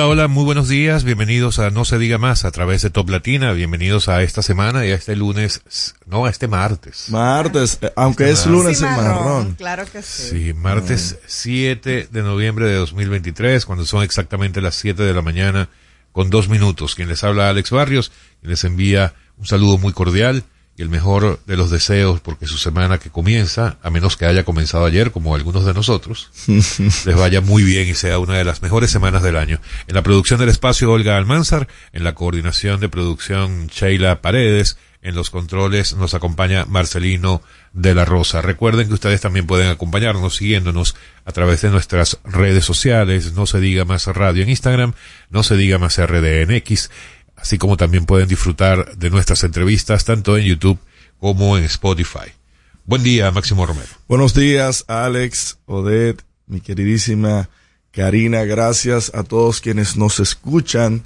Hola, hola, muy buenos días, bienvenidos a No se diga más a través de Top Latina, bienvenidos a esta semana y a este lunes, no, a este martes. Martes, eh, aunque es lunes en marrón. Claro que sí. Sí, martes 7 de noviembre de 2023, cuando son exactamente las 7 de la mañana con dos minutos. Quien les habla Alex Barrios y les envía un saludo muy cordial y el mejor de los deseos porque su semana que comienza, a menos que haya comenzado ayer como algunos de nosotros, les vaya muy bien y sea una de las mejores semanas del año. En la producción del espacio Olga Almanzar, en la coordinación de producción Sheila Paredes, en los controles nos acompaña Marcelino de la Rosa. Recuerden que ustedes también pueden acompañarnos siguiéndonos a través de nuestras redes sociales, no se diga más radio en Instagram, no se diga más RDNX, así como también pueden disfrutar de nuestras entrevistas tanto en YouTube como en Spotify. Buen día, Máximo Romero. Buenos días, Alex, Odette, mi queridísima Karina. Gracias a todos quienes nos escuchan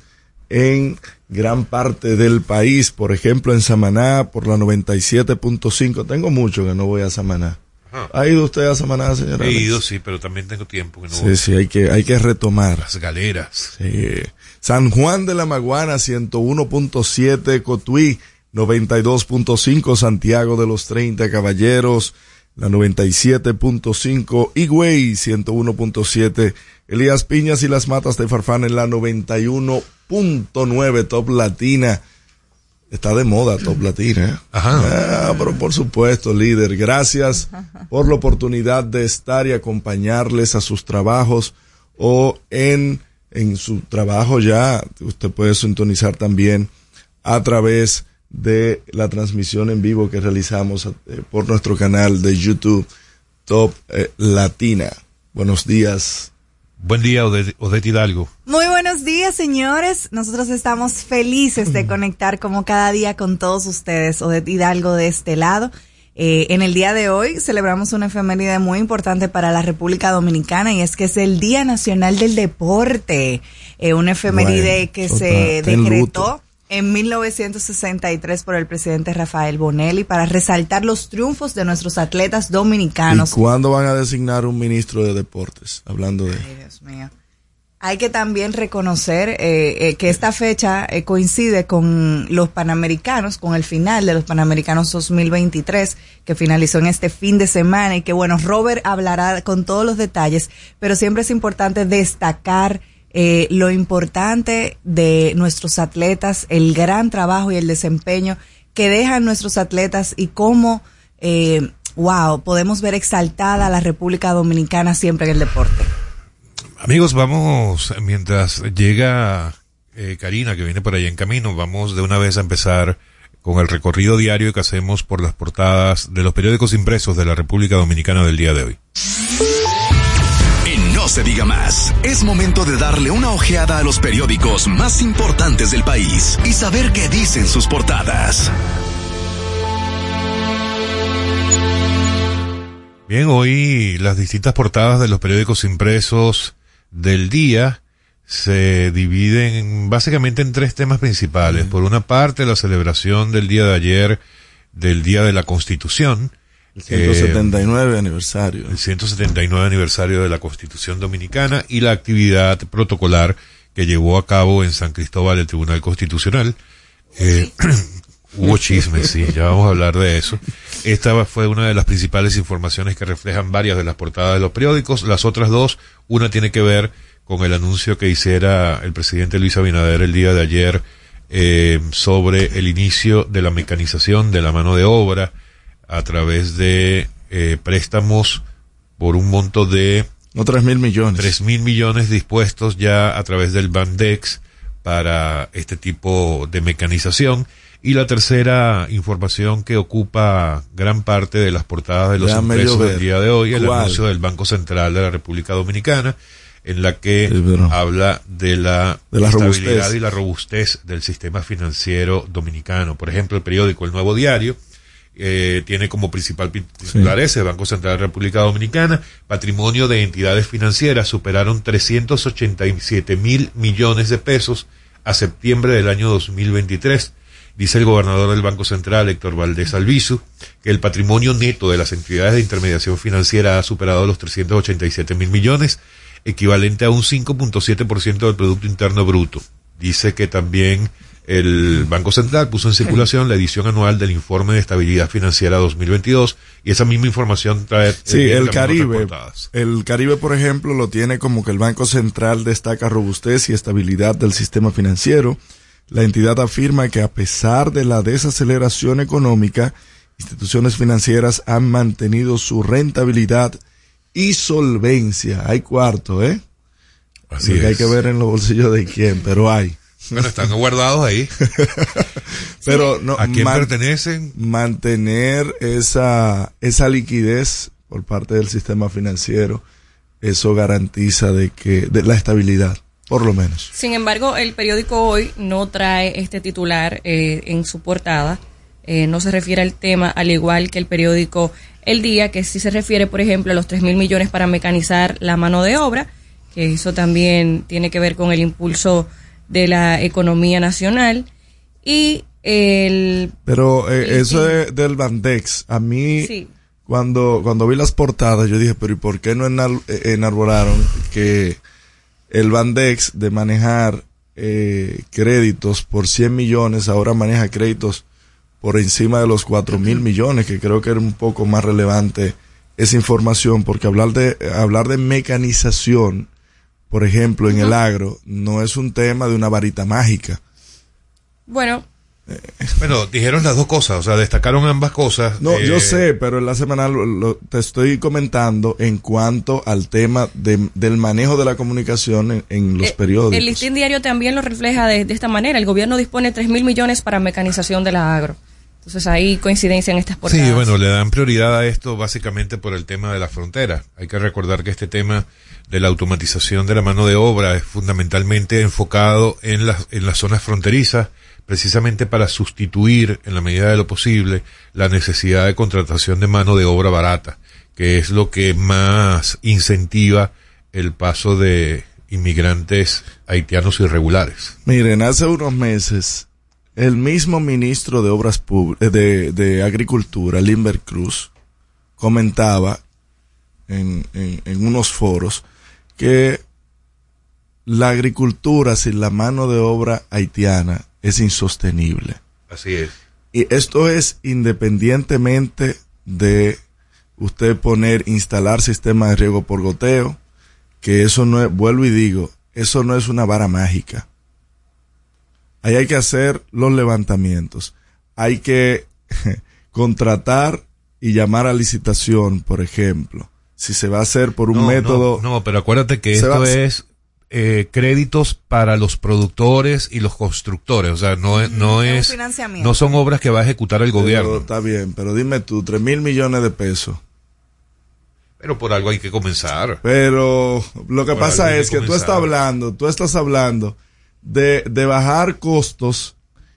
en gran parte del país. Por ejemplo, en Samaná, por la 97.5. Tengo mucho que no voy a Samaná. ¿Ha ido usted a Samaná, señora? He ido, sí, pero también tengo tiempo que no Sí, voy. sí, hay que, hay que retomar. Las galeras. Sí. San Juan de la Maguana, 101.7, Cotuí, 92.5, Santiago de los 30 Caballeros, la 97.5, Higüey, 101.7, Elías Piñas y las Matas de Farfán en la 91.9, Top Latina. Está de moda Top Latina. ¿eh? Ajá. Ah, pero por supuesto, líder. Gracias por la oportunidad de estar y acompañarles a sus trabajos o en, en su trabajo ya. Usted puede sintonizar también a través de la transmisión en vivo que realizamos eh, por nuestro canal de YouTube Top eh, Latina. Buenos días. Buen día, Odette, Odette Hidalgo. Muy buenos días, señores. Nosotros estamos felices de conectar como cada día con todos ustedes, o de Hidalgo de este lado. Eh, en el día de hoy celebramos una efeméride muy importante para la República Dominicana y es que es el Día Nacional del Deporte. Eh, una efeméride Bueno, que se decretó. En 1963 por el presidente Rafael Bonelli para resaltar los triunfos de nuestros atletas ¿Y dominicanos. cuándo van a designar un ministro de deportes? Hablando de... Ay, Dios mío. Hay que también reconocer eh, eh, que esta fecha eh, coincide con los Panamericanos, con el final de los Panamericanos 2023, que finalizó en este fin de semana y que, bueno, Robert hablará con todos los detalles, pero siempre es importante destacar eh, lo importante de nuestros atletas, el gran trabajo y el desempeño que dejan nuestros atletas y cómo, eh, wow, podemos ver exaltada la República Dominicana siempre en el deporte. Amigos, vamos, mientras llega eh, Karina, que viene por ahí en camino, vamos de una vez a empezar con el recorrido diario que hacemos por las portadas de los periódicos impresos de la República Dominicana del día de hoy. No se diga más, es momento de darle una ojeada a los periódicos más importantes del país y saber qué dicen sus portadas. Bien, hoy las distintas portadas de los periódicos impresos del día se dividen básicamente en tres temas principales. Por una parte, la celebración del día de ayer del Día de la Constitución. El 179 aniversario. El 179 aniversario de la Constitución Dominicana y la actividad protocolar que llevó a cabo en San Cristóbal el Tribunal Constitucional. Eh, hubo chismes, sí, ya vamos a hablar de eso. Esta fue una de las principales informaciones que reflejan varias de las portadas de los periódicos. Las otras dos, una tiene que ver con el anuncio que hiciera el presidente Luis Abinader el día de ayer eh, sobre el inicio de la mecanización de la mano de obra a través de eh, préstamos por un monto de... No, tres mil millones. Tres mil millones dispuestos ya a través del Bandex para este tipo de mecanización. Y la tercera información que ocupa gran parte de las portadas de los impresos del día de hoy, el anuncio del Banco Central de la República Dominicana, en la que habla de la, estabilidad y la robustez del sistema financiero dominicano. Por ejemplo, el periódico El Nuevo Diario eh, tiene como principal titular ese, Banco Central de la República Dominicana, patrimonio de entidades financieras superaron 387 mil millones de pesos a septiembre del año 2023. Dice el gobernador del Banco Central, Héctor Valdés Albizu, que el patrimonio neto de las entidades de intermediación financiera ha superado los 387 mil millones, equivalente a un 5.7% del Producto Interno Bruto. Dice que también el Banco Central puso en circulación la edición anual del informe de estabilidad financiera 2022 y esa misma información trae sí el Caribe. el Caribe por ejemplo lo tiene como que el Banco Central destaca robustez y estabilidad del sistema financiero. La entidad afirma que a pesar de la desaceleración económica instituciones financieras han mantenido su rentabilidad y solvencia. Hay cuarto eh así hay que ver en los bolsillos de quién pero hay bueno, están guardados ahí. Pero no, ¿a quién pertenecen? Mantener esa, esa liquidez por parte del sistema financiero, eso garantiza de que de la estabilidad, por lo menos. Sin embargo, el periódico hoy no trae este titular eh, en su portada. Eh, no se refiere al tema, al igual que el periódico El Día, que sí se refiere, por ejemplo, a los 3 mil millones para mecanizar la mano de obra, que eso también tiene que ver con el impulso de la economía nacional y el... Pero eh, eso del Bandex, a mí cuando, cuando vi las portadas yo dije, pero ¿y por qué no eh, enarbolaron que el Bandex de manejar eh, créditos por 100 millones ahora maneja créditos por encima de los 4 mil millones, que creo que era un poco más relevante esa información, porque hablar de, hablar de mecanización por ejemplo, en el agro, no es un tema de una varita mágica. Bueno. Bueno, dijeron las dos cosas, o sea, destacaron ambas cosas. No, yo eh, sé, pero en la semanal lo, te estoy comentando en cuanto al tema del manejo de la comunicación en, los eh, periódicos. El listín diario también lo refleja de, esta manera. El gobierno dispone 3 mil millones para mecanización de la agro. Entonces ahí coincidencia en estas portadas. Sí, bueno, le dan prioridad a esto básicamente por el tema de la frontera. Hay que recordar que este tema de la automatización de la mano de obra es fundamentalmente enfocado en las, en las zonas fronterizas, precisamente para sustituir, en la medida de lo posible, la necesidad de contratación de mano de obra barata, que es lo que más incentiva el paso de inmigrantes haitianos irregulares. Miren, hace unos meses, el mismo ministro de Obras Públicas, de, de Agricultura, Limber Cruz, comentaba en, en unos foros que la agricultura sin la mano de obra haitiana es insostenible. Así es. Y esto es independientemente de usted poner, instalar sistemas de riego por goteo, que eso no es, vuelvo y digo, eso no es una vara mágica. Ahí hay que hacer los levantamientos. Hay que contratar y llamar a licitación, por ejemplo si se va a hacer por un método. No, pero acuérdate que esto es eh, créditos para los productores y los constructores, o sea, no, no es, no son obras que va a ejecutar el gobierno. Está bien, pero dime tú, tres mil millones de pesos. Pero por algo hay que comenzar. Pero lo que pasa es que, tú estás hablando, tú estás hablando de, de bajar costos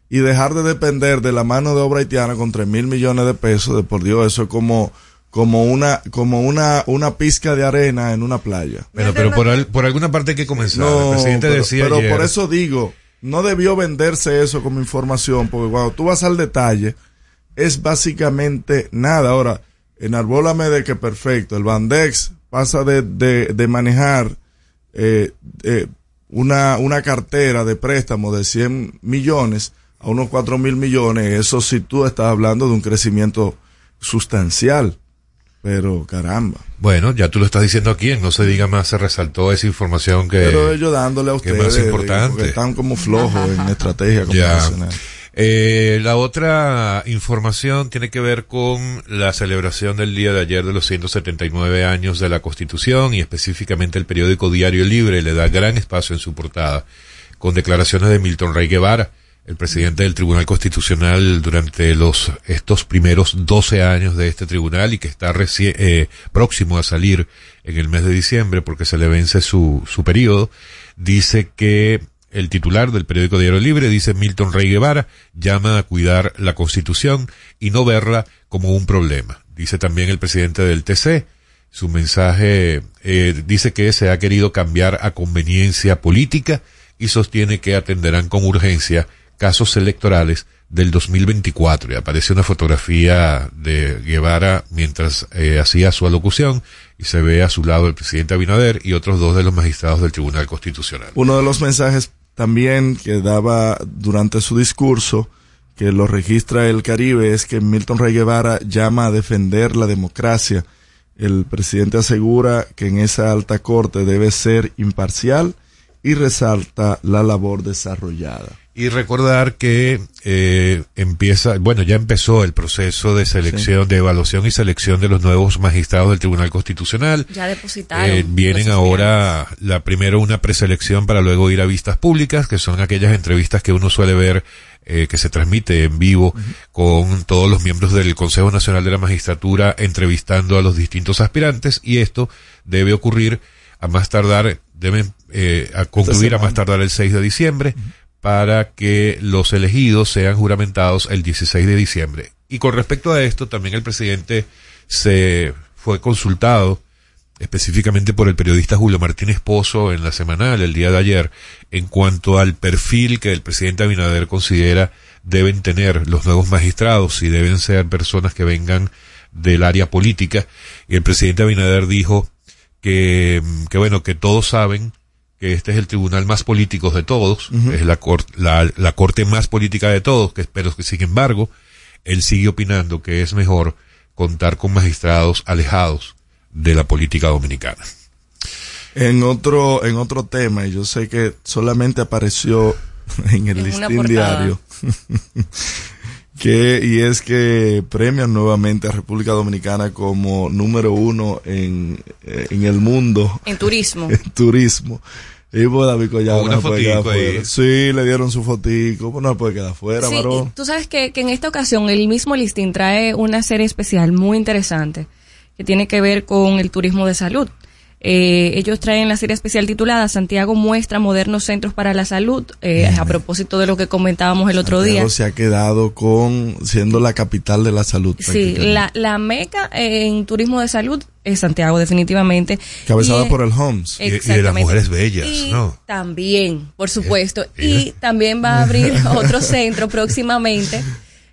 y dejar de depender de la mano de obra haitiana con tres mil millones de pesos, de por Dios, eso es como como una como una una pizca de arena en una playa. Pero, pero por, por alguna parte hay que comenzar. No, el presidente pero, decía pero por eso digo, no debió venderse eso como información, porque cuando tú vas al detalle, es básicamente nada. Ahora, enarbólame de que perfecto, el Bandex pasa de, de, de manejar eh, eh, una, una cartera de préstamo de 100 millones a unos 4 mil millones, eso si tú estás hablando de un crecimiento sustancial. Pero caramba. Bueno, ya tú lo estás diciendo aquí, en no se diga más, se resaltó esa información que. Pero ellos dándole a que ustedes. más importante. porque están como flojos en estrategia Ya. Eh, la otra información tiene que ver con la celebración del día de ayer de los 179 años de la Constitución y específicamente el periódico Diario Libre le da gran espacio en su portada con declaraciones de Milton Rey Guevara, el presidente del Tribunal Constitucional durante los estos primeros 12 años de este tribunal y que está eh, próximo a salir en el mes de diciembre porque se le vence su, su periodo, dice que el titular del periódico Diario Libre dice Milton Rey Guevara llama a cuidar la Constitución y no verla como un problema. Dice también el presidente del TC, su mensaje eh, dice que se ha querido cambiar a conveniencia política y sostiene que atenderán con urgencia casos electorales del 2024. Y aparece una fotografía de Guevara mientras eh, hacía su alocución y se ve a su lado el presidente Abinader y otros dos de los magistrados del Tribunal Constitucional. Uno de los mensajes también que daba durante su discurso, que lo registra el Caribe, es que Milton Rey Guevara llama a defender la democracia. El presidente asegura que en esa alta corte debe ser imparcial y resalta la labor desarrollada. Y recordar que eh, empieza, bueno, ya empezó el proceso de selección, de evaluación y selección de los nuevos magistrados del Tribunal Constitucional. Ya depositaron. Eh, vienen ahora la primero una preselección para luego ir a vistas públicas, que son aquellas entrevistas que uno suele ver eh, que se transmite en vivo con todos los miembros del Consejo Nacional de la Magistratura entrevistando a los distintos aspirantes y esto debe ocurrir a más tardar, deben eh, a concluir a más tardar el 6 de diciembre para que los elegidos sean juramentados el 16 de diciembre. Y con respecto a esto, también el presidente se fue consultado específicamente por el periodista Julio Martínez Pozo en la semanal el día de ayer en cuanto al perfil que el presidente Abinader considera deben tener los nuevos magistrados y deben ser personas que vengan del área política y el presidente Abinader dijo que, que bueno que todos saben que este es el tribunal más político de todos, es la, cor- la, la corte más política de todos, que pero que sin embargo, él sigue opinando que es mejor contar con magistrados alejados de la política dominicana. En otro, en otro tema, y yo sé que solamente apareció en el En listín diario, que, y es que premian nuevamente a República Dominicana como número uno en, eh, en el mundo En turismo. en turismo. Y pues David Collado no puede quedar fuera. Sí, le dieron su fotico, pues no se puede quedar fuera, Sí, varón. tú sabes que, que en esta ocasión el mismo listín trae una serie especial muy interesante que tiene que ver con el turismo de salud. Eh, ellos traen la serie especial titulada Santiago muestra modernos centros para la salud, eh, a propósito de lo que comentábamos el otro día. Se ha quedado con siendo la capital de la salud. Sí, la, la meca en turismo de salud es Santiago, definitivamente. Cabezada Y, por el Homs. Y- y de las mujeres bellas, Y ¿no? También, por supuesto. Y también va a abrir otro centro próximamente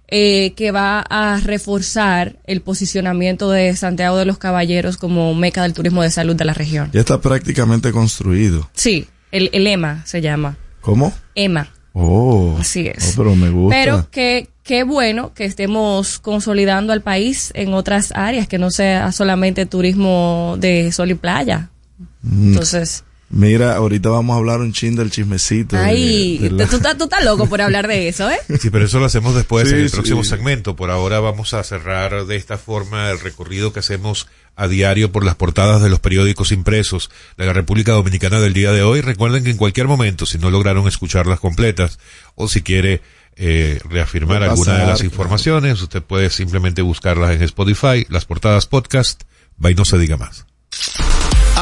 eh, que va a reforzar el posicionamiento de Santiago de los Caballeros como meca del turismo de salud de la región. Ya está prácticamente construido. Sí, el, el EMA se llama. ¿Cómo? EMA. Oh. Así es. Oh, pero me gusta. Pero que qué bueno que estemos consolidando al país en otras áreas, que no sea solamente turismo de sol y playa. Mm. Entonces, Mira, ahorita vamos a hablar un chin del chismecito. de- ay, de la- tú, estás- tú estás loco por hablar de eso, ¿eh? Sí, pero eso lo hacemos después Sí, en el sí. próximo segmento. Por ahora vamos a cerrar de esta forma el recorrido que hacemos a diario por las portadas de los periódicos impresos de la República Dominicana del día de hoy. Recuerden que en cualquier momento, si no lograron escucharlas completas o si quiere eh, reafirmar alguna de las informaciones, usted puede simplemente buscarlas en Spotify, las portadas podcast, va y no se diga más.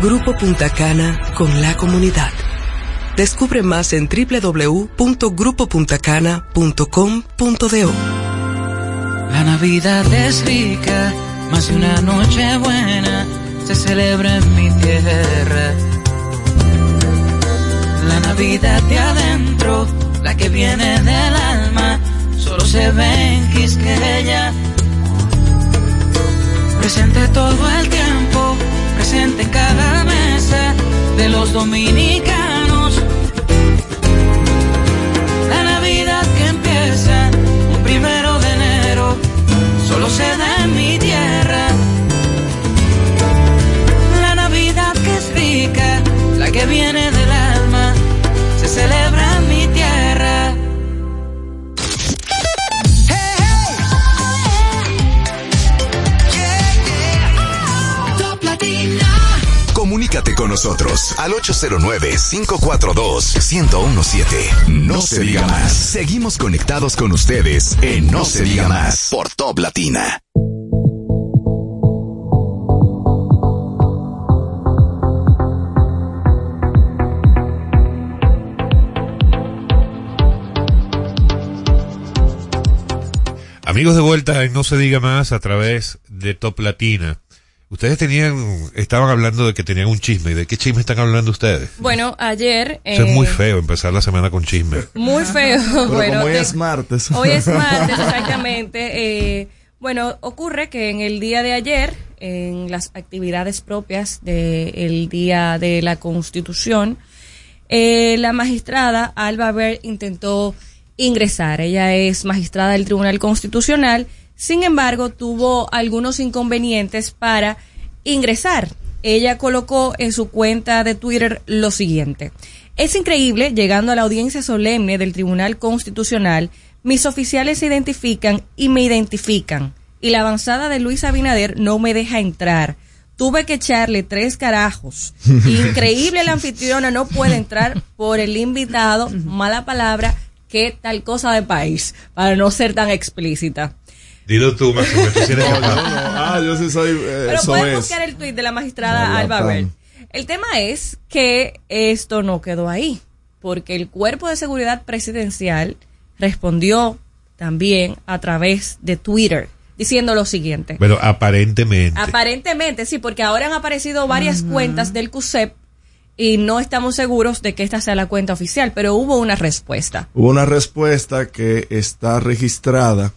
Grupo Punta Cana con la comunidad. Descubre más en www.grupopuntacana.com.do. La Navidad es rica, más de una noche buena se celebra en mi tierra. La Navidad de adentro, la que viene del alma, solo se ve en Quisqueya. Presente todo el tiempo, presente en cada mesa de los dominicanos. La Navidad que empieza un primero de enero, solo se da Con nosotros al 809-542-1017. No se diga más. Seguimos conectados con ustedes en No se diga más por Top Latina. Amigos de vuelta en No se diga más a través de Top Latina. Ustedes tenían, estaban hablando de que tenían un chisme. ¿Y de qué chisme están hablando ustedes? Bueno, ayer... Eso es muy eh, feo empezar la semana con chisme. Muy feo. Pero bueno, como hoy te- es martes. Hoy es martes, exactamente. Eh, bueno, ocurre que en el día de ayer, en las actividades propias del Día de la Constitución, eh, la magistrada Alba Ver intentó ingresar. Ella es magistrada del Tribunal Constitucional, sin embargo, tuvo algunos inconvenientes para ingresar. Ella colocó en su cuenta de Twitter lo siguiente. Es increíble, llegando a la audiencia solemne del Tribunal Constitucional, mis oficiales se identifican y me identifican. Y la avanzada de Luis Abinader no me deja entrar. Tuve que echarle tres carajos. Increíble la anfitriona no puede entrar por el invitado. Mala palabra. ¿Qué tal cosa de país? Para no ser tan explícita. Dilo tú, Máximo, que tú sí eres No, yo capaz. no. Ah, yo sí soy. eh, Pero eso pueden es. buscar el tuit de la magistrada la Alba. Bert. El tema es que esto no quedó ahí, porque el cuerpo de seguridad presidencial respondió también a través de Twitter diciendo lo siguiente. Pero aparentemente. Aparentemente, sí, porque ahora han aparecido varias cuentas del CUSEP y no estamos seguros de que esta sea la cuenta oficial, pero hubo una respuesta. Hubo una respuesta que está registrada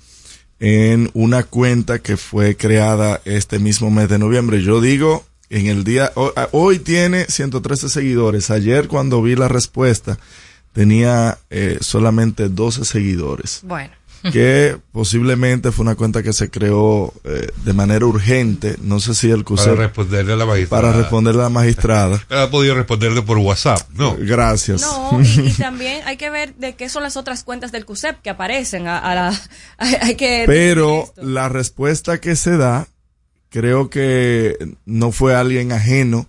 en una cuenta que fue creada este mismo mes de noviembre. Yo digo, en el día, ho- a- hoy tiene 113 seguidores. Ayer cuando vi la respuesta tenía eh, solamente 12 seguidores. Bueno. Que posiblemente fue una cuenta que se creó eh, de manera urgente. No sé si el para CUSEP responderle a la magistrada. para responderle a la magistrada. Pero ha podido responderle por WhatsApp, ¿no? Gracias. No, y, y también hay que ver de qué son las otras cuentas del CUSEP que aparecen. A, a la, hay, hay que Pero la respuesta que se da, creo que no fue alguien ajeno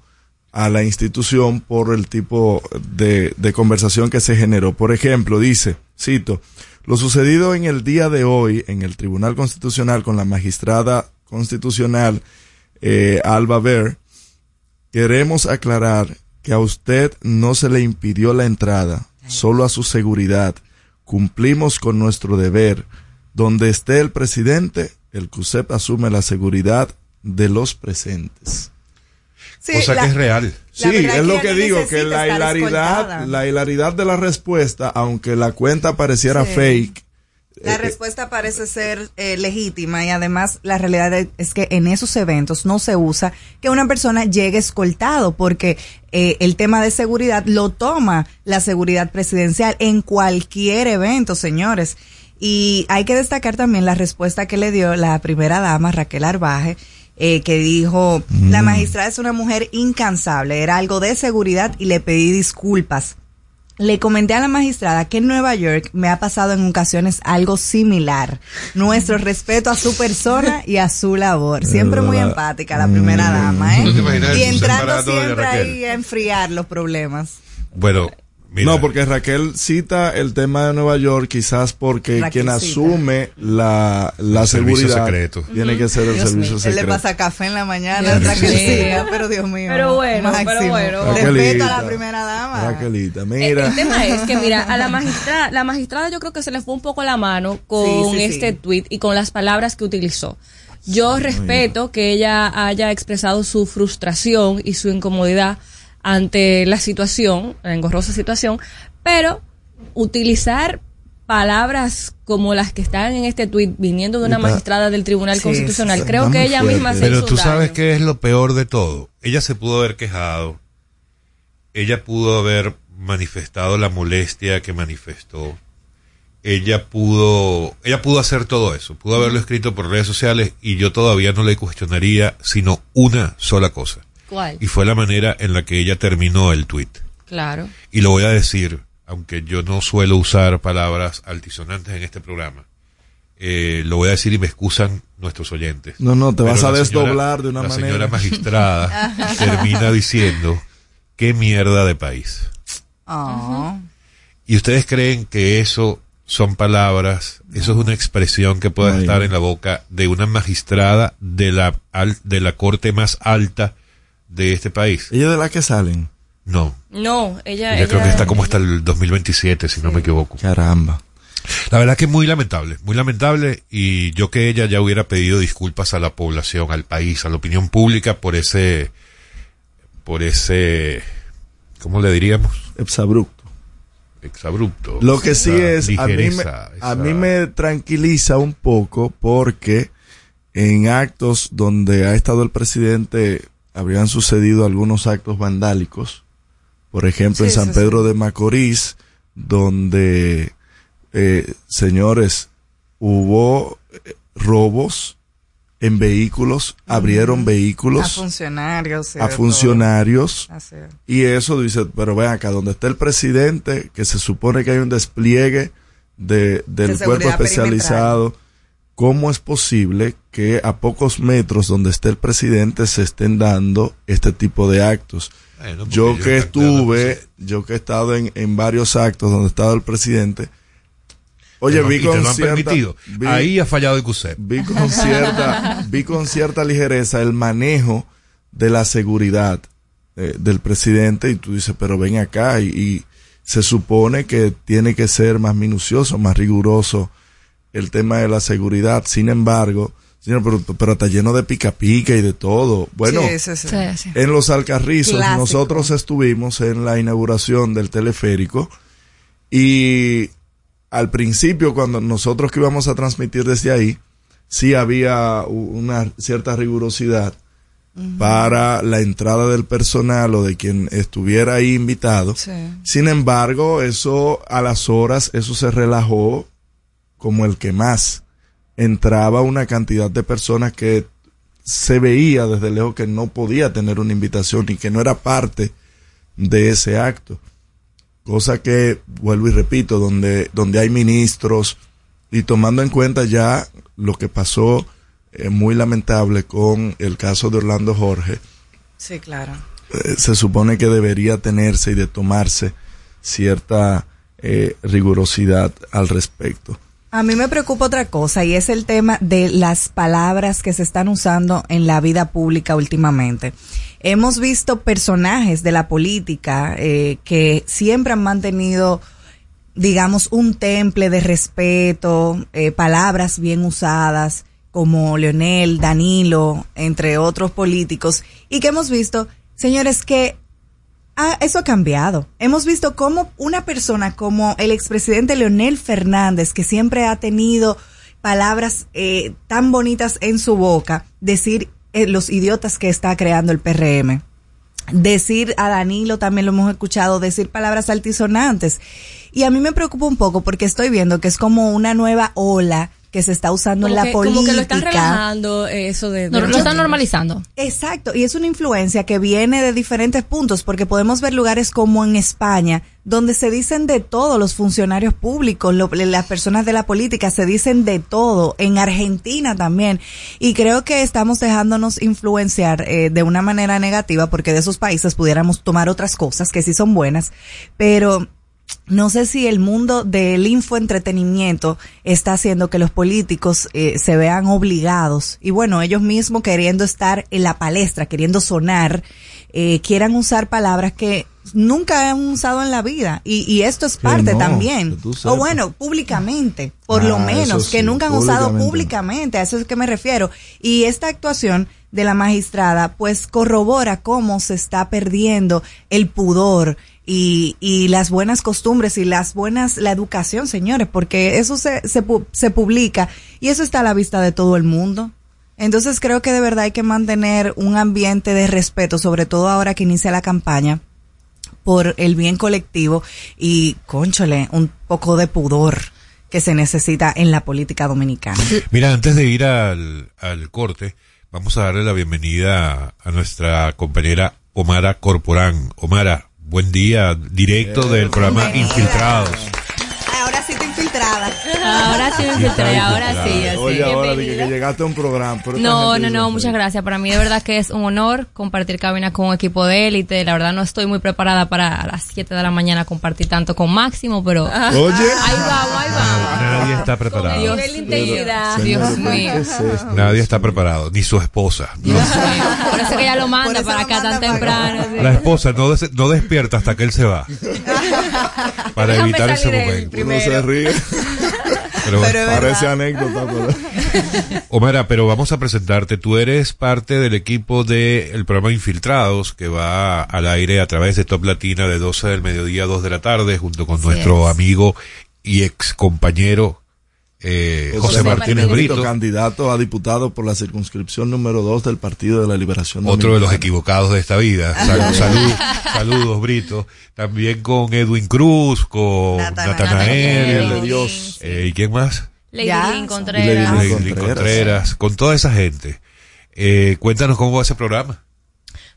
a la institución por el tipo de, de conversación que se generó. Por ejemplo, dice, cito, lo sucedido en el día de hoy en el Tribunal Constitucional con la magistrada constitucional eh, Alba Ver, queremos aclarar que a usted no se le impidió la entrada, solo a su seguridad. Cumplimos con nuestro deber. Donde esté el presidente, el CUSEP asume la seguridad de los presentes. Sí, Cosa la- que es real. Sí, es lo que digo, que la hilaridad, escoltada. la hilaridad de la respuesta, aunque la cuenta pareciera Sí. fake, La eh, respuesta parece ser eh, legítima y además la realidad es- es que en esos eventos no se usa que una persona llegue escoltado porque eh, el tema de seguridad lo toma la seguridad presidencial en cualquier evento, señores. Y hay que destacar también la respuesta que le dio la primera dama, Raquel Arbaje, eh, que dijo, la magistrada es una mujer incansable, era algo de seguridad y le pedí disculpas. Le comenté a la magistrada que en Nueva York me ha pasado en ocasiones algo similar. Nuestro respeto a su persona y a su labor. Siempre muy empática la primera Mm. dama, ¿eh? ¿No te imaginas Y entrando siempre ahí a enfriar los problemas. Bueno, mira, No, porque Raquel cita el tema de Nueva York quizás porque Raquel quien cita. asume la, la seguridad secreto. tiene que ser el Dios servicio mío. Él le secreto. pasa café en la mañana, pero Dios mío. Pero bueno, pero máximo. bueno. Respeto a la primera dama. Raquelita, El, mira. el tema es que, mira, a la magistrada, la magistrada yo creo que se le fue un poco la mano con Sí, sí, este sí. tweet y con las palabras que utilizó. Yo respeto que ella haya expresado su frustración y su incomodidad ante la situación, la engorrosa situación, pero utilizar palabras como las que están en este tweet viniendo de una Está- magistrada del Tribunal Sí, Constitucional, creo que ella fuerte. misma se Pero hizo tú sabes daño. qué es lo peor de todo. Ella se pudo haber quejado. Ella pudo haber manifestado la molestia que manifestó. Ella pudo, ella pudo hacer todo eso. Pudo haberlo escrito por redes sociales y yo todavía no le cuestionaría sino una sola cosa. ¿Cuál? Y fue la manera en la que ella terminó el tweet. Claro. Y lo voy a decir, aunque yo no suelo usar palabras altisonantes en este programa. Eh, lo voy a decir y me excusan nuestros oyentes. No, no, te Pero vas a la desdoblar de una la manera. señora magistrada termina diciendo, qué mierda de país. Oh. ¿Y ustedes creen que eso son palabras, eso es una expresión que puede Ay. estar en la boca de una magistrada de la, al- de la corte más alta de este país? Ella de la que salen. No. No, ella, Ella creo ella- que está como hasta el 2027, si no me equivoco. Caramba. La verdad que muy lamentable, muy lamentable y yo que ella ya hubiera pedido disculpas a la población, al país, a la opinión pública por ese, por ese, ¿cómo le diríamos? Exabrupto. Exabrupto. Lo que sí es, a mí, me, a mí me tranquiliza un poco porque en actos donde ha estado el presidente habrían sucedido algunos actos vandálicos. Por ejemplo, Sí, en San Pedro sí. de Macorís, donde, eh, señores, hubo eh, robos en vehículos, abrieron A vehículos funcionarios. a funcionarios. todo. Así es. Y eso dice, pero ven acá, donde está el presidente, que se supone que hay un despliegue de, del De cuerpo especializado, ¿cómo es posible que a pocos metros donde esté el presidente se estén dando este tipo de actos? Bueno, Yo que estuve, yo que he estado en, en varios actos donde estaba el presidente, oye, vi con lo han cierta, permitido. vi- Ahí ha fallado el CUSEP. vi con cierta vi con cierta ligereza el manejo de la seguridad eh, del presidente y tú dices pero ven acá y, y se supone que tiene que ser más minucioso más riguroso el tema de la seguridad sin embargo señor pero, pero está lleno de pica pica y de todo bueno Sí, sí, sí. Sí, sí. en los Alcarrizos Clásico. nosotros estuvimos en la inauguración del teleférico y al principio cuando nosotros que íbamos a transmitir desde ahí, sí había una cierta rigurosidad para la entrada del personal o de quien estuviera ahí invitado. Sí. Sin embargo, eso a las horas, eso se relajó como el que más. Entraba una cantidad de personas que se veía desde lejos que no podía tener una invitación y que no era parte de ese acto. Cosa que, vuelvo y repito, donde, donde hay ministros y tomando en cuenta ya lo que pasó eh, muy lamentable con el caso de Orlando Jorge, Sí, claro. eh, se supone que debería tenerse y de tomarse cierta eh, rigurosidad al respecto. A mí me preocupa otra cosa y es el tema de las palabras que se están usando en la vida pública últimamente. Hemos visto personajes de la política eh, que siempre han mantenido, digamos, un temple de respeto, eh, palabras bien usadas, como Leonel, Danilo, entre otros políticos, y que hemos visto, señores, que Ah, eso ha cambiado. Hemos visto cómo una persona como el expresidente Leonel Fernández, que siempre ha tenido palabras eh, tan bonitas en su boca, decir eh, los idiotas que está creando el PRM. Decir a Danilo, también lo hemos escuchado, decir palabras altisonantes. Y a mí me preocupa un poco porque estoy viendo que es como una nueva ola que se está usando Como en la que, política. como que lo están relajando eh, eso de... No, lo están normalizando. Exacto, y es una influencia que viene de diferentes puntos, porque podemos ver lugares como en España, donde se dicen de todo los funcionarios públicos, lo- las personas de la política, se dicen de todo, en Argentina también, y creo que estamos dejándonos influenciar eh, de una manera negativa, porque de esos países pudiéramos tomar otras cosas que sí son buenas, pero no sé si el mundo del infoentretenimiento está haciendo que los políticos eh, se vean obligados y bueno, ellos mismos queriendo estar en la palestra, queriendo sonar, eh, quieran usar palabras que nunca han usado en la vida y, y esto es parte no, también. O bueno, públicamente, por Ah, lo menos, eso que nunca han usado públicamente. públicamente, a eso es que me refiero. Y esta actuación de la magistrada pues corrobora cómo se está perdiendo el pudor y, y las buenas costumbres y las buenas, la educación, señores, porque eso se, se, se publica y eso está a la vista de todo el mundo. Entonces creo que de verdad hay que mantener un ambiente de respeto, sobre todo ahora que inicia la campaña, por el bien colectivo y, conchole, un poco de pudor que se necesita en la política dominicana. Mira, antes de ir al, al corte, vamos a darle la bienvenida a nuestra compañera Omara Corporán. Omara, buen día, directo del programa. Infiltrados. Ahora sí te infiltrada. Ahora sí me infiltré, ahora sí, así. Oye, ahora dije que llegaste a un programa. pero No, no, no, así. muchas gracias. Para mí de verdad que es un honor compartir cabina con un equipo de élite. La verdad no estoy muy preparada para a las 7 de la mañana compartir tanto con Máximo, pero Oye. ahí vamos, ahí vamos. Nadie está preparado. Dios. Dios Señores, ¿pero mío. ¿qué es esto? Nadie está preparado, ni su esposa. Dios mío. Por eso que ella lo manda para acá manda tan para temprano. sí. La esposa no, des- no despierta hasta que él se va. Para Déjame evitar ese momento. Uno se ríe. Pero, Parece verdad. anécdota, pero... Omara, pero vamos a presentarte. Tú eres parte del equipo del programa Infiltrados que va al aire a través de Top Latina de 12 del mediodía a 2 de la tarde junto con Así nuestro es. amigo y ex compañero eh, José, José Martínez Martínez Brito, candidato a diputado por la circunscripción número 2 del Partido de la Liberación otro de los equivocados de esta vida. Sal- salud- saludos, Brito. También con Edwin Cruz, con Natanael. De Dios. eh, ¿y quién más? Lady Contreras. Lady Lady Contreras. Contreras, con toda esa gente. Eh, cuéntanos cómo va ese programa.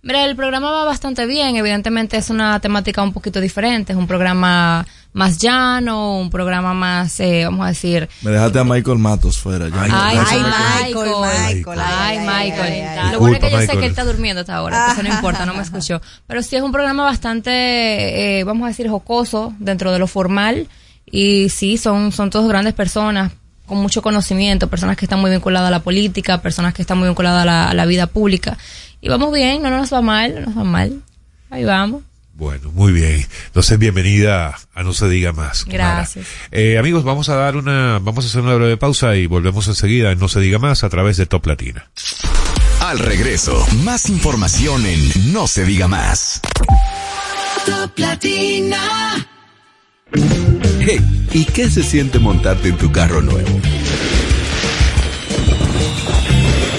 Mira, el programa va bastante bien. Evidentemente es una temática un poquito diferente. Es un programa más llano, un programa más, eh, vamos a decir, Me dejaste a Michael Matos fuera. Ya. Ay, Ay, Michael, Michael, Michael. Ay, ay, Michael. ay, ay, ay. Lo bueno es que yo Disculpa, sé que Michael. él está durmiendo hasta ahora, eso no importa, no me escuchó. Pero sí es un programa bastante, eh, vamos a decir, jocoso dentro de lo formal. Y sí, son, son todos grandes personas con mucho conocimiento, personas que están muy vinculadas a la política, personas que están muy vinculadas a la, a la vida pública. Y vamos bien, no nos va mal, no nos va mal. Ahí vamos. Bueno, muy bien. Entonces, bienvenida a No se diga más. Gracias. Eh, amigos, vamos a dar una, vamos a hacer una breve pausa y volvemos enseguida en No se diga más a través de Top Latina. Al regreso, más información en No se diga más. Hey, ¿y qué se siente montarte en tu carro nuevo?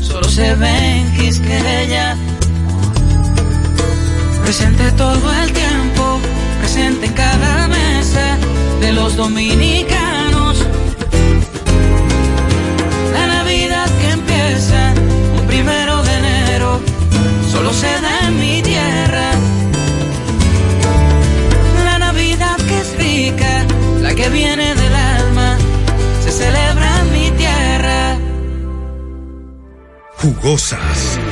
solo se ve en Quisqueya. Presente todo el tiempo, presente en cada mesa de los dominicanos. La Navidad que empieza un primero de enero, solo se da en mi tierra. La Navidad que es rica, la que viene del jugosas,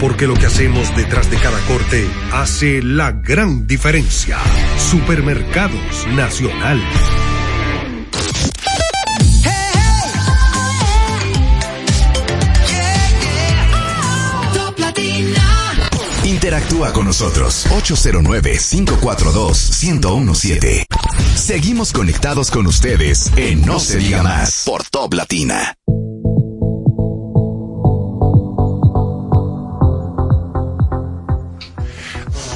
Porque lo que hacemos detrás de cada corte hace la gran diferencia. Supermercados Nacional. Interactúa con nosotros 809-542-1017. Seguimos conectados con ustedes en No se diga más por Top Latina.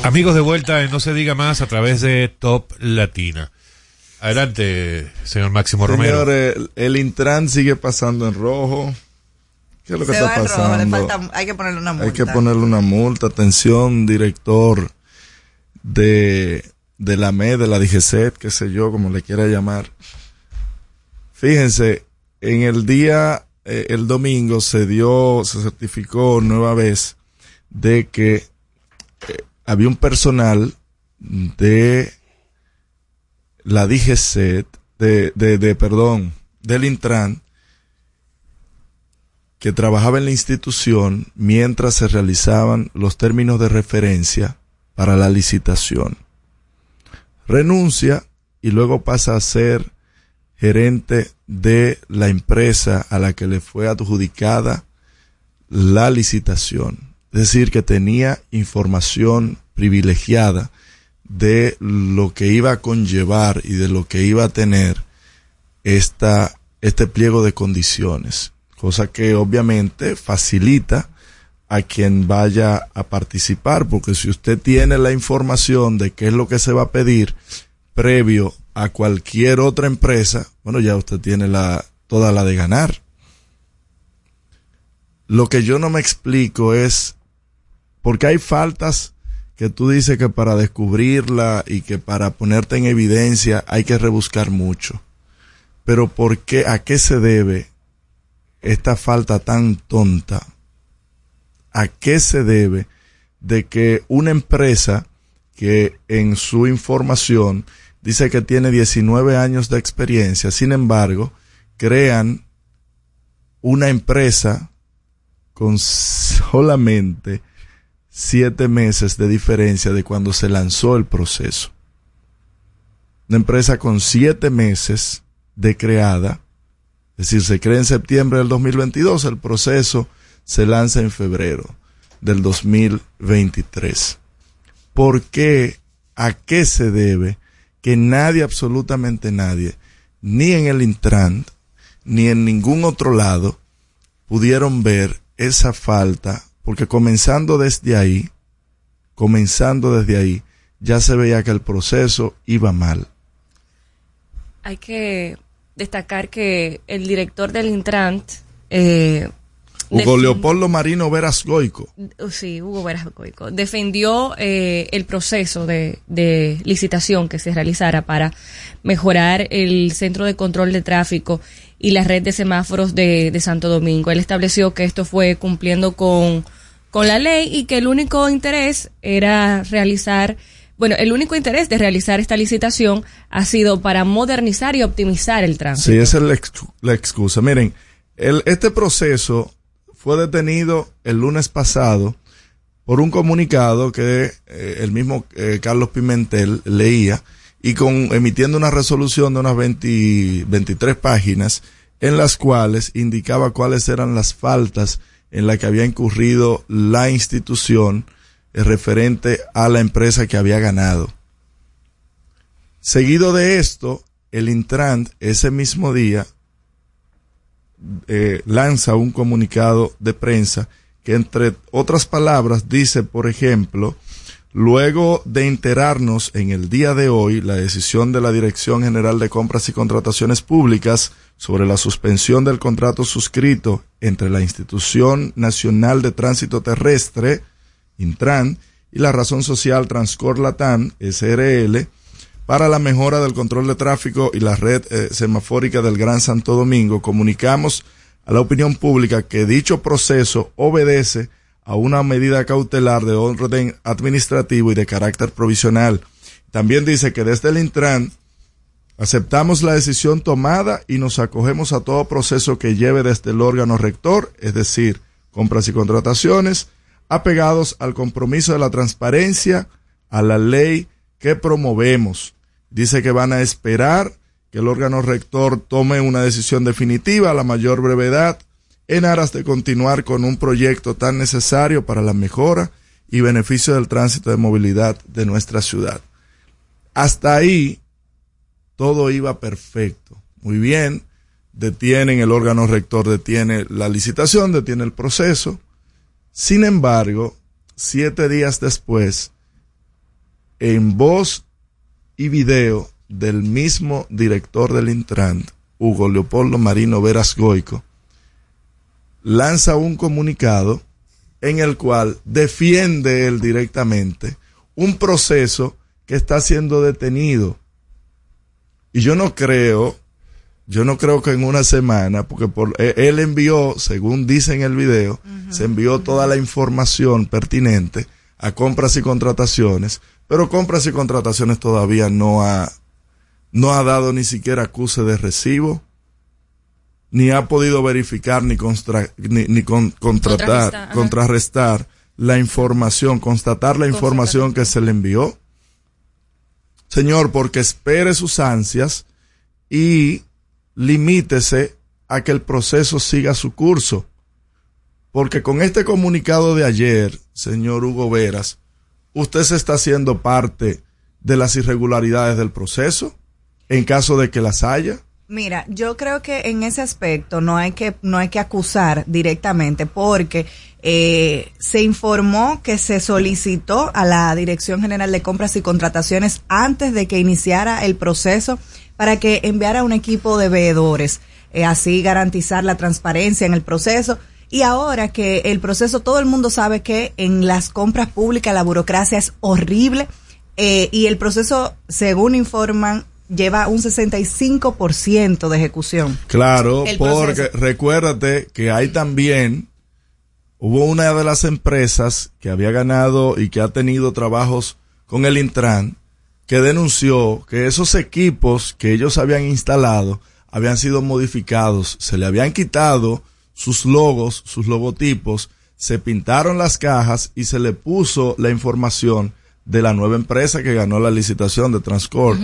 Amigos de vuelta en No se diga más a través de Top Latina. Adelante, señor Máximo Romero. Señor, el, Intran sigue pasando en rojo. ¿Qué es lo que está va en rojo, pasando? le falta- hay que ponerle una multa. Hay que ponerle una multa. Atención, director de, de la MED, de la DGCET, qué sé yo, como le quiera llamar. Fíjense, en el día, eh, el domingo se dio, se certificó nueva vez de que eh, había un personal de la DGCET, de, de, de, perdón, del Intran, que trabajaba en la institución mientras se realizaban los términos de referencia para la licitación. Renuncia y luego pasa a ser gerente de la empresa a la que le fue adjudicada la licitación. Es decir, que tenía información privilegiada de lo que iba a conllevar y de lo que iba a tener esta, este pliego de condiciones, cosa que obviamente facilita a quien vaya a participar, porque si usted tiene la información de qué es lo que se va a pedir previo a cualquier otra empresa, bueno, ya usted tiene la, toda la de ganar. Lo que yo no me explico es porque hay faltas que tú dices que para descubrirla y que para ponerte en evidencia hay que rebuscar mucho. Pero ¿por qué, a qué se debe esta falta tan tonta? ¿A qué se debe de que una empresa que en su información dice que tiene 19 años de experiencia, sin embargo, crean una empresa con solamente siete meses de diferencia de cuando se lanzó el proceso. Una empresa con siete meses de creada, es decir, se crea en septiembre del 2022, el proceso se lanza en febrero del 2023. ¿Por qué? ¿A qué se debe que nadie, absolutamente nadie, ni en el Intran, ni en ningún otro lado, pudieron ver esa falta? Porque comenzando desde ahí, comenzando desde ahí, ya se veía que el proceso iba mal. Hay que destacar que el director del Intrant, eh, Hugo Leopoldo Marino Veras Goico. Uh, Sí, Hugo Veras Goico. Defendió eh, el proceso de, de licitación que se realizara para mejorar el centro de control de tráfico y la red de semáforos de, de Santo Domingo. Él estableció que esto fue cumpliendo con, con la ley y que el único interés era realizar, bueno, el único interés de realizar esta licitación ha sido para modernizar y optimizar el tránsito. Sí, esa es la excusa. Miren, el, este proceso fue detenido el lunes pasado por un comunicado que eh, el mismo eh, Carlos Pimentel leía y con emitiendo una resolución de unas 20 23 páginas en las cuales indicaba cuáles eran las faltas en las que había incurrido la institución eh, referente a la empresa que había ganado. Seguido de esto, el Intrant ese mismo día eh, lanza un comunicado de prensa que entre otras palabras dice, por ejemplo, luego de enterarnos en el día de hoy la decisión de la Dirección General de Compras y Contrataciones Públicas sobre la suspensión del contrato suscrito entre la Institución Nacional de Tránsito Terrestre, Intran, y la Razón Social Transcor Latam, SRL, para la mejora del control de tráfico y la red eh, semafórica del Gran Santo Domingo, comunicamos a la opinión pública que dicho proceso obedece a una medida cautelar de orden administrativo y de carácter provisional. También dice que desde el Intran aceptamos la decisión tomada y nos acogemos a todo proceso que lleve desde el órgano rector, es decir, compras y contrataciones, apegados al compromiso de la transparencia, a la ley que promovemos. Dice que van a esperar que el órgano rector tome una decisión definitiva a la mayor brevedad en aras de continuar con un proyecto tan necesario para la mejora y beneficio del tránsito de movilidad de nuestra ciudad. Hasta ahí todo iba perfecto. Muy bien, detienen el órgano rector, detiene la licitación, detiene el proceso. Sin embargo, siete días después, en voz y video del mismo director del Intran, Hugo Leopoldo Marino Veras Goico, lanza un comunicado en el cual defiende él directamente un proceso que está siendo detenido. Y yo no creo, yo no creo que en una semana, porque por, e, él envió, según dice en el video, se envió toda la información pertinente a compras y contrataciones, pero compras y contrataciones todavía no ha, no ha dado ni siquiera acuse de recibo ni ha podido verificar ni, ni, contratar, contrarrestar la información, constatar la información que se le envió. Señor, porque espere sus ansias y limítese a que el proceso siga su curso. Porque con este comunicado de ayer, señor Hugo Veras, usted se está haciendo parte de las irregularidades del proceso en caso de que las haya. Mira, yo creo que en ese aspecto no hay que no hay que acusar directamente porque eh, se informó que se solicitó a la Dirección General de Compras y Contrataciones antes de que iniciara el proceso para que enviara un equipo de veedores, eh, así garantizar la transparencia en el proceso. Y ahora que el proceso, todo el mundo sabe que en las compras públicas la burocracia es horrible eh, y el proceso, según informan, lleva un 65% de ejecución. Claro, porque recuérdate que hay también, hubo una de las empresas que había ganado y que ha tenido trabajos con el Intran, que denunció que esos equipos que ellos habían instalado habían sido modificados, se le habían quitado sus logos, sus logotipos, se pintaron las cajas y se le puso la información de la nueva empresa que ganó la licitación de Transcorp.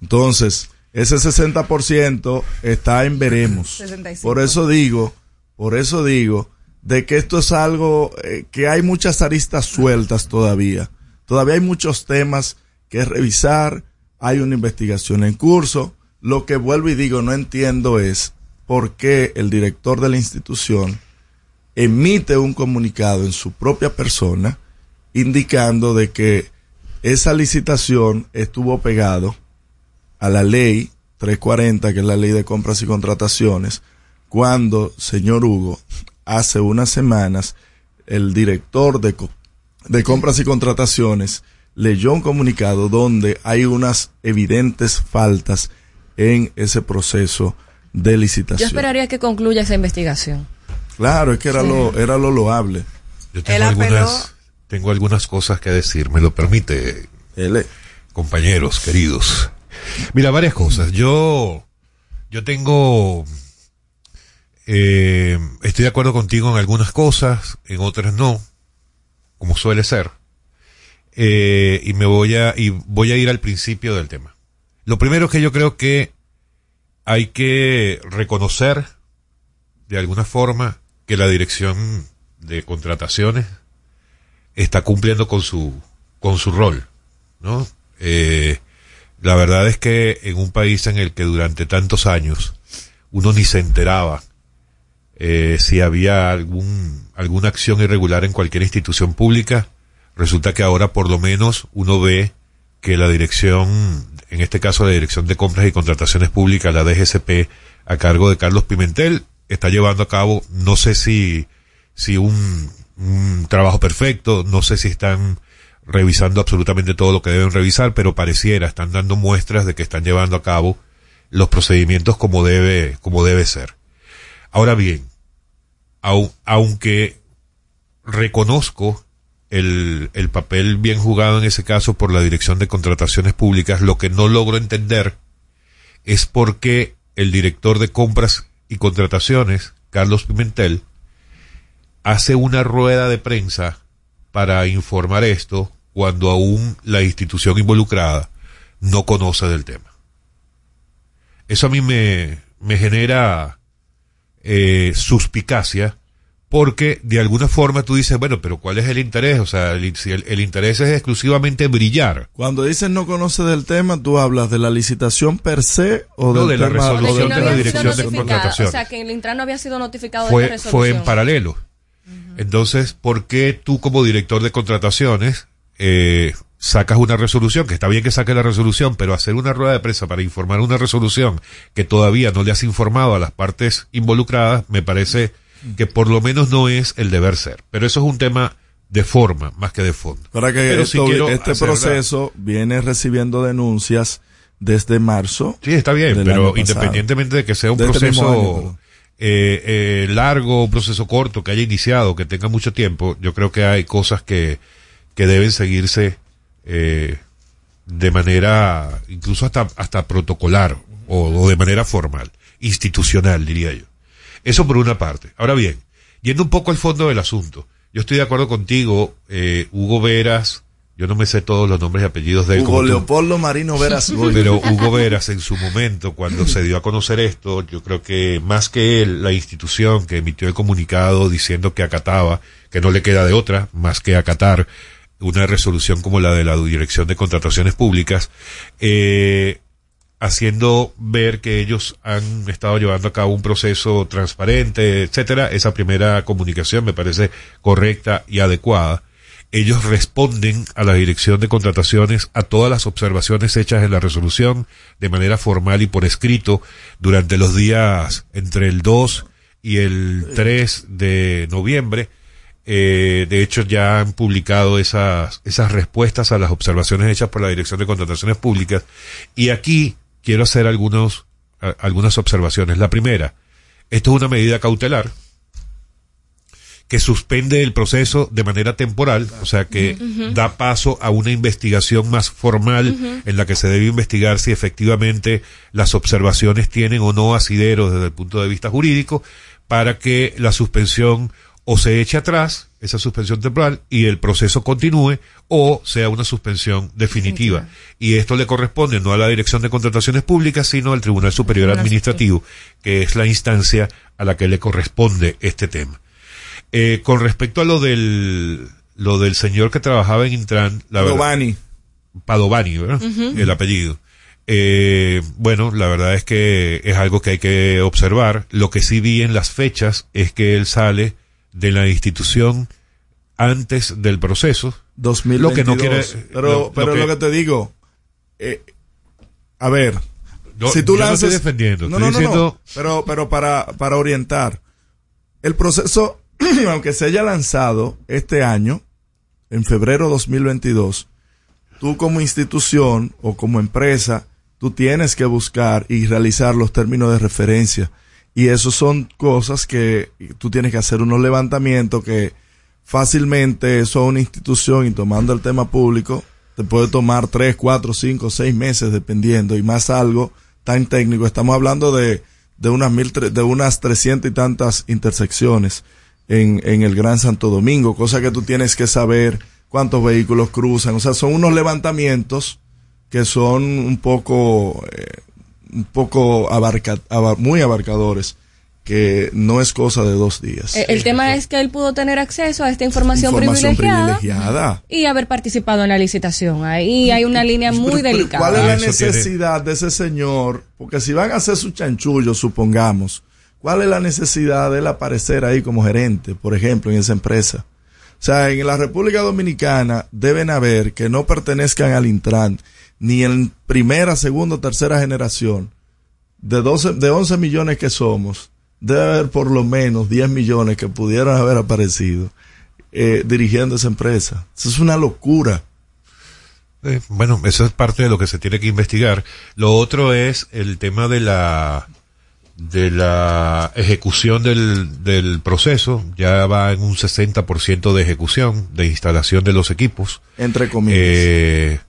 Entonces, ese 60% está en veremos. Por eso digo, por eso digo, de que esto es algo eh, que hay muchas aristas sueltas todavía. Todavía hay muchos temas que revisar, hay una investigación en curso. Lo que vuelvo y digo, no entiendo es por qué el director de la institución emite un comunicado en su propia persona indicando de que esa licitación estuvo pegado a la ley 340, que es la ley de compras y contrataciones, cuando, señor Hugo, hace unas semanas, el director de, de compras y contrataciones leyó un comunicado donde hay unas evidentes faltas en ese proceso de licitación. Yo esperaría que concluya esa investigación. Claro, es que era lo era lo loable. Yo tengo algunas tengo algunas cosas que decir, me lo permite. Compañeros queridos. Mira, varias cosas. Yo, yo tengo, eh, estoy de acuerdo contigo en algunas cosas, en otras no, como suele ser. Eh, y me voy a, y voy a ir al principio del tema. Lo primero es que yo creo que hay que reconocer de alguna forma que la dirección de contrataciones está cumpliendo con su, con su rol, ¿no? Eh, la verdad es que en un país en el que durante tantos años uno ni se enteraba eh, si había algún, alguna acción irregular en cualquier institución pública, resulta que ahora por lo menos uno ve que la dirección, en este caso la Dirección de Compras y Contrataciones Públicas, la DGCP, a cargo de Carlos Pimentel, está llevando a cabo, no sé si, si un, trabajo perfecto, no sé si están revisando absolutamente todo lo que deben revisar, pero pareciera, están dando muestras de que están llevando a cabo los procedimientos como debe, como debe ser. Ahora bien, au- aunque reconozco el, el papel bien jugado en ese caso por la Dirección de Contrataciones Públicas, lo que no logro entender es por qué el director de compras y contrataciones, Carlos Pimentel, hace una rueda de prensa para informar esto cuando aún la institución involucrada no conoce del tema. Eso a mí me, me genera eh, suspicacia porque de alguna forma tú dices, bueno, pero ¿cuál es el interés? O sea, el, si el- el interés es exclusivamente brillar. Cuando dices no conoce del tema, tú hablas de la licitación per se o No, del de la tema- resolución no de la Dirección de Contrataciones. O sea, que el Intran no había sido notificado de fue, esta resolución. fue en paralelo. Entonces, ¿por qué tú como director de contrataciones eh, sacas una resolución? Que está bien que saques la resolución, pero hacer una rueda de prensa para informar una resolución que todavía no le has informado a las partes involucradas, me parece que por lo menos no es el deber ser. Pero eso es un tema de forma más que de fondo. Para que Pero esto- quiero este la- proceso viene recibiendo denuncias desde marzo. Sí, está bien, pero independientemente de que sea un este proceso año, eh, eh, largo, un proceso corto, que haya iniciado, que tenga mucho tiempo, yo creo que hay cosas que, que deben seguirse eh, de manera, incluso hasta, hasta protocolar o, o de manera formal, institucional, diría yo. Eso por una parte. Ahora bien, yendo un poco al fondo del asunto, yo estoy de acuerdo contigo, eh, Hugo Veras, yo no me sé todos los nombres y apellidos de él. Hugo. Leopoldo Marino Veras. Pero Hugo Veras en su momento, cuando se dio a conocer esto, yo creo que más que él, la institución que emitió el comunicado diciendo que acataba, que no le queda de otra más que acatar una resolución como la de la Dirección de Contrataciones Públicas, eh, haciendo ver que ellos han estado llevando a cabo un proceso transparente, etcétera. Esa primera comunicación me parece correcta y adecuada. Ellos responden a la Dirección de Contrataciones a todas las observaciones hechas en la resolución de manera formal y por escrito durante los días entre el 2 y el 3 de noviembre. Eh, de hecho, ya han publicado esas, esas respuestas a las observaciones hechas por la Dirección de Contrataciones Públicas. Y aquí quiero hacer algunos, a- algunas observaciones. La primera, esto es una medida cautelar que suspende el proceso de manera temporal, o sea que da paso a una investigación más formal en la que se debe investigar si efectivamente las observaciones tienen o no asidero desde el punto de vista jurídico para que la suspensión o se eche atrás, esa suspensión temporal, y el proceso continúe, o sea una suspensión definitiva. Y esto le corresponde no a la Dirección de Contrataciones Públicas, sino al Tribunal Superior Tribunal Administrativo, que es la instancia a la que le corresponde este tema. Eh, con respecto a lo del, lo del señor que trabajaba en Intran, la verdad- Padovani. Padovani, ¿verdad? El apellido. Eh, bueno, la verdad es que es algo que hay que observar. Lo que sí vi en las fechas es que él sale de la institución antes del proceso. 2022. Lo que no quiere, pero lo- lo pero que- lo que te digo, eh, a ver, No, si tú yo no lanzas, estoy defendiendo, no, estoy no, pero pero para para orientar, el proceso, aunque se haya lanzado este año, en febrero 2022, tú como institución o como empresa, tú tienes que buscar y realizar los términos de referencia. Y eso son cosas que tú tienes que hacer unos levantamientos que fácilmente eso una institución y tomando el tema público te puede tomar tres, cuatro, cinco, seis meses dependiendo y más algo tan técnico. Estamos hablando de, de unas mil, de unas trescientas y tantas intersecciones en, en el Gran Santo Domingo, cosa que tú tienes que saber cuántos vehículos cruzan. O sea, son unos levantamientos que son un poco, eh, un poco abarca, aba- muy abarcadores, que no es cosa de dos días. Eh, El, tema es que él pudo tener acceso a esta información, Información privilegiada, privilegiada. y haber participado en la licitación. Ahí hay una línea muy delicada. ¿Cuál es la necesidad de ese señor? Porque si van a hacer su chanchullo, supongamos, ¿cuál es la necesidad de él aparecer ahí como gerente, por ejemplo, en esa empresa? O sea, en la República Dominicana deben haber que no pertenezcan al Intran ni en primera, segunda o tercera generación. De, 12, de 11 millones que somos, debe haber por lo menos 10 millones que pudieran haber aparecido eh, dirigiendo esa empresa. Eso es una locura. Eh, bueno, eso es parte de lo que se tiene que investigar. Lo otro es el tema de la de la ejecución del, del proceso. Ya va en un 60% de ejecución, de instalación de los equipos. Entre comillas. Eh,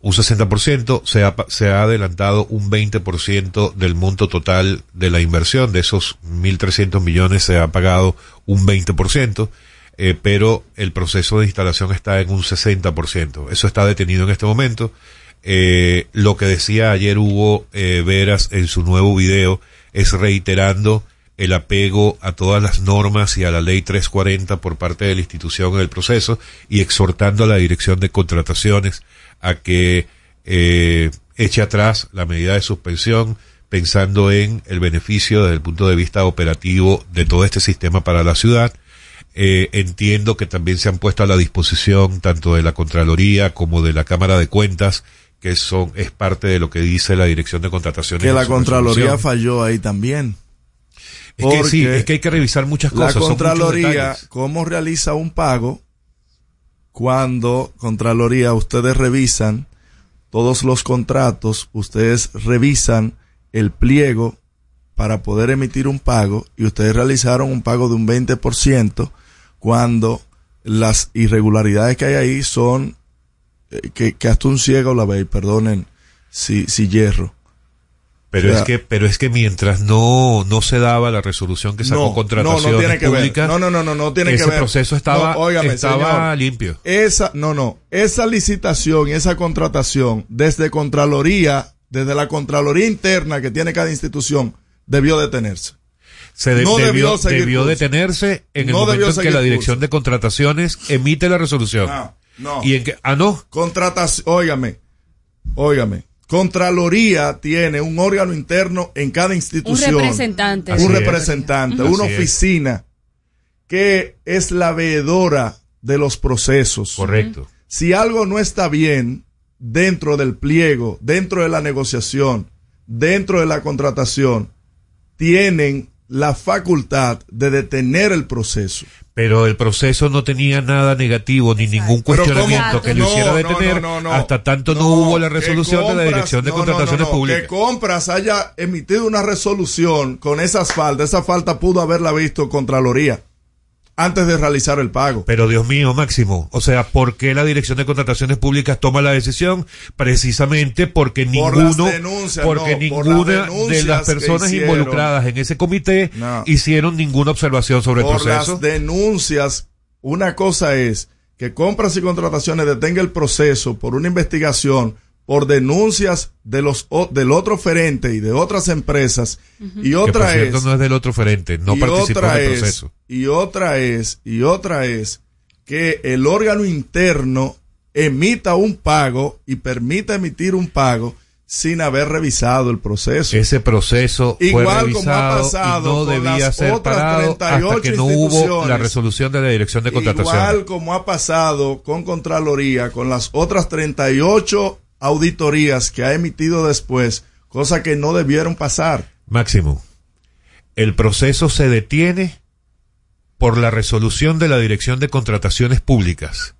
un 60%, se ha, se ha adelantado un 20% del monto total de la inversión, de esos 1.300 millones se ha pagado un 20%, eh, pero el proceso de instalación está en un 60%. Eso está detenido en este momento. Eh, lo que decía ayer Hugo eh, Veras en su nuevo video es reiterando el apego a todas las normas y a la ley 340 por parte de la institución en el proceso y exhortando a la dirección de contrataciones a que eh, eche atrás la medida de suspensión pensando en el beneficio desde el punto de vista operativo de todo este sistema para la ciudad. Eh, entiendo que también se han puesto a la disposición tanto de la Contraloría como de la Cámara de Cuentas, que son, es parte de lo que dice la Dirección de Contrataciones. Que la Contraloría falló ahí también. Es que sí, es que hay que revisar muchas La cosas. muchos Contraloría. ¿cómo realiza un pago? Cuando Contraloría, ustedes revisan todos los contratos, ustedes revisan el pliego para poder emitir un pago y ustedes realizaron un pago de un 20% cuando las irregularidades que hay ahí son eh, que, hasta un ciego la ve, y perdonen si, si hierro. Pero O sea, es que, pero es que mientras no, no se daba la resolución que sacó No, contrataciones no, no públicas, No, no, no, no, no tiene ese que ver. proceso estaba, óigame, estaba señor. limpio. Esa, no, no, esa licitación y esa contratación desde Contraloría, desde la Contraloría interna que tiene cada institución, debió detenerse. Se de- No debió, debió debió detenerse en el momento en que la dirección curso. de contrataciones emite la resolución. No, no. Y en que, ah, no, Contratación, óigame, óigame. Contraloría tiene un órgano interno en cada institución. representante. Un es. representante, una es. oficina que es la veedora de los procesos. correcto. Si algo no está bien dentro del pliego, dentro de la negociación, dentro de la contratación, tienen la facultad de detener el proceso. Pero el proceso no tenía nada negativo ni ningún cuestionamiento que lo No, hiciera detener no, no, no. hasta tanto no, hubo la resolución de la dirección de contrataciones públicas. Que compras haya emitido una resolución con esas faltas. Esa falta pudo haberla visto Contraloría antes de realizar el pago. Pero Dios mío, Máximo, o sea, ¿por qué la Dirección de Contrataciones Públicas toma la decisión? Precisamente porque Por ninguno, denuncias, porque no, ninguna de las personas hicieron. involucradas en ese comité No. hicieron ninguna observación sobre el por proceso. las denuncias, una cosa es que compras y contrataciones detenga el proceso por una investigación por denuncias de los o- del otro oferente y de otras empresas y que por otra cierto es no es del otro oferente, no participó otra en el es- proceso. y otra es y otra es que el órgano interno emita un pago y permita emitir un pago sin haber revisado el proceso. Ese proceso fue Igual como ha revisado pasado y no con debía las ser otras parado hasta 38 que no hubo la instituciones. resolución de la Dirección de Contrataciones. Igual como ha pasado con Contraloría, con las otras 38 auditorías que ha emitido después, cosa que no debieron pasar. Máximo, el proceso se detiene por la resolución de la Dirección de Contrataciones Públicas,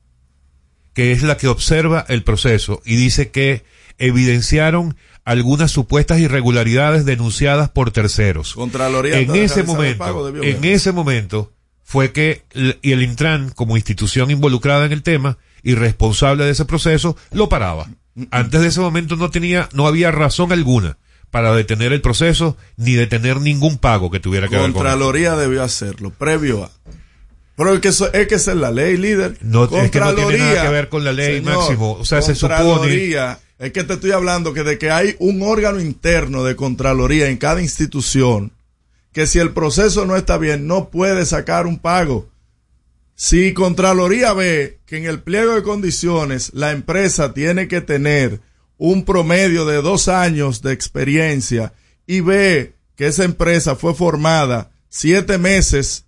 que es la que observa el proceso y dice que evidenciaron algunas supuestas irregularidades denunciadas por terceros. Contraloría En ese el momento, pago en ver. ese momento fue que l- y el Intran, como institución involucrada en el tema y responsable de ese proceso, lo paraba. Antes de ese momento no tenía, no había razón alguna para detener el proceso ni detener ningún pago que tuviera que ver con Contraloría debió hacerlo, previo a. Pero es que, eso, es que esa es la ley, líder. No, es que no tiene nada que ver con la ley, Máximo. O sea, se supone- Contraloría, Es que te estoy hablando que de que hay un órgano interno de Contraloría en cada institución, que si el proceso no está bien, no puede sacar un pago. Si Contraloría ve que en el pliego de condiciones la empresa tiene que tener un promedio de dos años de experiencia y ve que esa empresa fue formada siete meses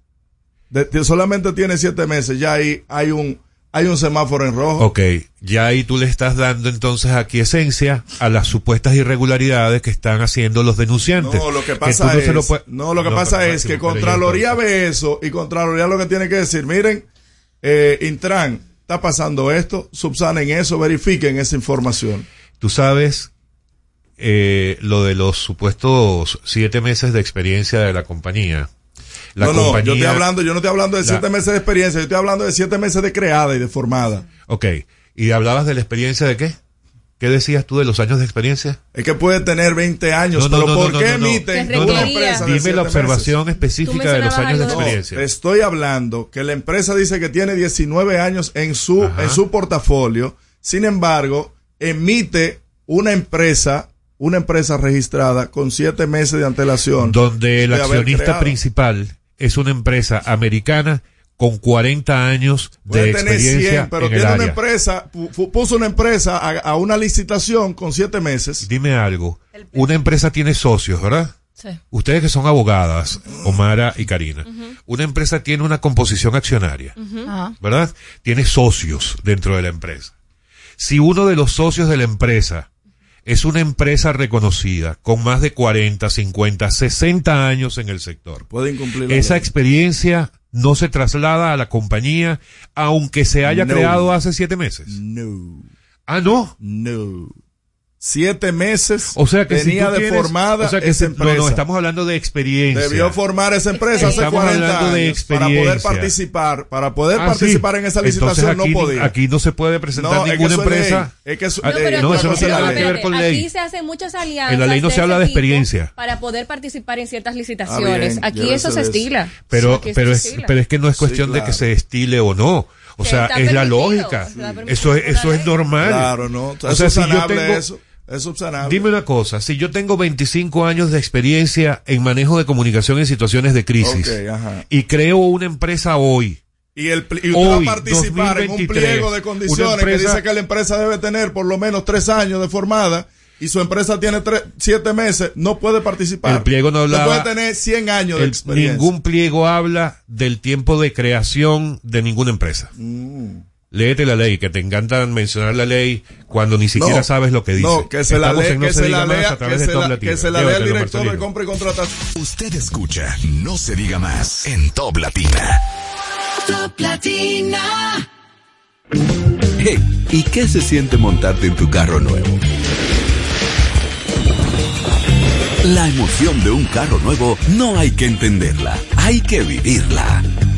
solamente tiene siete meses, ya ahí hay un, hay un semáforo en rojo. Ok, ya ahí tú le estás dando entonces aquiescencia a las supuestas irregularidades que están haciendo los denunciantes. No, lo que pasa no es, se lo puedes- no, lo que No, pasa pero es que Máximo, pero Contraloría ve eso y Contraloría lo que tiene que decir, miren, eh, Intran, está pasando esto, subsanen eso, verifiquen esa información. Tú sabes eh, lo de los supuestos siete meses de experiencia de la compañía. La no, no, compañía, yo estoy hablando, yo no estoy hablando de la- siete meses de experiencia, yo estoy hablando de siete meses de creada y de formada. Ok, ¿y hablabas de la experiencia de qué? ¿Qué decías tú de los años de experiencia? Es que puede tener 20 años, No, no, pero no, ¿por no, qué no, no. emiten una empresa de Dime siete la observación meses? específica de los años de algo. No, experiencia. te estoy hablando que la empresa dice que tiene 19 años en su, Ajá. en su portafolio. Sin embargo, emite una empresa, una empresa registrada con siete meses de antelación. donde el accionista principal es una empresa americana con 40 años de Puede tener experiencia 100, pero en el tiene una área. empresa, pu- pu- puso una empresa a, a una licitación con siete meses. Dime algo, una empresa tiene socios, ¿verdad? Sí. Ustedes que son abogadas, Omara y Karina, una empresa tiene una composición accionaria. ¿verdad? Tiene socios dentro de la empresa. Si uno de los socios de la empresa es una empresa reconocida con más de 40, 50, 60 años en el sector, Puede incumplir la esa experiencia no se traslada a la compañía aunque se haya No. creado hace siete meses. No, Ah, no. no. Siete meses O sea que si tenía tú de tienes- formada o sea que esa si- empresa. no, no, estamos hablando de experiencia. Debió formar esa empresa hace Estamos 40 hablando de años para poder experiencia. participar, para poder Ah, participar sí. en esa Entonces licitación aquí, no podía. Aquí no se puede presentar No, es que ninguna empresa. Es que eso- Ah, No, pero no, aquí- eso no tiene nada que ver con ley. Aquí se hacen muchas alianzas. En la ley no se habla de experiencia. Para poder participar en ciertas Ah, licitaciones. bien, Aquí eso se estila. Pero, eso pero, es, estila. pero es que no es cuestión Sí, de que claro. se estile o no. O sea, es la lógica. permitido Eso es, eso es normal. Claro, no. O Es sea, si yo tengo, eso. Es subsanable. Dime una cosa, si yo tengo 25 años de experiencia en manejo de comunicación en situaciones de crisis ajá. y creo una empresa hoy, Y, el, y usted Hoy, va a participar en un 2023, pliego de condiciones empresa- que dice que la empresa debe tener por lo menos tres años de formada y su empresa tiene tres, siete meses, no puede participar. El pliego no Usted hablaba- puede tener 100 años de experiencia. ningún pliego habla del tiempo de creación de ninguna empresa. Mm. Léete la ley, que te encantan mencionar la ley cuando ni siquiera No, sabes lo que dice. No, que se la lea, No que se se diga la más lea, a través que de se Top la, Latina. que se la lea el director de compra y contratación. Usted escucha No se diga más en Top Latina. Top Latina. Hey, ¿y qué se siente montarte en tu carro nuevo? La emoción de un carro nuevo no hay que entenderla, hay que vivirla.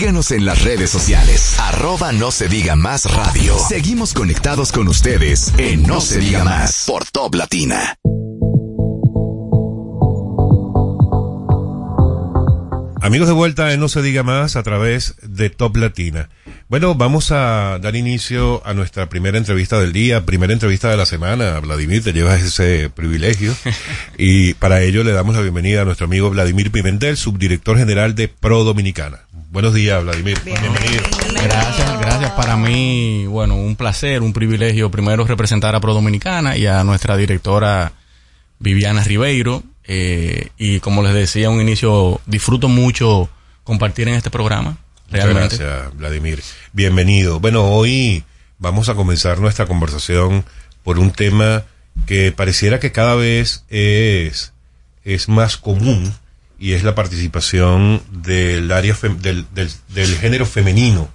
Síguenos en las redes sociales. Arroba no se diga más radio. Seguimos conectados con ustedes en No se diga más por Top Latina. Amigos de vuelta en No se diga más a través de Top Latina. Bueno, vamos a dar inicio a nuestra primera entrevista del día, primera entrevista de la semana. Vladimir, te llevas ese privilegio. Y para ello le damos la bienvenida a nuestro amigo Vladimir Pimentel, subdirector general de Pro Dominicana. Buenos días, Vladimir. Bienvenido. Gracias, gracias. Para mí, bueno, un placer, un privilegio primero representar a Pro Dominicana y a nuestra directora Viviana Ribeiro. Eh, y como les decía un inicio, disfruto mucho compartir en este programa. Realmente. Muchas gracias, Vladimir. Bienvenido. Bueno, hoy vamos a comenzar nuestra conversación por un tema que pareciera que cada vez es, es más común y es la participación del área fem- del, del, del género femenino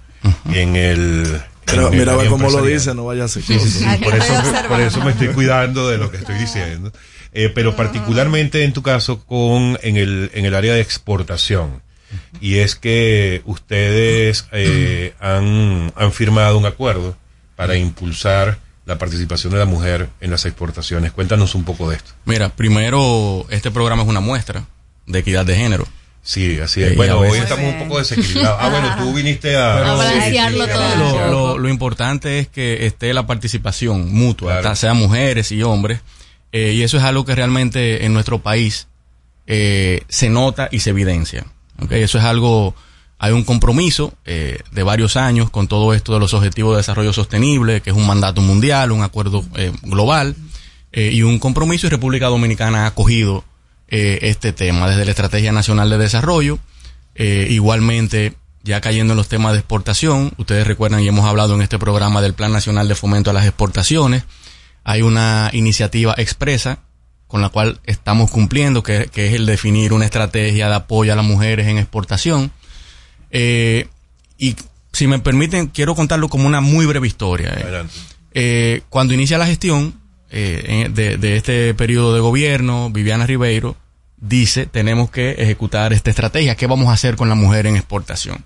en el Pero en el mira, cómo lo dice, no vaya a ser Sí, sí, por eso, me- por eso me estoy cuidando de lo que estoy diciendo. Eh, pero particularmente en tu caso con en el, en el área de exportación. Y es que ustedes eh, han, han firmado un acuerdo para impulsar la participación de la mujer en las exportaciones. Cuéntanos un poco de esto. Mira, primero, este programa es una muestra de equidad de género. Sí, así es. Eh, Bueno, hoy estamos un poco desequilibrados. Ah, bueno, tú viniste a... Pero- A balancearlo Sí, todo. Lo, lo- lo importante es que esté la participación mutua, Claro. sea mujeres y hombres, eh, y eso es algo que realmente en nuestro país eh, se nota y se evidencia. ¿ok? Eso es algo, hay un compromiso eh, de varios años con todo esto de los objetivos de desarrollo sostenible, que es un mandato mundial, un acuerdo eh, global, eh, y un compromiso y República Dominicana ha acogido eh, este tema desde la Estrategia Nacional de Desarrollo. Eh, igualmente, ya cayendo en los temas de exportación, ustedes recuerdan y hemos hablado en este programa del Plan Nacional de Fomento a las Exportaciones. Hay una iniciativa expresa con la cual estamos cumpliendo, que, que es el definir una estrategia de apoyo a las mujeres en exportación. Eh, y si me permiten, quiero contarlo como una muy breve historia. eh. Eh, cuando inicia la gestión eh, de este periodo de gobierno, Viviana Ribeiro dice, tenemos que ejecutar esta estrategia. ¿Qué vamos a hacer con la mujer en exportación?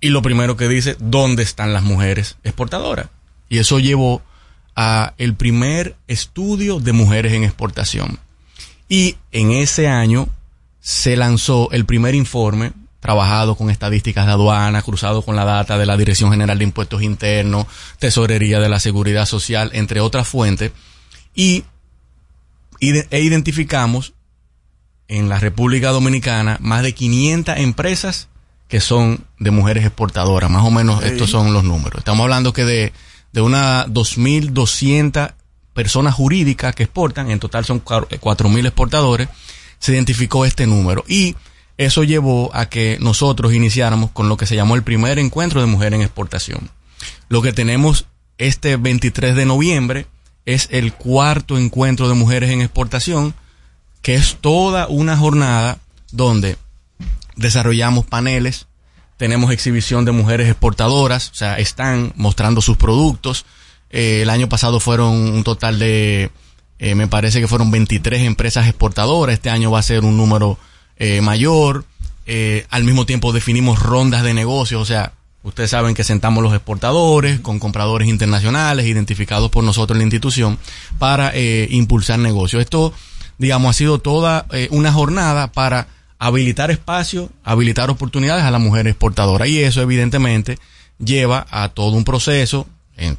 Y lo primero que dice, ¿dónde están las mujeres exportadoras? Y eso llevó a el primer estudio de mujeres en exportación. Y en ese año se lanzó el primer informe trabajado con estadísticas de aduana, cruzado con la data de la Dirección General de Impuestos Internos, Tesorería de la Seguridad Social, entre otras fuentes, y e identificamos en la República Dominicana más de 500 empresas que son de mujeres exportadoras, más o menos estos son los números. Estamos hablando que de, de unas 2.200 personas jurídicas que exportan, en total son cua- 4.000 exportadores, se identificó este número. Y eso llevó a que nosotros iniciáramos con lo que se llamó el primer encuentro de mujer en exportación. Lo que tenemos este 23 de noviembre es el cuarto encuentro de mujeres en exportación, que es toda una jornada donde desarrollamos paneles, tenemos exhibición de mujeres exportadoras, o sea, están mostrando sus productos. Eh, el año pasado fueron un total de, eh, me parece que fueron 23 empresas exportadoras, este año va a ser un número eh, mayor. Eh, al mismo tiempo definimos rondas de negocios, o sea, ustedes saben que sentamos los exportadores con compradores internacionales identificados por nosotros en la institución para eh, impulsar negocios. Esto, digamos, ha sido toda eh, una jornada para habilitar espacio, habilitar oportunidades a la mujer exportadora. Y eso, evidentemente, lleva a todo un proceso,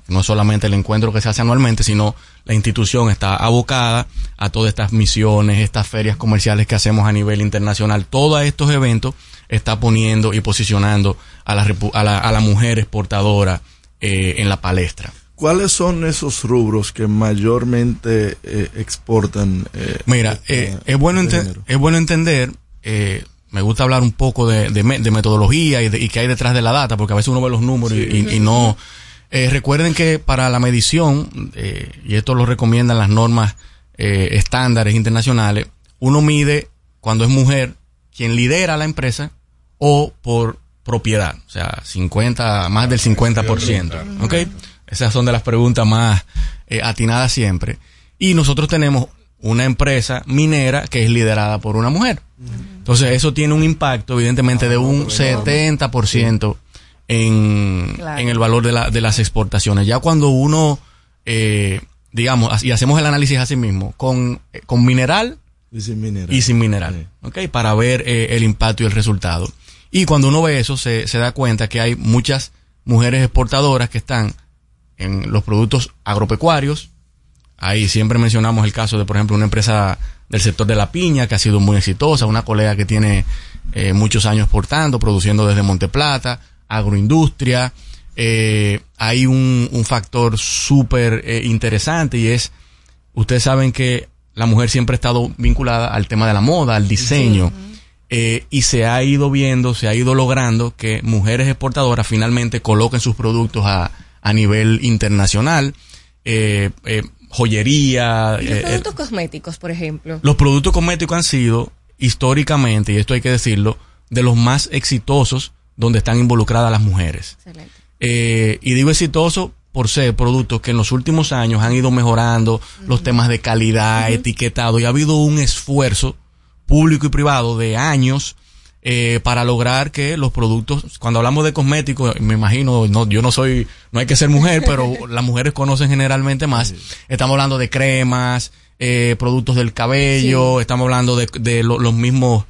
no solamente el encuentro que se hace anualmente, sino la institución está abocada a todas estas misiones, estas ferias comerciales que hacemos a nivel internacional. Todos estos eventos está poniendo y posicionando a la, a la, a la mujer exportadora eh, en la palestra. ¿Cuáles son esos rubros que mayormente eh, exportan? eh, Mira, eh, es, bueno este es bueno entender, eh, me gusta hablar un poco de, de me- de metodología y, de, y qué hay detrás de la data, porque a veces uno ve los números y- y no... Eh, recuerden que para la medición, eh, y esto lo recomiendan las normas eh, estándares internacionales, uno mide cuando es mujer quien lidera la empresa o por propiedad, o sea, 50, más del 50%. ¿Ok? Esas son de las preguntas más atinadas siempre. Y nosotros tenemos una empresa minera que es liderada por una mujer. Entonces, eso tiene un impacto, evidentemente, de un 70% en, Claro. en el valor de, la- de las exportaciones. Ya cuando uno, eh, digamos, y hacemos el análisis así mismo, con, eh, con mineral Y sin mineral. y sin mineral, ¿ok? Para ver eh, el impacto y el resultado. Y cuando uno ve eso, se, se da cuenta que hay muchas mujeres exportadoras que están en los productos agropecuarios. Ahí siempre mencionamos el caso de, por ejemplo, una empresa del sector de la piña que ha sido muy exitosa, una colega que tiene eh, muchos años exportando, produciendo desde Monteplata, agroindustria. Eh, hay un, un factor súper eh, interesante y es, ustedes saben que la mujer siempre ha estado vinculada al tema de la moda, al diseño. Eh, y se ha ido viendo, se ha ido logrando que mujeres exportadoras finalmente coloquen sus productos a, a nivel internacional. Eh, joyería. Y los productos cosméticos, por ejemplo. los productos cosméticos han sido históricamente, y esto hay que decirlo, de los más exitosos donde están involucradas las mujeres. Excelente. Eh, y digo exitoso por ser productos que en los últimos años han ido mejorando los temas de calidad, etiquetado, y ha habido un esfuerzo público y privado de años eh, para lograr que los productos, cuando hablamos de cosméticos, me imagino, no, yo no soy, no hay que ser mujer, pero las mujeres conocen generalmente más. Estamos hablando de cremas, eh, productos del cabello, estamos hablando de, de lo- los mismos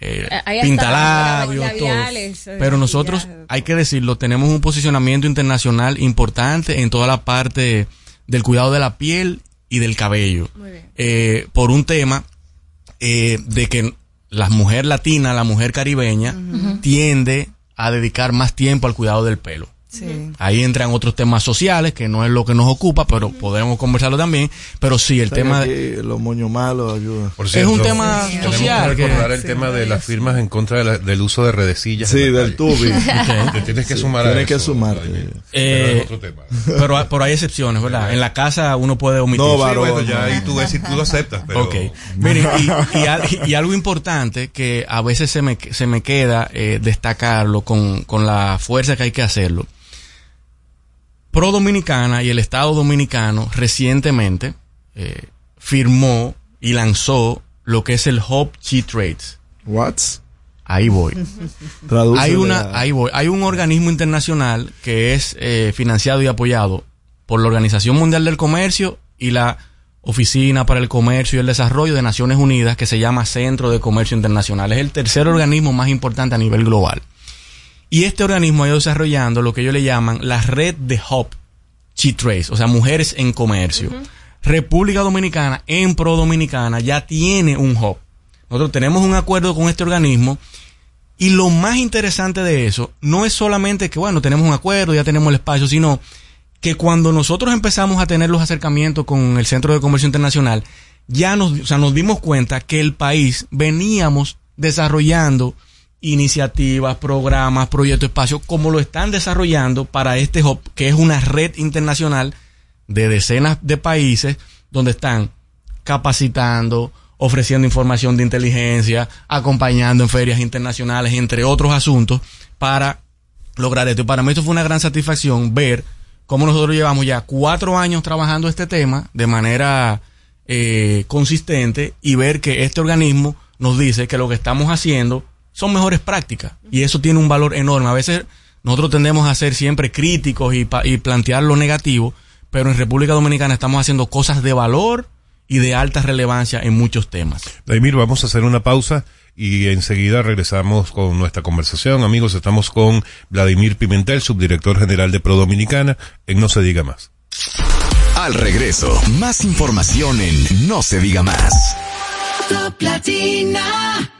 eh, hasta pintalabios, todo. labiales, eh, Pero nosotros, hay que decirlo, tenemos un posicionamiento internacional importante en toda la parte del cuidado de la piel y del cabello. Eh, por un tema eh, de que la mujer latina, la mujer caribeña, tiende a dedicar más tiempo al cuidado del pelo. Sí. Ahí entran otros temas sociales, que no es lo que nos ocupa, pero podemos conversarlo también. Pero sí, el O sea, que tema... aquí los moños malos ayudan. Por Es un tema tenemos social que que- recordar el tema de las firmas en contra de la- del uso de redecillas. Sí, del calle. tubi. Te tienes que Sí, sumar a tienes que sumarte. Pero Eh, es otro tema. pero, hay- pero hay excepciones, ¿verdad? En la casa uno puede omitir. No, Sí, varón, bueno, ya ahí tú ves si tú lo aceptas, pero Ok. Miren, y, y al- y algo importante que a veces se me, se me queda eh, destacarlo con, con la fuerza que hay que hacerlo. Pro Dominicana y el Estado Dominicano recientemente eh, firmó y lanzó lo que es el Hub Cheat Rates. What? Ahí voy. Hay una, ahí voy. Hay un organismo internacional que es eh, financiado y apoyado por la Organización Mundial del Comercio y la Oficina para el Comercio y el Desarrollo de Naciones Unidas que se llama Centro de Comercio Internacional. Es el tercer organismo más importante a nivel global. Y este organismo ha ido desarrollando lo que ellos le llaman la red de hub cheat trace, o sea, mujeres en comercio. República Dominicana, en Pro Dominicana, ya tiene un hub. Nosotros tenemos un acuerdo con este organismo y lo más interesante de eso no es solamente que, bueno, tenemos un acuerdo, ya tenemos el espacio, sino que cuando nosotros empezamos a tener los acercamientos con el Centro de Comercio Internacional, ya nos, o sea, nos dimos cuenta que el país veníamos desarrollando iniciativas, programas, proyectos, espacios, como lo están desarrollando para este hub, que es una red internacional de decenas de países donde están capacitando, ofreciendo información de inteligencia, acompañando en ferias internacionales, entre otros asuntos, para lograr esto. Y para mí esto fue una gran satisfacción ver cómo nosotros llevamos ya cuatro años trabajando este tema de manera eh, consistente y ver que este organismo nos dice que lo que estamos haciendo son mejores prácticas y eso tiene un valor enorme. A veces nosotros tendemos a ser siempre críticos y, y plantear lo negativo, pero en República Dominicana estamos haciendo cosas de valor y de alta relevancia en muchos temas. Vladimir, vamos a hacer una pausa y enseguida regresamos con nuestra conversación. Amigos, estamos con Vladimir Pimentel, subdirector general de Pro Dominicana, en No Se Diga Más. Al regreso, más información en No se diga más. Top Latina.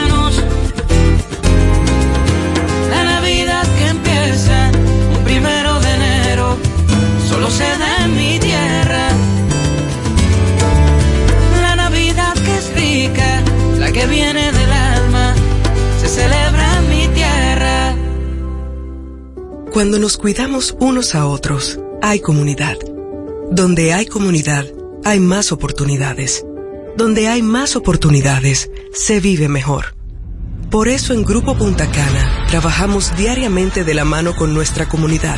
Mi tierra. La Navidad que es rica, la que viene del alma, se celebra mi tierra. Cuando nos cuidamos unos a otros, hay comunidad. Donde hay comunidad, hay más oportunidades. Donde hay más oportunidades, se vive mejor. Por eso en Grupo Punta Cana trabajamos diariamente de la mano con nuestra comunidad,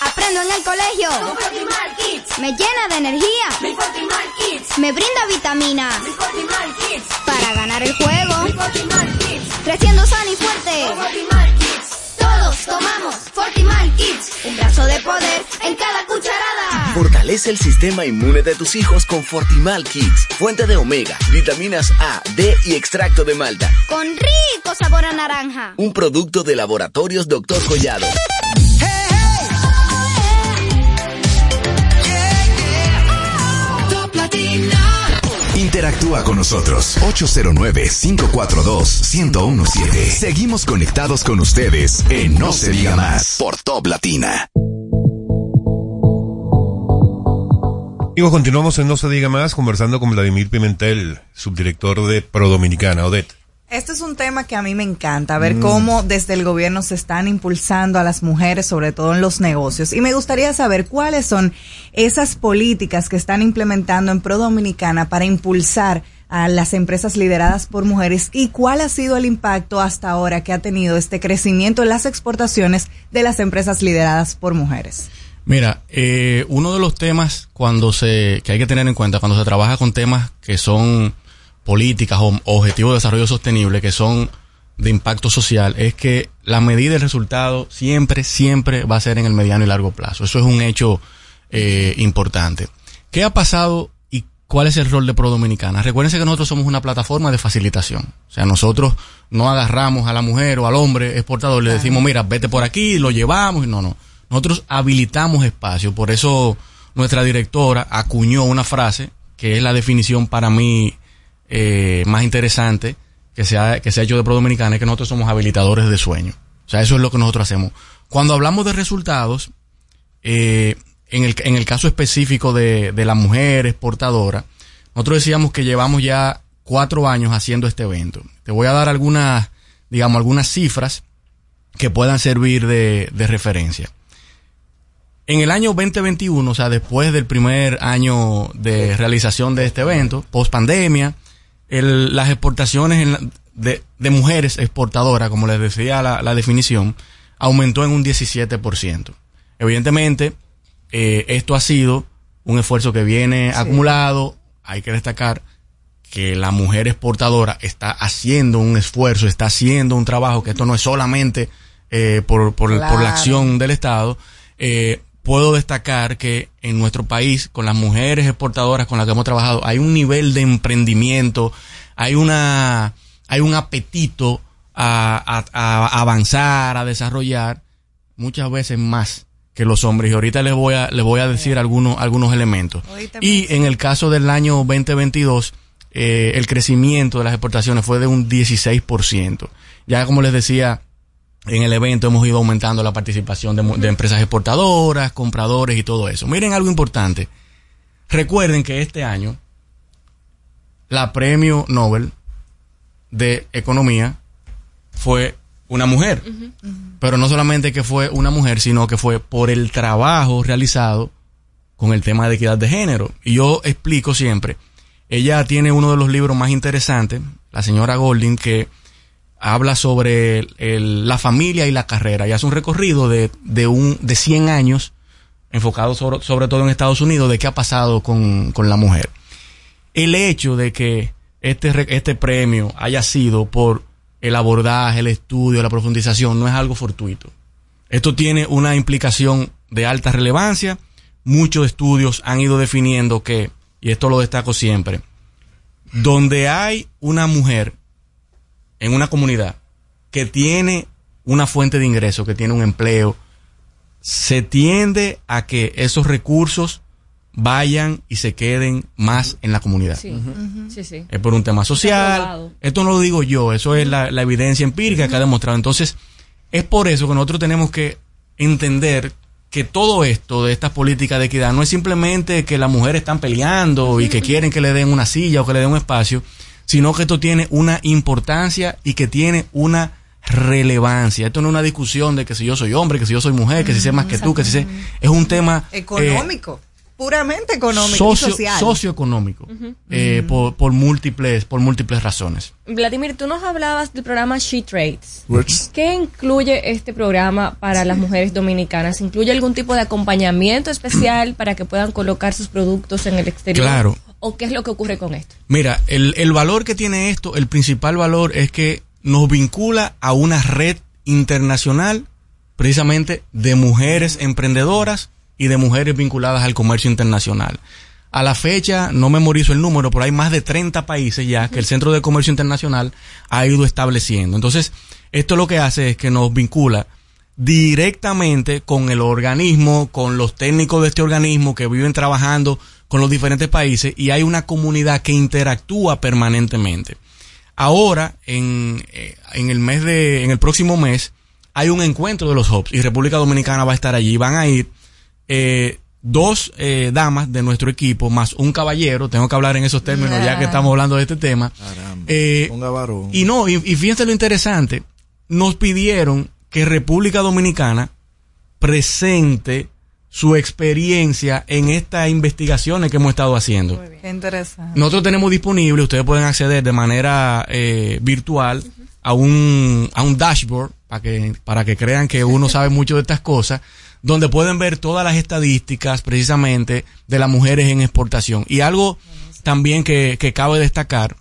Aprendo en el colegio. Me llena de energía. Me brinda vitamina. Para ganar el juego. Creciendo sano y fuerte. Todos tomamos Fortimal Kids. Un brazo de poder en cada cucharada. Fortalece el sistema inmune de tus hijos con Fortimal Kids. Fuente de omega, vitaminas A, D y extracto de malta. Con rico sabor a naranja. Un producto de laboratorios Dr. Collado. Interactúa con nosotros 809-542-1017. Seguimos conectados con ustedes en No se diga más por Top Latina. Amigos, continuamos en No se diga más conversando con Vladimir Pimentel, subdirector de Pro Dominicana, Odette. Este es un tema que a mí me encanta, ver Mm. cómo desde el gobierno se están impulsando a las mujeres, sobre todo en los negocios. Y me gustaría saber cuáles son esas políticas que están implementando en Pro Dominicana para impulsar a las empresas lideradas por mujeres y cuál ha sido el impacto hasta ahora que ha tenido este crecimiento en las exportaciones de las empresas lideradas por mujeres. Mira, eh, uno de los temas cuando se, que hay que tener en cuenta cuando se trabaja con temas que son políticas o objetivos de desarrollo sostenible, que son de impacto social, es que la medida del resultado siempre, siempre va a ser en el mediano y largo plazo. Eso es un hecho eh, importante. ¿Qué ha pasado y cuál es el rol de Pro Dominicana? Recuérdense que nosotros somos una plataforma de facilitación. O sea, nosotros no agarramos a la mujer o al hombre exportador, le decimos, mira, vete por aquí, lo llevamos, no, no. Nosotros habilitamos espacio, por eso nuestra directora acuñó una frase que es la definición para mí eh, más interesante que se, ha, que se hecho de Pro Dominicana, es que nosotros somos habilitadores de sueño. O sea, eso es lo que nosotros hacemos. Cuando hablamos de resultados, eh, en, el, en el caso específico de, de la mujer exportadora, nosotros decíamos que llevamos ya cuatro años haciendo este evento. Te voy a dar algunas, digamos, algunas cifras que puedan servir de, de referencia. En el año 2021, o sea, después del primer año de realización de este evento, post pandemia, el- las exportaciones en la- de, de mujeres exportadoras, como les decía la, la definición, aumentó en un 17%. Evidentemente, eh, esto ha sido un esfuerzo que viene acumulado. Hay que destacar que la mujer exportadora está haciendo un esfuerzo, está haciendo un trabajo, que esto no es solamente eh, por, por, por la acción del Estado. Eh, puedo destacar que en nuestro país, con las mujeres exportadoras con las que hemos trabajado, hay un nivel de emprendimiento, hay una, hay un apetito a, a- a avanzar, a desarrollar, muchas veces más que los hombres. Y ahorita les voy a, les voy a decir algunos, algunos elementos. Y en el caso del año 2022, eh, el crecimiento de las exportaciones fue de un 16%. Ya como les decía, en el evento hemos ido aumentando la participación de, empresas exportadoras, compradores y todo eso. Miren algo importante. Recuerden que este año la premio Nobel de Economía fue una mujer. Pero no solamente que fue una mujer, sino que fue por el trabajo realizado con el tema de equidad de género. Y yo explico siempre, ella tiene uno de los libros más interesantes, la señora Golding, que habla sobre la familia y la carrera y hace un recorrido de, de, un, de 100 años enfocado sobre, sobre todo en Estados Unidos de qué ha pasado con, con la mujer. El hecho de que este, este premio haya sido por el abordaje, el estudio, la profundización, no es algo fortuito. Esto tiene una implicación de alta relevancia. Muchos estudios han ido definiendo que, y esto lo destaco siempre, donde hay una mujer en una comunidad que tiene una fuente de ingreso, que tiene un empleo, se tiende a que esos recursos vayan y se queden más en la comunidad. Sí, sí, sí. Es por un tema social. Esto no lo digo yo, eso es la, la evidencia empírica que ha demostrado. Entonces, es por eso que nosotros tenemos que entender que todo esto de estas políticas de equidad no es simplemente que las mujeres están peleando y que quieren que le den una silla o que le den un espacio, sino que esto tiene una importancia y que tiene una relevancia. Esto no es una discusión de que si yo soy hombre, que si yo soy mujer, que si sé más que tú, que si sé... Es un tema... eh, Económico. Puramente económico socio- y social. socioeconómico eh, por, por múltiples por múltiples razones. Vladimir, tú nos hablabas del programa She Trades. ¿Qué incluye este programa para las mujeres dominicanas? ¿Incluye algún tipo de acompañamiento especial para que puedan colocar sus productos en el exterior? Claro. ¿O qué es lo que ocurre con esto? Mira, el, el valor que tiene esto, el principal valor es que nos vincula a una red internacional precisamente de mujeres emprendedoras y de mujeres vinculadas al comercio internacional. A la fecha, no memorizo el número, pero hay más de 30 países ya que el Centro de Comercio Internacional ha ido estableciendo. Entonces, esto lo que hace es que nos vincula directamente con el organismo, con los técnicos de este organismo que viven trabajando con los diferentes países y hay una comunidad que interactúa permanentemente. Ahora, en, eh, en el mes de, en el próximo mes, hay un encuentro de los hubs y República Dominicana va a estar allí. Van a ir eh, dos eh, damas de nuestro equipo más un caballero. Tengo que hablar en esos términos ya que estamos hablando de este tema. Eh, Ponga varón. y no, y, y fíjense lo interesante, nos pidieron que República Dominicana presente su experiencia en estas investigaciones que hemos estado haciendo. Qué interesante. Nosotros tenemos disponible, ustedes pueden acceder de manera eh, virtual a un, a un dashboard para que, para que crean que uno sabe mucho de estas cosas, donde pueden ver todas las estadísticas precisamente de las mujeres en exportación. Y algo también que, cabe destacar,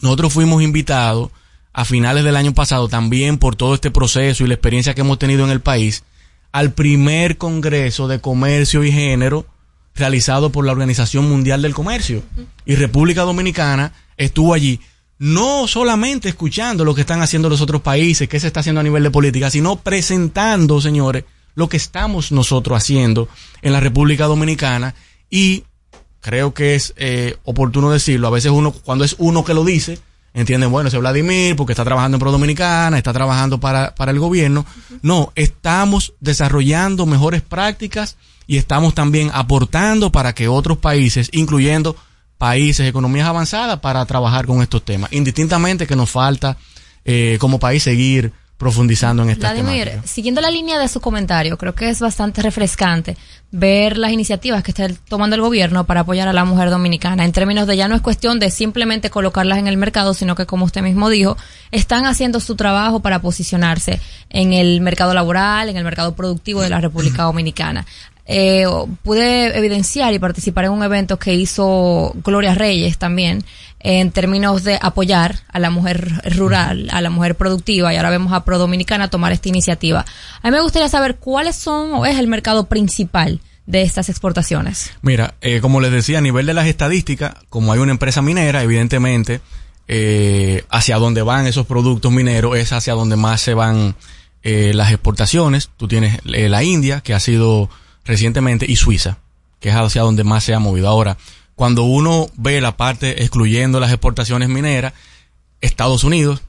nosotros fuimos invitados a finales del año pasado también por todo este proceso y la experiencia que hemos tenido en el país al primer Congreso de Comercio y Género realizado por la Organización Mundial del Comercio. Y República Dominicana estuvo allí no solamente escuchando lo que están haciendo los otros países, qué se está haciendo a nivel de política, sino presentando, señores, lo que estamos nosotros haciendo en la República Dominicana y creo que es eh, oportuno decirlo. A veces uno, cuando es uno que lo dice, entienden, bueno, ese es Vladimir porque está trabajando en Pro Dominicana, está trabajando para, para el gobierno. No, estamos desarrollando mejores prácticas y estamos también aportando para que otros países, incluyendo países, economías avanzadas, para trabajar con estos temas. Indistintamente que nos falta eh, como país seguir profundizando en estas Vladimir, temáticas. siguiendo la línea de su comentario, creo que es bastante refrescante ver las iniciativas que está tomando el gobierno para apoyar a la mujer dominicana, en términos de ya no es cuestión de simplemente colocarlas en el mercado, sino que como usted mismo dijo, están haciendo su trabajo para posicionarse en el mercado laboral, en el mercado productivo de la República Dominicana. Eh, pude evidenciar y participar en un evento que hizo Gloria Reyes también en términos de apoyar a la mujer rural, a la mujer productiva y ahora vemos a Pro Dominicana tomar esta iniciativa. A mí me gustaría saber cuáles son o es el mercado principal de estas exportaciones. Mira, eh, como les decía, a nivel de las estadísticas, como hay una empresa minera, evidentemente, eh, hacia donde van esos productos mineros es hacia donde más se van eh, las exportaciones. Tú tienes eh, la India, que ha sido recientemente, y Suiza, que es hacia donde más se ha movido. Ahora, cuando uno ve la parte excluyendo las exportaciones mineras, Estados Unidos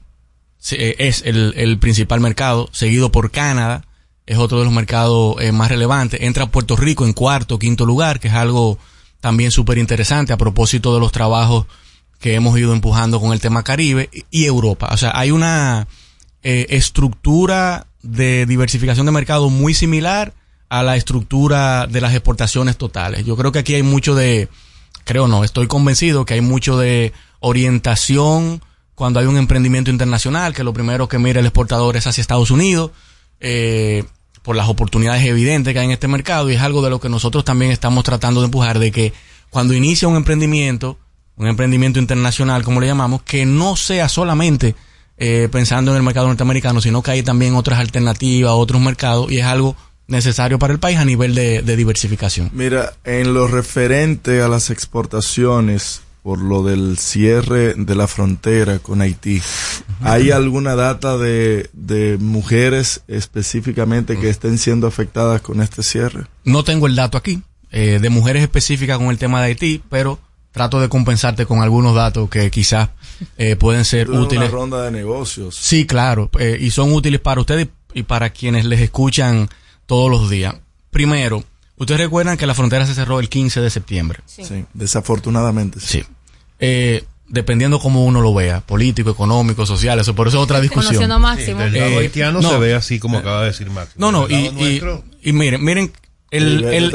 eh, es el, principal mercado, seguido por Canadá, es otro de los mercados eh, más relevantes. Entra Puerto Rico en cuarto, quinto lugar, que es algo también súper interesante a propósito de los trabajos que hemos ido empujando con el tema Caribe y Europa. O sea, hay una eh, estructura de diversificación de mercado muy similar a la estructura de las exportaciones totales. Yo creo que aquí hay mucho de, creo no, estoy convencido que hay mucho de orientación cuando hay un emprendimiento internacional, que lo primero que mira el exportador es hacia Estados Unidos, eh, por las oportunidades evidentes que hay en este mercado, y es algo de lo que nosotros también estamos tratando de empujar, de que cuando inicia un emprendimiento, un emprendimiento internacional, como le llamamos, que no sea solamente eh, pensando en el mercado norteamericano, sino que hay también otras alternativas, otros mercados, y es algo necesario para el país a nivel de, de diversificación. Mira, en lo referente a las exportaciones por lo del cierre de la frontera con Haití, ¿hay alguna data de, de mujeres específicamente que estén siendo afectadas con este cierre? No tengo el dato aquí eh, de mujeres específicas con el tema de Haití, pero trato de compensarte con algunos datos que quizás eh, pueden ser Una útiles. ronda de negocios. Sí, claro, eh, y son útiles para ustedes y para quienes les escuchan todos los días. primero, ustedes recuerdan que la frontera se cerró el 15 de septiembre. Sí, desafortunadamente. Sí. Eh, dependiendo cómo uno lo vea, político, económico, social, eso por eso es otra discusión. Conociendo a Máximo. Del lado Eh, haitiano no. se ve así como acaba de decir Máximo. No, no, y, y, y miren, miren, el, El-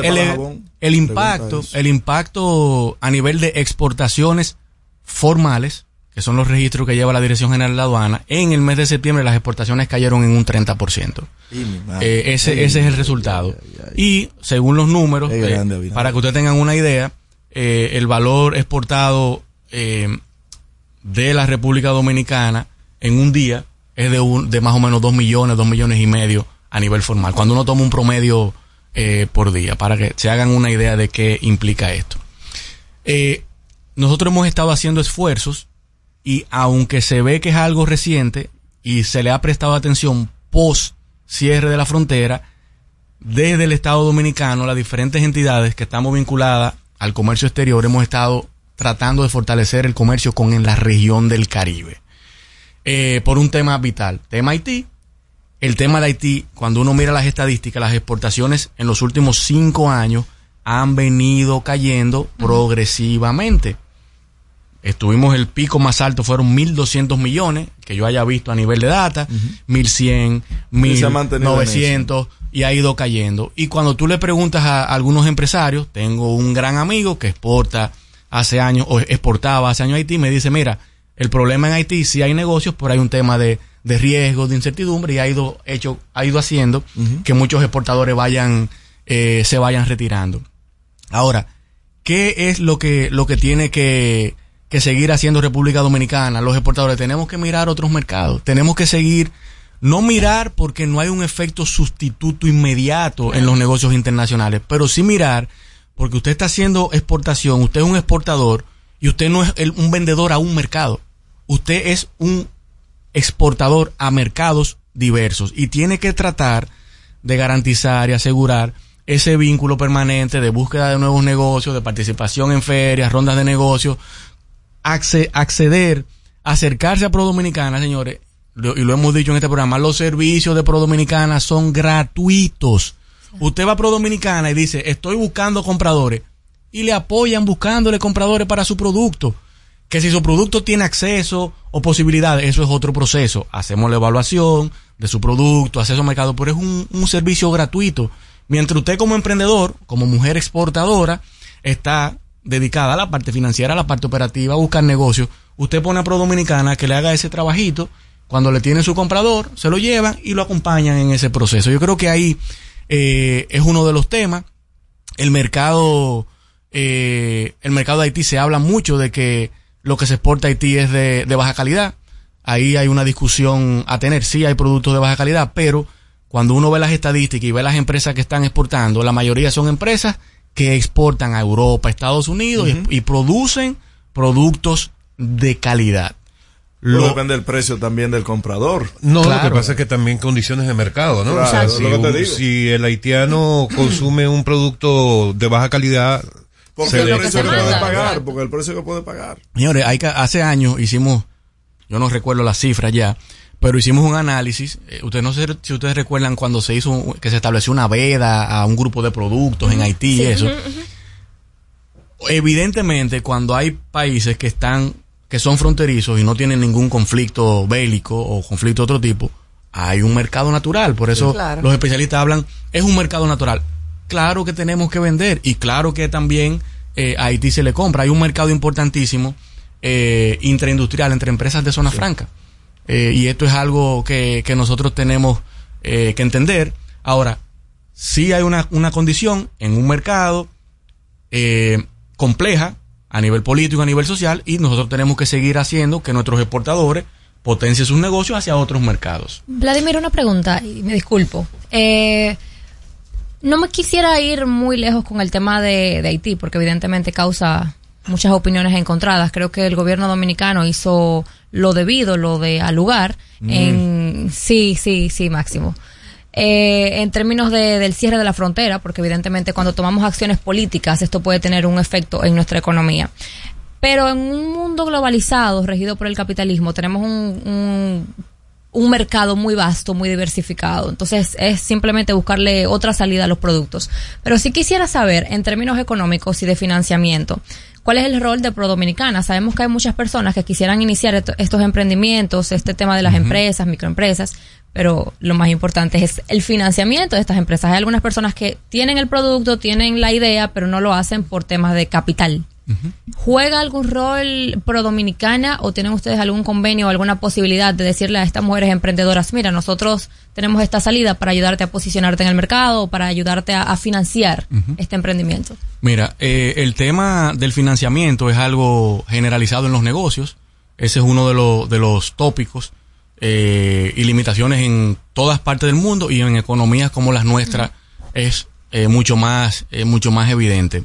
el, impacto, el impacto a nivel de exportaciones formales, que son los registros que lleva la Dirección General de la Aduana, en el mes de septiembre las exportaciones cayeron en un 30%. Y mi madre. Eh, ese, ese es el resultado. Y según los números, eh, grande, para que ustedes tengan una idea, eh, el valor exportado de la República Dominicana en un día es de, un, de más o menos 2 millones, 2 millones y medio a nivel formal. Cuando uno toma un promedio por día, para que se hagan una idea de qué implica esto. Nosotros hemos estado haciendo esfuerzos y aunque se ve que es algo reciente y se le ha prestado atención post cierre de la frontera, desde el Estado Dominicano, las diferentes entidades que estamos vinculadas al comercio exterior, hemos estado tratando de fortalecer el comercio con en la región del Caribe. Eh, por un tema vital, tema Haití. El tema de Haití, cuando uno mira las estadísticas, las exportaciones en los últimos cinco años han venido cayendo progresivamente. Estuvimos el pico más alto, fueron 1.200 millones, que yo haya visto a nivel de data, 1.100, ha mantenido en 1.900, y ha ido cayendo. Y cuando tú le preguntas a algunos empresarios, tengo un gran amigo que exporta hace años, o exportaba hace años a Haití, me dice, mira, el problema en Haití sí hay negocios, pero hay un tema de, de riesgo, de incertidumbre, y ha ido, hecho, ha ido haciendo que muchos exportadores vayan, eh, se vayan retirando. Ahora, ¿qué es lo que, lo que tiene que, que seguir haciendo República Dominicana? Los exportadores tenemos que mirar otros mercados, tenemos que seguir, no mirar porque no hay un efecto sustituto inmediato en los negocios internacionales, pero sí mirar porque usted está haciendo exportación, usted es un exportador y usted no es el- un vendedor a un mercado, usted es un exportador a mercados diversos y tiene que tratar de garantizar y asegurar ese vínculo permanente de búsqueda de nuevos negocios, de participación en ferias, rondas de negocios, acceder, acercarse a Pro Dominicana, señores, y lo hemos dicho en este programa, los servicios de Pro Dominicana son gratuitos. Usted va a Pro Dominicana y dice, estoy buscando compradores, y le apoyan buscándole compradores para su producto. Que si su producto tiene acceso o posibilidades, eso es otro proceso. Hacemos la evaluación de su producto, acceso al mercado, pero es un servicio gratuito. Mientras usted como emprendedor, como mujer exportadora, está dedicada a la parte financiera, a la parte operativa, a buscar negocios, usted pone a Pro Dominicana que le haga ese trabajito, cuando le tiene su comprador, se lo llevan y lo acompañan en ese proceso. Yo creo que ahí eh, es uno de los temas. El mercado, eh, el mercado de Haití se habla mucho de que lo que se exporta a Haití es de, de baja calidad. Ahí hay una discusión a tener. Sí hay productos de baja calidad, pero cuando uno ve las estadísticas y ve las empresas que están exportando, la mayoría son empresas que exportan a Europa, Estados Unidos y- y, producen productos de calidad. Lo- depende del precio también del comprador. No, lo Claro. que pasa es que también condiciones de mercado, ¿no? Claro, o sea, si, lo que te digo. si el haitiano consume un producto de baja calidad, Porque se el le precio que puede pagar, porque el precio que puede pagar. Señores, hay que, hace años hicimos, yo no recuerdo las cifras ya, pero hicimos un análisis. eh, ustedes no sé si ustedes recuerdan cuando se hizo, un- que se estableció una veda a un grupo de productos en Haití y eso. Evidentemente, cuando hay países que están, que son fronterizos y no tienen ningún conflicto bélico o conflicto de otro tipo, hay un mercado natural. Por eso Claro. los especialistas hablan, es un mercado natural. Claro que tenemos que vender y claro que también eh, a Haití se le compra. Hay un mercado importantísimo eh, intraindustrial entre empresas de zona franca. Eh, y esto es algo que, que nosotros tenemos eh, que entender. Ahora, sí hay una, una condición en un mercado eh, compleja a nivel político, a nivel social, y nosotros tenemos que seguir haciendo que nuestros exportadores potencien sus negocios hacia otros mercados. Vladimir, una pregunta, y me disculpo. Eh, no me quisiera ir muy lejos con el tema de Haití, porque evidentemente causa muchas opiniones encontradas. Creo que el gobierno dominicano hizo lo debido, lo de al lugar. Mm. En, sí, sí, sí, Máximo. Eh, en términos de- del cierre de la frontera, porque evidentemente cuando tomamos acciones políticas esto puede tener un efecto en nuestra economía. Pero en un mundo globalizado, regido por el capitalismo, tenemos un, un un mercado muy vasto, muy diversificado. Entonces es simplemente buscarle otra salida a los productos. Pero sí quisiera saber, en términos económicos y de financiamiento, ¿cuál es el rol de Pro Dominicana? Sabemos que hay muchas personas que quisieran iniciar esto- estos emprendimientos, este tema de las empresas, microempresas, pero lo más importante es el financiamiento de estas empresas. Hay algunas personas que tienen el producto, tienen la idea, pero no lo hacen por temas de capital. ¿Juega algún rol pro dominicana o tienen ustedes algún convenio o alguna posibilidad de decirle a estas mujeres emprendedoras, mira, nosotros tenemos esta salida para ayudarte a posicionarte en el mercado o para ayudarte a, a financiar este emprendimiento? Mira, eh, el tema del financiamiento es algo generalizado en los negocios. Ese es uno de, los de los tópicos eh, y limitaciones en todas partes del mundo y en economías como las nuestras es eh, mucho más eh, mucho más evidente.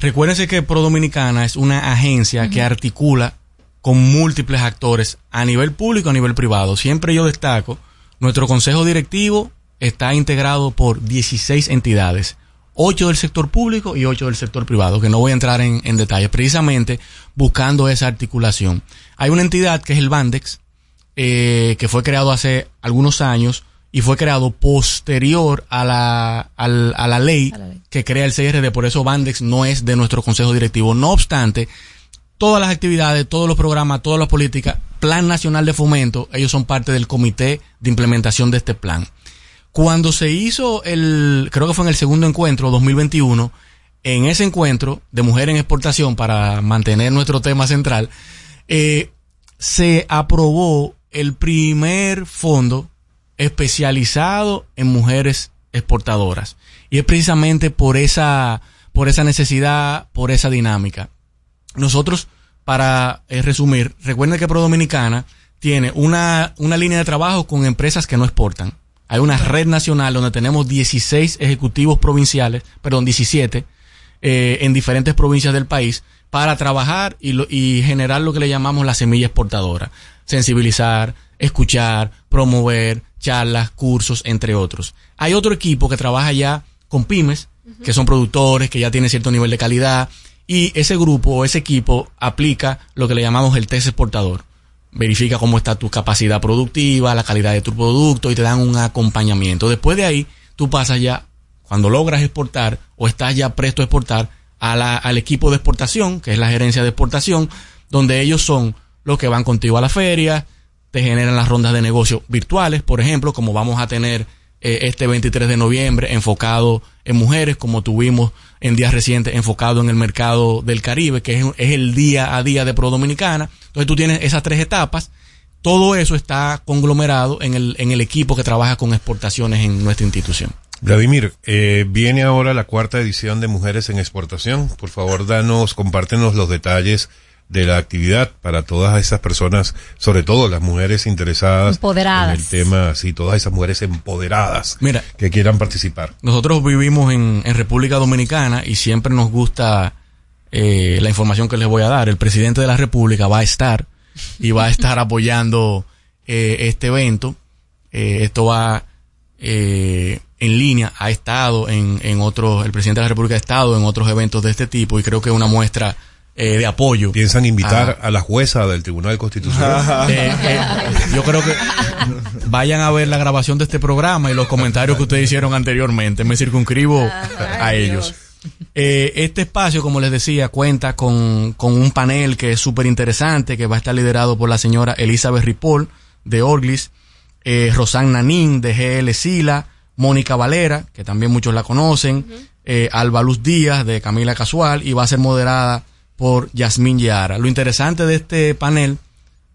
Recuérdense que Pro Dominicana es una agencia que articula con múltiples actores a nivel público, a nivel privado. Siempre yo destaco, nuestro consejo directivo está integrado por 16 entidades, 8 del sector público y 8 del sector privado, que no voy a entrar en, en detalles, precisamente buscando esa articulación. Hay una entidad que es el Bandex, eh, que fue creado hace algunos años y fue creado posterior a la, al- a la ley que crea el CRD, por eso Bandex no es de nuestro consejo directivo. No obstante, todas las actividades, todos los programas, todas las políticas, Plan Nacional de Fomento, ellos son parte del comité de implementación de este plan. Cuando se hizo el, creo que fue en el segundo encuentro, 2021, en ese encuentro de mujer en exportación, para mantener nuestro tema central, eh, se aprobó el primer fondo especializado en mujeres exportadoras. Y es precisamente por esa, por esa necesidad, por esa dinámica. Nosotros, para eh, resumir, recuerden que Pro Dominicana tiene una, una línea de trabajo con empresas que no exportan. Hay una red nacional donde tenemos 16 ejecutivos provinciales, perdón, 17, eh, en diferentes provincias del país para trabajar y, lo- y generar lo que le llamamos la semilla exportadora. Sensibilizar, escuchar, promover, charlas, cursos, entre otros. Hay otro equipo que trabaja ya con pymes, que son productores, que ya tienen cierto nivel de calidad, y ese grupo o ese equipo aplica lo que le llamamos el test exportador. Verifica cómo está tu capacidad productiva, la calidad de tu producto y te dan un acompañamiento. Después de ahí, tú pasas ya, cuando logras exportar o estás ya presto a exportar, a la- al equipo de exportación, que es la gerencia de exportación, donde ellos son los que van contigo a la feria, generan las rondas de negocio virtuales, por ejemplo, como vamos a tener eh, este 23 de noviembre enfocado en mujeres, como tuvimos en días recientes enfocado en el mercado del Caribe, que es, es el día a día de Pro Dominicana. Entonces tú tienes esas tres etapas. Todo eso está conglomerado en el, en el equipo que trabaja con exportaciones en nuestra institución. Vladimir, eh, viene ahora la cuarta edición de Mujeres en Exportación. Por favor, danos, compártenos los detalles de la actividad para todas esas personas, sobre todo las mujeres interesadas Empoderadas. en el tema, sí, todas esas mujeres empoderadas Mira, que quieran participar. Nosotros vivimos en, en República Dominicana y siempre nos gusta eh, la información que les voy a dar. El presidente de la República va a estar y va a estar apoyando eh, este evento. Eh, esto va eh, en línea, ha estado en, en otros, el presidente de la República ha estado en otros eventos de este tipo y creo que es una muestra eh, de apoyo. ¿Piensan invitar a la jueza del Tribunal Constitucional? Eh, eh, yo creo que vayan a ver la grabación de este programa y los comentarios que ustedes hicieron anteriormente. Me circunscribo a ellos. Eh, este espacio, como les decía, cuenta con, con un panel que es súper interesante, que va a estar liderado por la señora Elizabeth Ripoll de Orglis, eh, Rosan Nanín de GL Sila, Mónica Valera, que también muchos la conocen, eh, Alba Luz Díaz de Camila Casual y va a ser moderada por Yasmín Yara. Lo interesante de este panel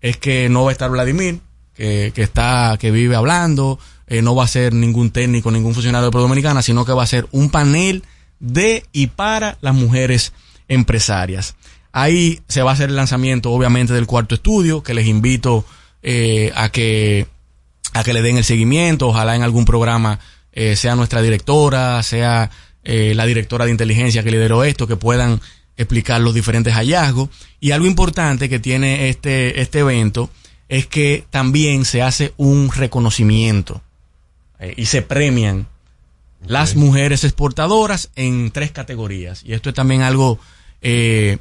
es que no va a estar Vladimir, que, está, que vive hablando, eh, no va a ser ningún técnico, ningún funcionario de Pro Dominicana, sino que va a ser un panel de y para las mujeres empresarias. Ahí se va a hacer el lanzamiento, obviamente, del cuarto estudio, que les invito eh, a que a que le den el seguimiento, ojalá en algún programa eh, sea nuestra directora, sea eh, la directora de inteligencia que lideró esto, que puedan explicar los diferentes hallazgos. Y algo importante que tiene este, este evento es que también se hace un reconocimiento eh, y se premian las mujeres exportadoras en tres categorías. Y esto es también algo eh,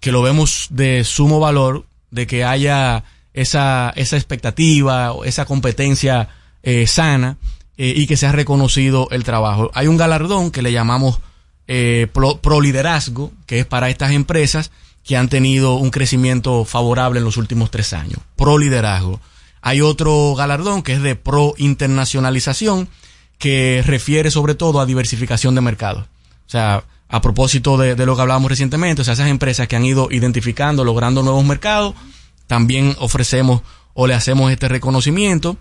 que lo vemos de sumo valor, de que haya esa, esa expectativa, esa competencia eh, sana y que se ha reconocido el trabajo. Hay un galardón que le llamamos eh, pro, liderazgo, que es para estas empresas que han tenido un crecimiento favorable en los últimos tres años. Pro liderazgo. Hay otro galardón que es de pro internacionalización, que refiere sobre todo a diversificación de mercados. O sea, a propósito de, de, lo que hablábamos recientemente, o sea, esas empresas que han ido identificando, logrando nuevos mercados, también ofrecemos o le hacemos este reconocimiento.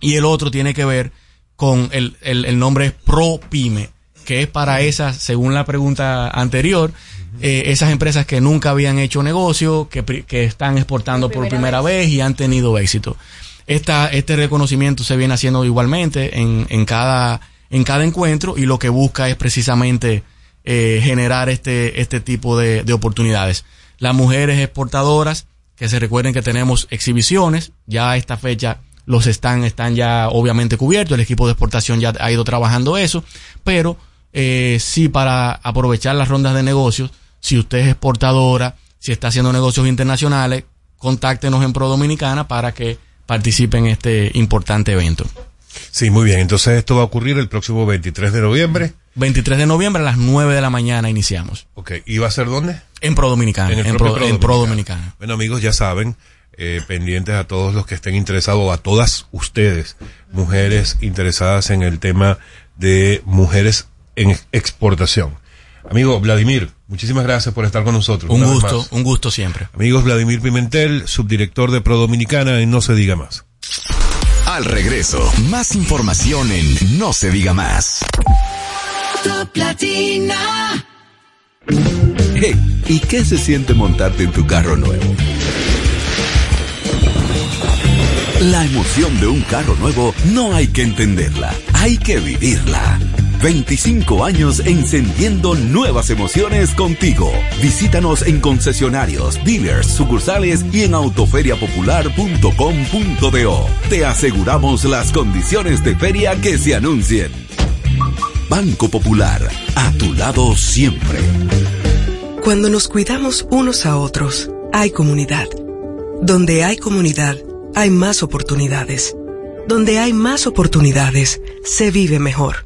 Y el otro tiene que ver con el, el, el nombre Pro Pyme, que es para esas, según la pregunta anterior, eh, esas empresas que nunca habían hecho negocio, que, que están exportando por primera, vez. vez y han tenido éxito. Esta, este reconocimiento se viene haciendo igualmente en, en, cada, en cada encuentro y lo que busca es precisamente eh, generar este, este tipo de, de, oportunidades. Las mujeres exportadoras, que se recuerden que tenemos exhibiciones, ya a esta fecha los están, están ya obviamente cubiertos, el equipo de exportación ya ha ido trabajando eso, pero eh, sí para aprovechar las rondas de negocios, si usted es exportadora, si está haciendo negocios internacionales, contáctenos en Pro Dominicana para que participe en este importante evento. Sí, muy bien. Entonces esto va a ocurrir el próximo 23 de noviembre. 23 de noviembre a las 9 de la mañana iniciamos. Ok, ¿y va a ser dónde? En Pro Dominicana. En, en, Pro, Pro, en Pro Dominicana. Bueno, amigos, ya saben, eh, pendientes a todos los que estén interesados, a todas ustedes, mujeres interesadas en el tema de mujeres en exportación. Amigo Vladimir, muchísimas gracias por estar con nosotros. Un gusto, un gusto siempre. Amigos, Vladimir Pimentel, subdirector de Pro Dominicana y No Se Diga Más. Al regreso, más información en No Se Diga Más. Top Latina. Hey, ¿y qué se siente montarte en tu carro nuevo? La emoción de un carro nuevo no hay que entenderla, hay que vivirla. 25 años encendiendo nuevas emociones contigo. Visítanos en concesionarios, dealers, sucursales y en autoferiapopular.com.do. Te aseguramos las condiciones de feria que se anuncien. Banco Popular, a tu lado siempre. Cuando nos cuidamos unos a otros, hay comunidad. Donde hay comunidad, hay más oportunidades. Donde hay más oportunidades, se vive mejor.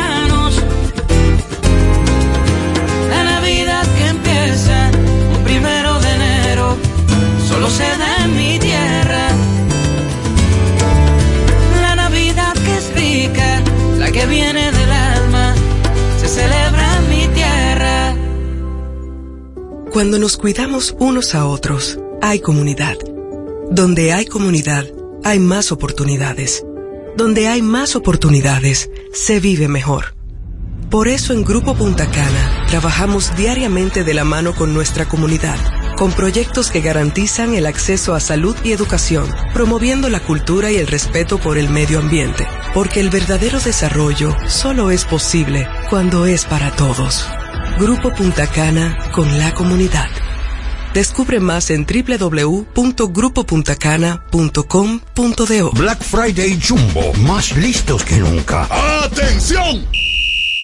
En mi tierra. La Navidad que es rica, la que viene del alma, se celebra en mi tierra. Cuando nos cuidamos unos a otros, hay comunidad. Donde hay comunidad, hay más oportunidades. Donde hay más oportunidades, se vive mejor. Por eso en Grupo Punta Cana trabajamos diariamente de la mano con nuestra comunidad, con proyectos que garantizan el acceso a salud y educación, promoviendo la cultura y el respeto por el medio ambiente, porque el verdadero desarrollo solo es posible cuando es para todos. Grupo Punta Cana con la comunidad. Descubre más en www.grupopuntacana.com.do. Black Friday Jumbo, más listos que nunca. ¡Atención!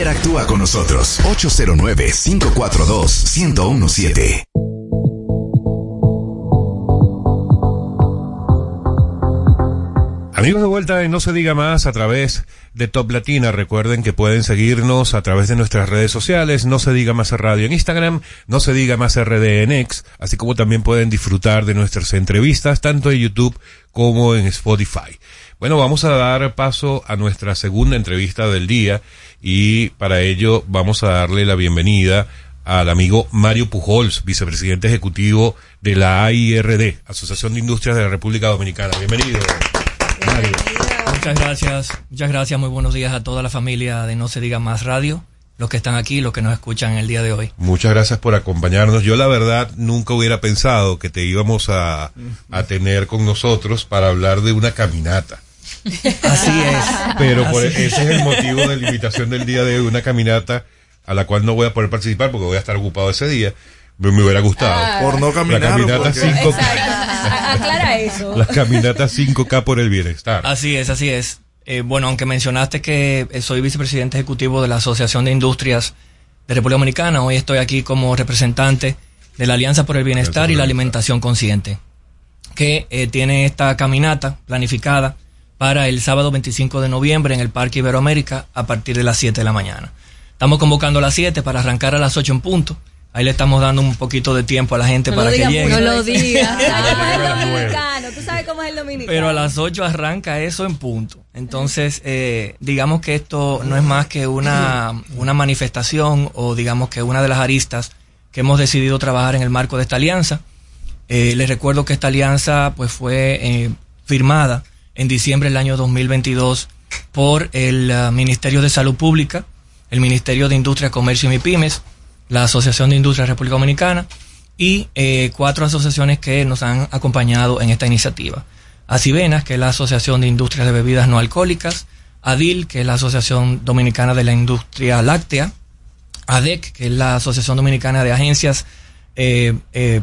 Interactúa con nosotros 809-542-1017. Amigos de vuelta en No se diga más a través de Top Latina. Recuerden que pueden seguirnos a través de nuestras redes sociales. No se diga más radio en Instagram, no se diga más RD en X, así como también pueden disfrutar de nuestras entrevistas tanto en YouTube como en Spotify. Bueno, vamos a dar paso a nuestra segunda entrevista del día y para ello vamos a darle la bienvenida al amigo Mario Pujols, vicepresidente ejecutivo de la AIRD, Asociación de Industrias de la República Dominicana. Bienvenido. Mario. Muchas gracias, muchas gracias, muy buenos días a toda la familia de No Se Diga Más Radio, los que están aquí, los que nos escuchan el día de hoy. Muchas gracias por acompañarnos. Yo la verdad nunca hubiera pensado que te íbamos a, a tener con nosotros para hablar de una caminata. Así es. Pero por- Así ese es el motivo de la invitación del día de hoy, una caminata a la cual no voy a poder participar porque voy a estar ocupado ese día. Me, me hubiera gustado. Ah. Por no caminar, La caminata ¿o por qué? 5K. Aclara eso. La caminata 5K por el bienestar. Así es, así es. Eh, bueno, aunque mencionaste que eh, soy vicepresidente ejecutivo de la Asociación de Industrias de República Dominicana, hoy estoy aquí como representante de la Alianza por el Bienestar y la Alimentación Consciente, que eh, tiene esta caminata planificada para el sábado 25 de noviembre en el Parque Iberoamérica a partir de las 7 de la mañana. Estamos convocando a las 7 para arrancar a las 8 en punto. Ahí le estamos dando un poquito de tiempo a la gente No para que llegue. No lo digas. ¿Tú sabes cómo es el dominicano? Pero a las 8 arranca eso en punto. Entonces, eh, digamos que esto no es más que una, una manifestación o digamos que una de las aristas que hemos decidido trabajar en el marco de esta alianza. Eh, les recuerdo que esta alianza pues fue eh, firmada en diciembre del año 2022 por el ah, Ministerio de Salud Pública, el Ministerio de Industria, Comercio y MIPIMES, la Asociación de Industria República Dominicana y eh, cuatro asociaciones que nos han acompañado en esta iniciativa. Asivenas, que es la Asociación de Industrias de Bebidas No Alcohólicas, ADIL, que es la Asociación Dominicana de la Industria Láctea, ADEC, que es la Asociación Dominicana de Agencias eh, eh,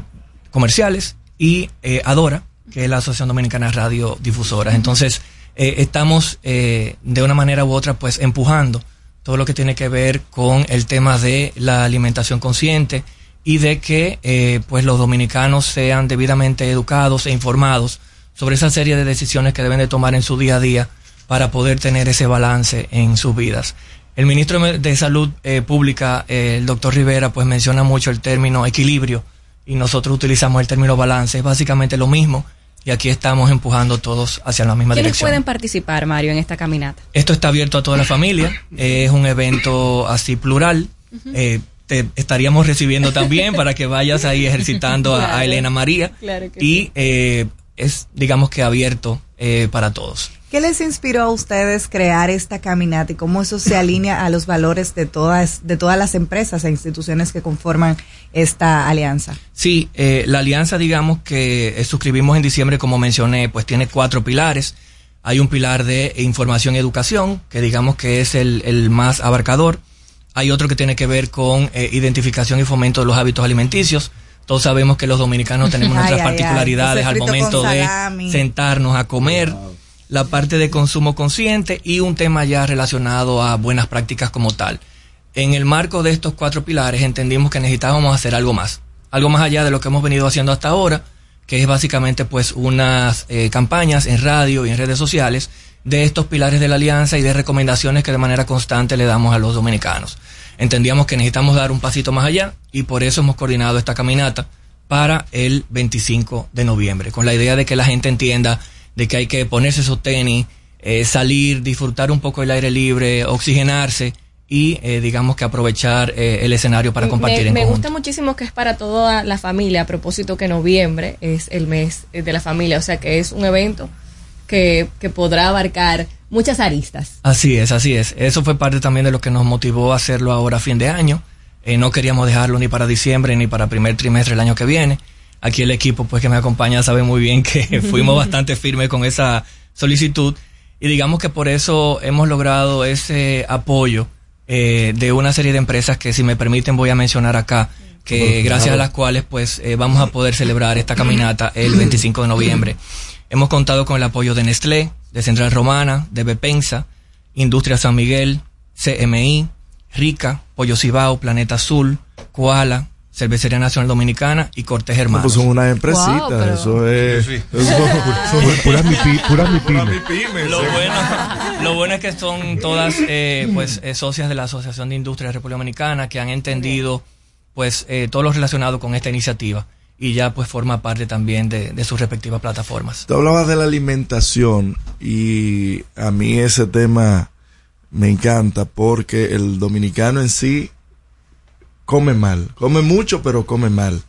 Comerciales, y eh, ADORA, que es la Asociación Dominicana de Radiodifusoras. Entonces, eh, estamos eh, de una manera u otra, pues, empujando todo lo que tiene que ver con el tema de la alimentación consciente y de que, eh, pues, los dominicanos sean debidamente educados e informados sobre esa serie de decisiones que deben de tomar en su día a día para poder tener ese balance en sus vidas. El ministro de Salud eh, Pública, eh, el doctor Rivera, pues menciona mucho el término equilibrio y nosotros utilizamos el término balance. Es básicamente lo mismo y aquí estamos empujando todos hacia la misma ¿Quiénes dirección. pueden participar, Mario, en esta caminata? Esto está abierto a toda la familia, es un evento así plural. Eh, te estaríamos recibiendo también para que vayas ahí ejercitando a-. Elena María Claro que y eh, es digamos que abierto eh, para todos. ¿Qué les inspiró a ustedes crear esta caminata y cómo eso se alinea a los valores de todas, de todas las empresas e instituciones que conforman esta alianza? Sí, eh, la alianza, digamos que suscribimos en diciembre, como mencioné, pues tiene cuatro pilares. Hay un pilar de información y educación, que digamos que es el, el más abarcador. Hay otro que tiene que ver con eh, identificación y fomento de los hábitos alimenticios. Todos sabemos que los dominicanos tenemos Ay, nuestras ay, ay. particularidades al momento de sentarnos a comer. La parte de consumo consciente y un tema ya relacionado a buenas prácticas como tal. En el marco de estos cuatro pilares entendimos que necesitábamos hacer algo más, algo más allá de lo que hemos venido haciendo hasta ahora, que es básicamente pues unas eh, campañas en radio y en redes sociales de estos pilares de la alianza y de recomendaciones que de manera constante le damos a los dominicanos. Entendíamos que necesitamos dar un pasito más allá y por eso hemos coordinado esta caminata para el 25 de noviembre, con la idea de que la gente entienda de que hay que ponerse esos tenis, eh, salir, disfrutar un poco el aire libre, oxigenarse y eh, digamos que aprovechar eh, el escenario para compartir me, en me conjunto. gusta muchísimo que es para toda la familia, a propósito que noviembre es el mes de la familia, o sea que es un evento que, que podrá abarcar muchas aristas. Así es, así es. Eso fue parte también de lo que nos motivó a hacerlo ahora a fin de año. Eh, no queríamos dejarlo ni para diciembre ni para primer trimestre del año que viene. Aquí el equipo pues que me acompaña sabe muy bien que fuimos bastante firmes con esa solicitud y digamos que por eso hemos logrado ese apoyo eh, de una serie de empresas que si me permiten voy a mencionar acá que gracias a las cuales pues eh, vamos a poder celebrar esta caminata el 25 de noviembre. Hemos contado con el apoyo de Nestlé, de Central Romana, de Bepensa, Industria San Miguel, CMI, Rica, Pollo Cibao, Planeta Azul, Koala, Cervecería Nacional Dominicana y Cortés Hermanos. pues son unas empresitas, eso es. Sí, sí. eso- Puras mi puras pymes, Lo bueno, lo bueno es que son todas eh, pues eh, socias de la Asociación de Industria de República Dominicana que han entendido pues eh, todo lo relacionado con esta iniciativa y ya pues forma parte también de, de sus respectivas plataformas. Tú hablabas de la alimentación y a mí ese tema me encanta porque el dominicano en sí come mal, come mucho pero come mal.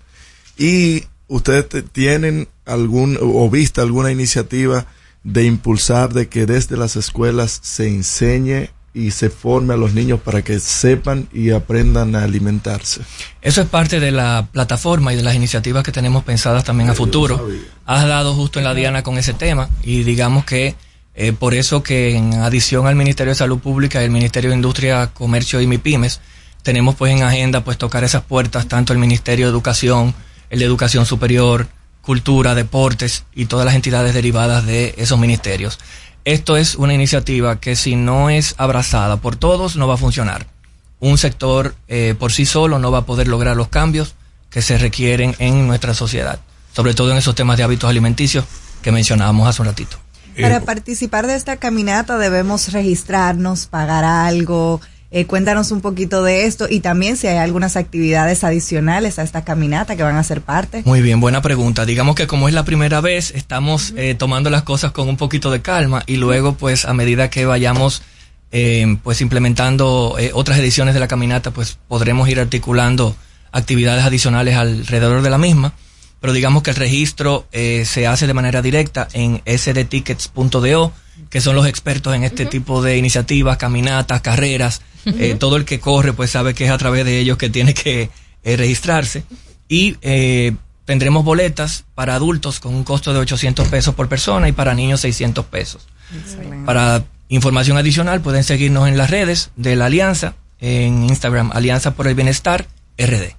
Y ustedes te- tienen algún o vista alguna iniciativa de impulsar de que desde las escuelas se enseñe y se forme a los niños para que sepan y aprendan a alimentarse. Eso es parte de la plataforma y de las iniciativas que tenemos pensadas también a futuro. Has dado justo en la diana con ese tema y digamos que eh, por eso que en adición al Ministerio de Salud Pública y el Ministerio de Industria, Comercio y MIPIMES, tenemos pues en agenda pues tocar esas puertas, tanto el Ministerio de Educación, el de Educación Superior, Cultura, Deportes y todas las entidades derivadas de esos ministerios. Esto es una iniciativa que si no es abrazada por todos no va a funcionar un sector eh, por sí solo no va a poder lograr los cambios que se requieren en nuestra sociedad, sobre todo en esos temas de hábitos alimenticios que mencionábamos hace un ratito. Para participar de esta caminata debemos registrarnos, pagar algo. Eh, cuéntanos un poquito de esto y también si hay algunas actividades adicionales a esta caminata que van a ser parte. Muy bien, buena pregunta. Digamos que como es la primera vez, estamos eh, tomando las cosas con un poquito de calma y luego pues a medida que vayamos eh, pues implementando eh, otras ediciones de la caminata, pues podremos ir articulando actividades adicionales alrededor de la misma. Pero digamos que el registro eh, se hace de manera directa en sdtickets.do, que son los expertos en este tipo de iniciativas, caminatas, carreras. Eh, todo el que corre pues sabe que es a través de ellos que tiene que eh, registrarse. Y eh, tendremos boletas para adultos con un costo de 800 pesos por persona y para niños 600 pesos. Para información adicional pueden seguirnos en las redes de la Alianza, en Instagram, Alianza por el Bienestar, RD.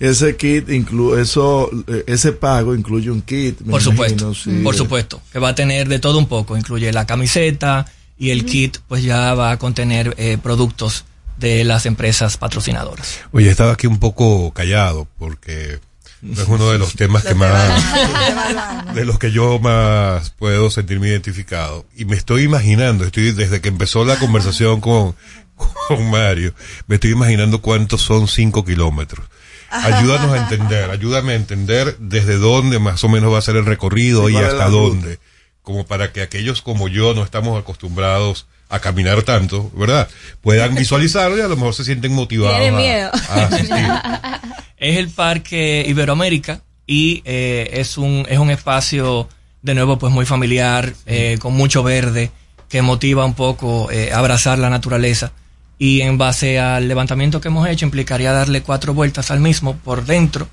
Ese kit incluye eso, eh, ese pago incluye un kit. Por supuesto, imagino, sí. por supuesto, que va a tener de todo un poco, incluye la camiseta y el kit pues ya va a contener eh, productos de las empresas patrocinadoras. Oye, estaba aquí un poco callado porque no es uno de los temas que más de los que yo más puedo sentirme identificado y me estoy imaginando, estoy desde que empezó la conversación con con Mario, me estoy imaginando cuántos son cinco kilómetros. Ayúdanos a entender, ayúdame a entender desde dónde más o menos va a ser el recorrido Sí, y hasta ruta. dónde, como para que aquellos como yo no estamos acostumbrados a caminar tanto, ¿verdad? Puedan visualizarlo y a lo mejor se sienten motivados a- miedo. a asistir. Es el Parque Iberoamérica y eh, es un es un espacio de nuevo pues muy familiar, eh, con mucho verde, que motiva un poco eh, abrazar la naturaleza. Y en base al levantamiento que hemos hecho, implicaría darle cuatro vueltas al mismo por dentro,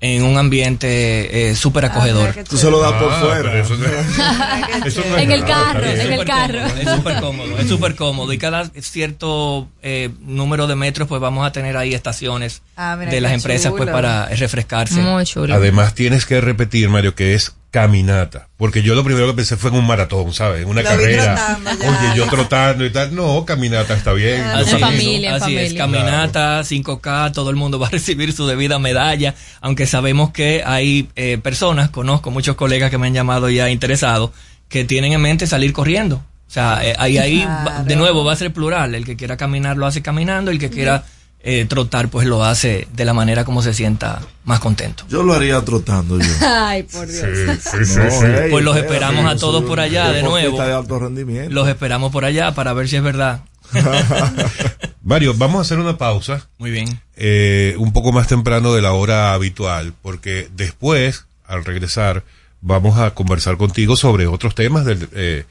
en un ambiente eh, súper acogedor. Tú se lo das por Ah, fuera. eso no- eso no es En el nada, carro, en el carro. Es súper cómodo, es súper cómodo. Y cada cierto eh, número de metros, pues vamos a tener ahí estaciones Ah, mira de las empresas pues para refrescarse. Muy chulo. Además tienes que repetir, Mario, que es caminata. Porque yo lo primero que pensé fue en un maratón, ¿sabes? En una Lo carrera. Oye, yo trotando y tal. No, caminata está bien. Así, familia, en así es, caminata, 5K, todo el mundo va a recibir su debida medalla, aunque sabemos que hay eh, personas, conozco muchos colegas que me han llamado ya interesados, que tienen en mente salir corriendo. O sea, eh, ahí, ahí va- de nuevo va a ser plural, el que quiera caminar lo hace caminando, el que quiera eh, trotar pues lo hace de la manera como se sienta más contento. Yo lo haría trotando yo. Ay, por Dios. Sí, sí, No, sí. Pues los esperamos a todos por allá de nuevo. de alto rendimiento. Los esperamos por allá para ver si es verdad. Mario, vamos a hacer una pausa. Muy bien. eh, un poco más temprano de la hora habitual, porque después, al regresar, vamos a conversar contigo sobre otros temas del, eh,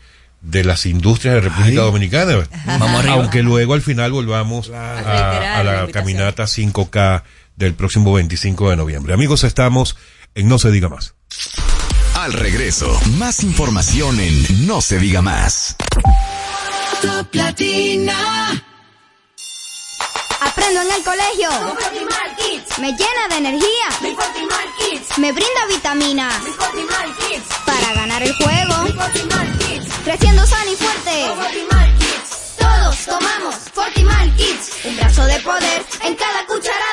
de las industrias de República Ay. Dominicana. Vamos arriba. Aunque luego al final volvamos a, la caminata 5K del próximo 25 de noviembre. Amigos, estamos en No se diga más. Al regreso, más información en No se diga más. Top Latina. Aprendo en el colegio. Me llena de energía. Me brinda vitaminas. Para ganar el juego. Creciendo sano y fuerte. Todos tomamos Fortimal Kids. Un brazo de poder en cada cucharada.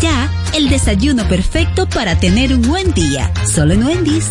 Ya. El desayuno perfecto para tener un buen día. Solo en Wendy's.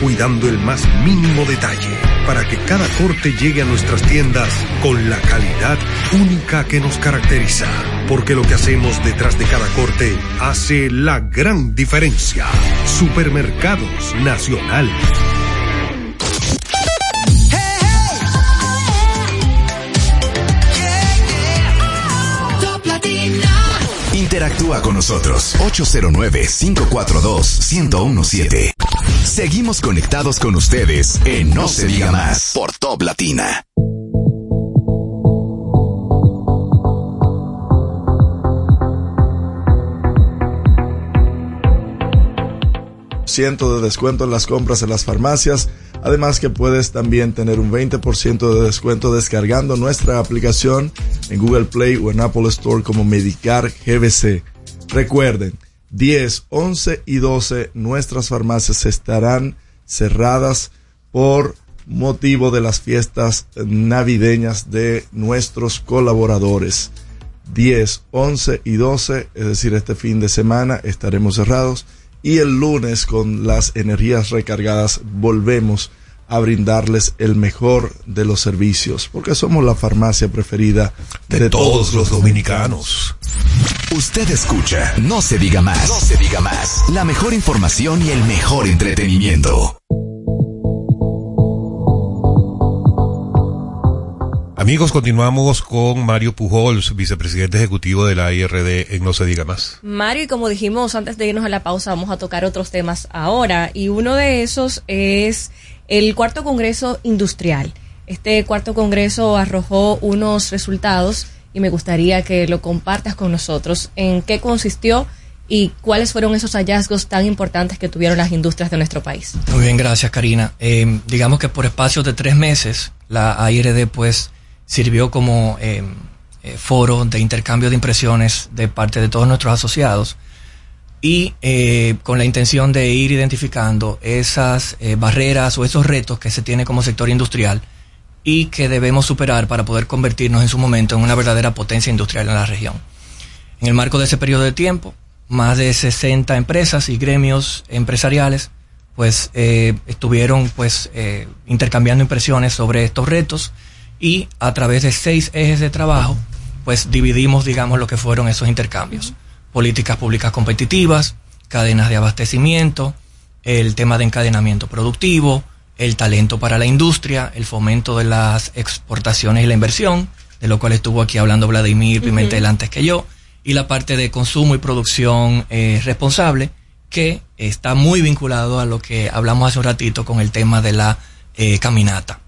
cuidando el más mínimo detalle para que cada corte llegue a nuestras tiendas con la calidad única que nos caracteriza. Porque lo que hacemos detrás de cada corte hace la gran diferencia. Supermercados Nacional. Interactúa con nosotros 809-542-1017. Seguimos conectados con ustedes en No se diga más por Top Latina. ciento de descuento en las compras en las farmacias. Además que puedes también tener un 20% de descuento descargando nuestra aplicación en Google Play o en Apple Store como Medicar GBC. Recuerden, 10, 11 y 12 nuestras farmacias estarán cerradas por motivo de las fiestas navideñas de nuestros colaboradores. 10, 11 y 12, es decir, este fin de semana estaremos cerrados y el lunes con las energías recargadas volvemos a brindarles el mejor de los servicios, porque somos la farmacia preferida de, todos los dominicanos. Usted escucha No se diga más. No se diga más. La mejor información y el mejor entretenimiento. Amigos, continuamos con Mario Pujols, vicepresidente ejecutivo de la IRD en No se diga más. Mario, y como dijimos antes de irnos a la pausa, vamos a tocar otros temas ahora. Y uno de esos es el cuarto Congreso Industrial. Este cuarto Congreso arrojó unos resultados y me gustaría que lo compartas con nosotros. ¿En qué consistió y cuáles fueron esos hallazgos tan importantes que tuvieron las industrias de nuestro país? Muy bien, gracias Karina. Eh, digamos que por espacios de tres meses la AIRD pues sirvió como eh, eh, foro de intercambio de impresiones de parte de todos nuestros asociados y eh, con la intención de ir identificando esas barreras o esos retos que se tiene como sector industrial y que debemos superar para poder convertirnos en su momento en una verdadera potencia industrial en la región. En el marco de ese periodo de tiempo, más de 60 empresas y gremios empresariales pues eh, estuvieron pues eh, intercambiando impresiones sobre estos retos y a través de seis ejes de trabajo pues dividimos digamos lo que fueron esos intercambios políticas públicas competitivas cadenas de abastecimiento el tema de encadenamiento productivo el talento para la industria el fomento de las exportaciones y la inversión de lo cual estuvo aquí hablando Vladimir Pimentel antes que yo y la parte de consumo y producción eh, responsable que está muy vinculado a lo que hablamos hace un ratito con el tema de la eh, caminata.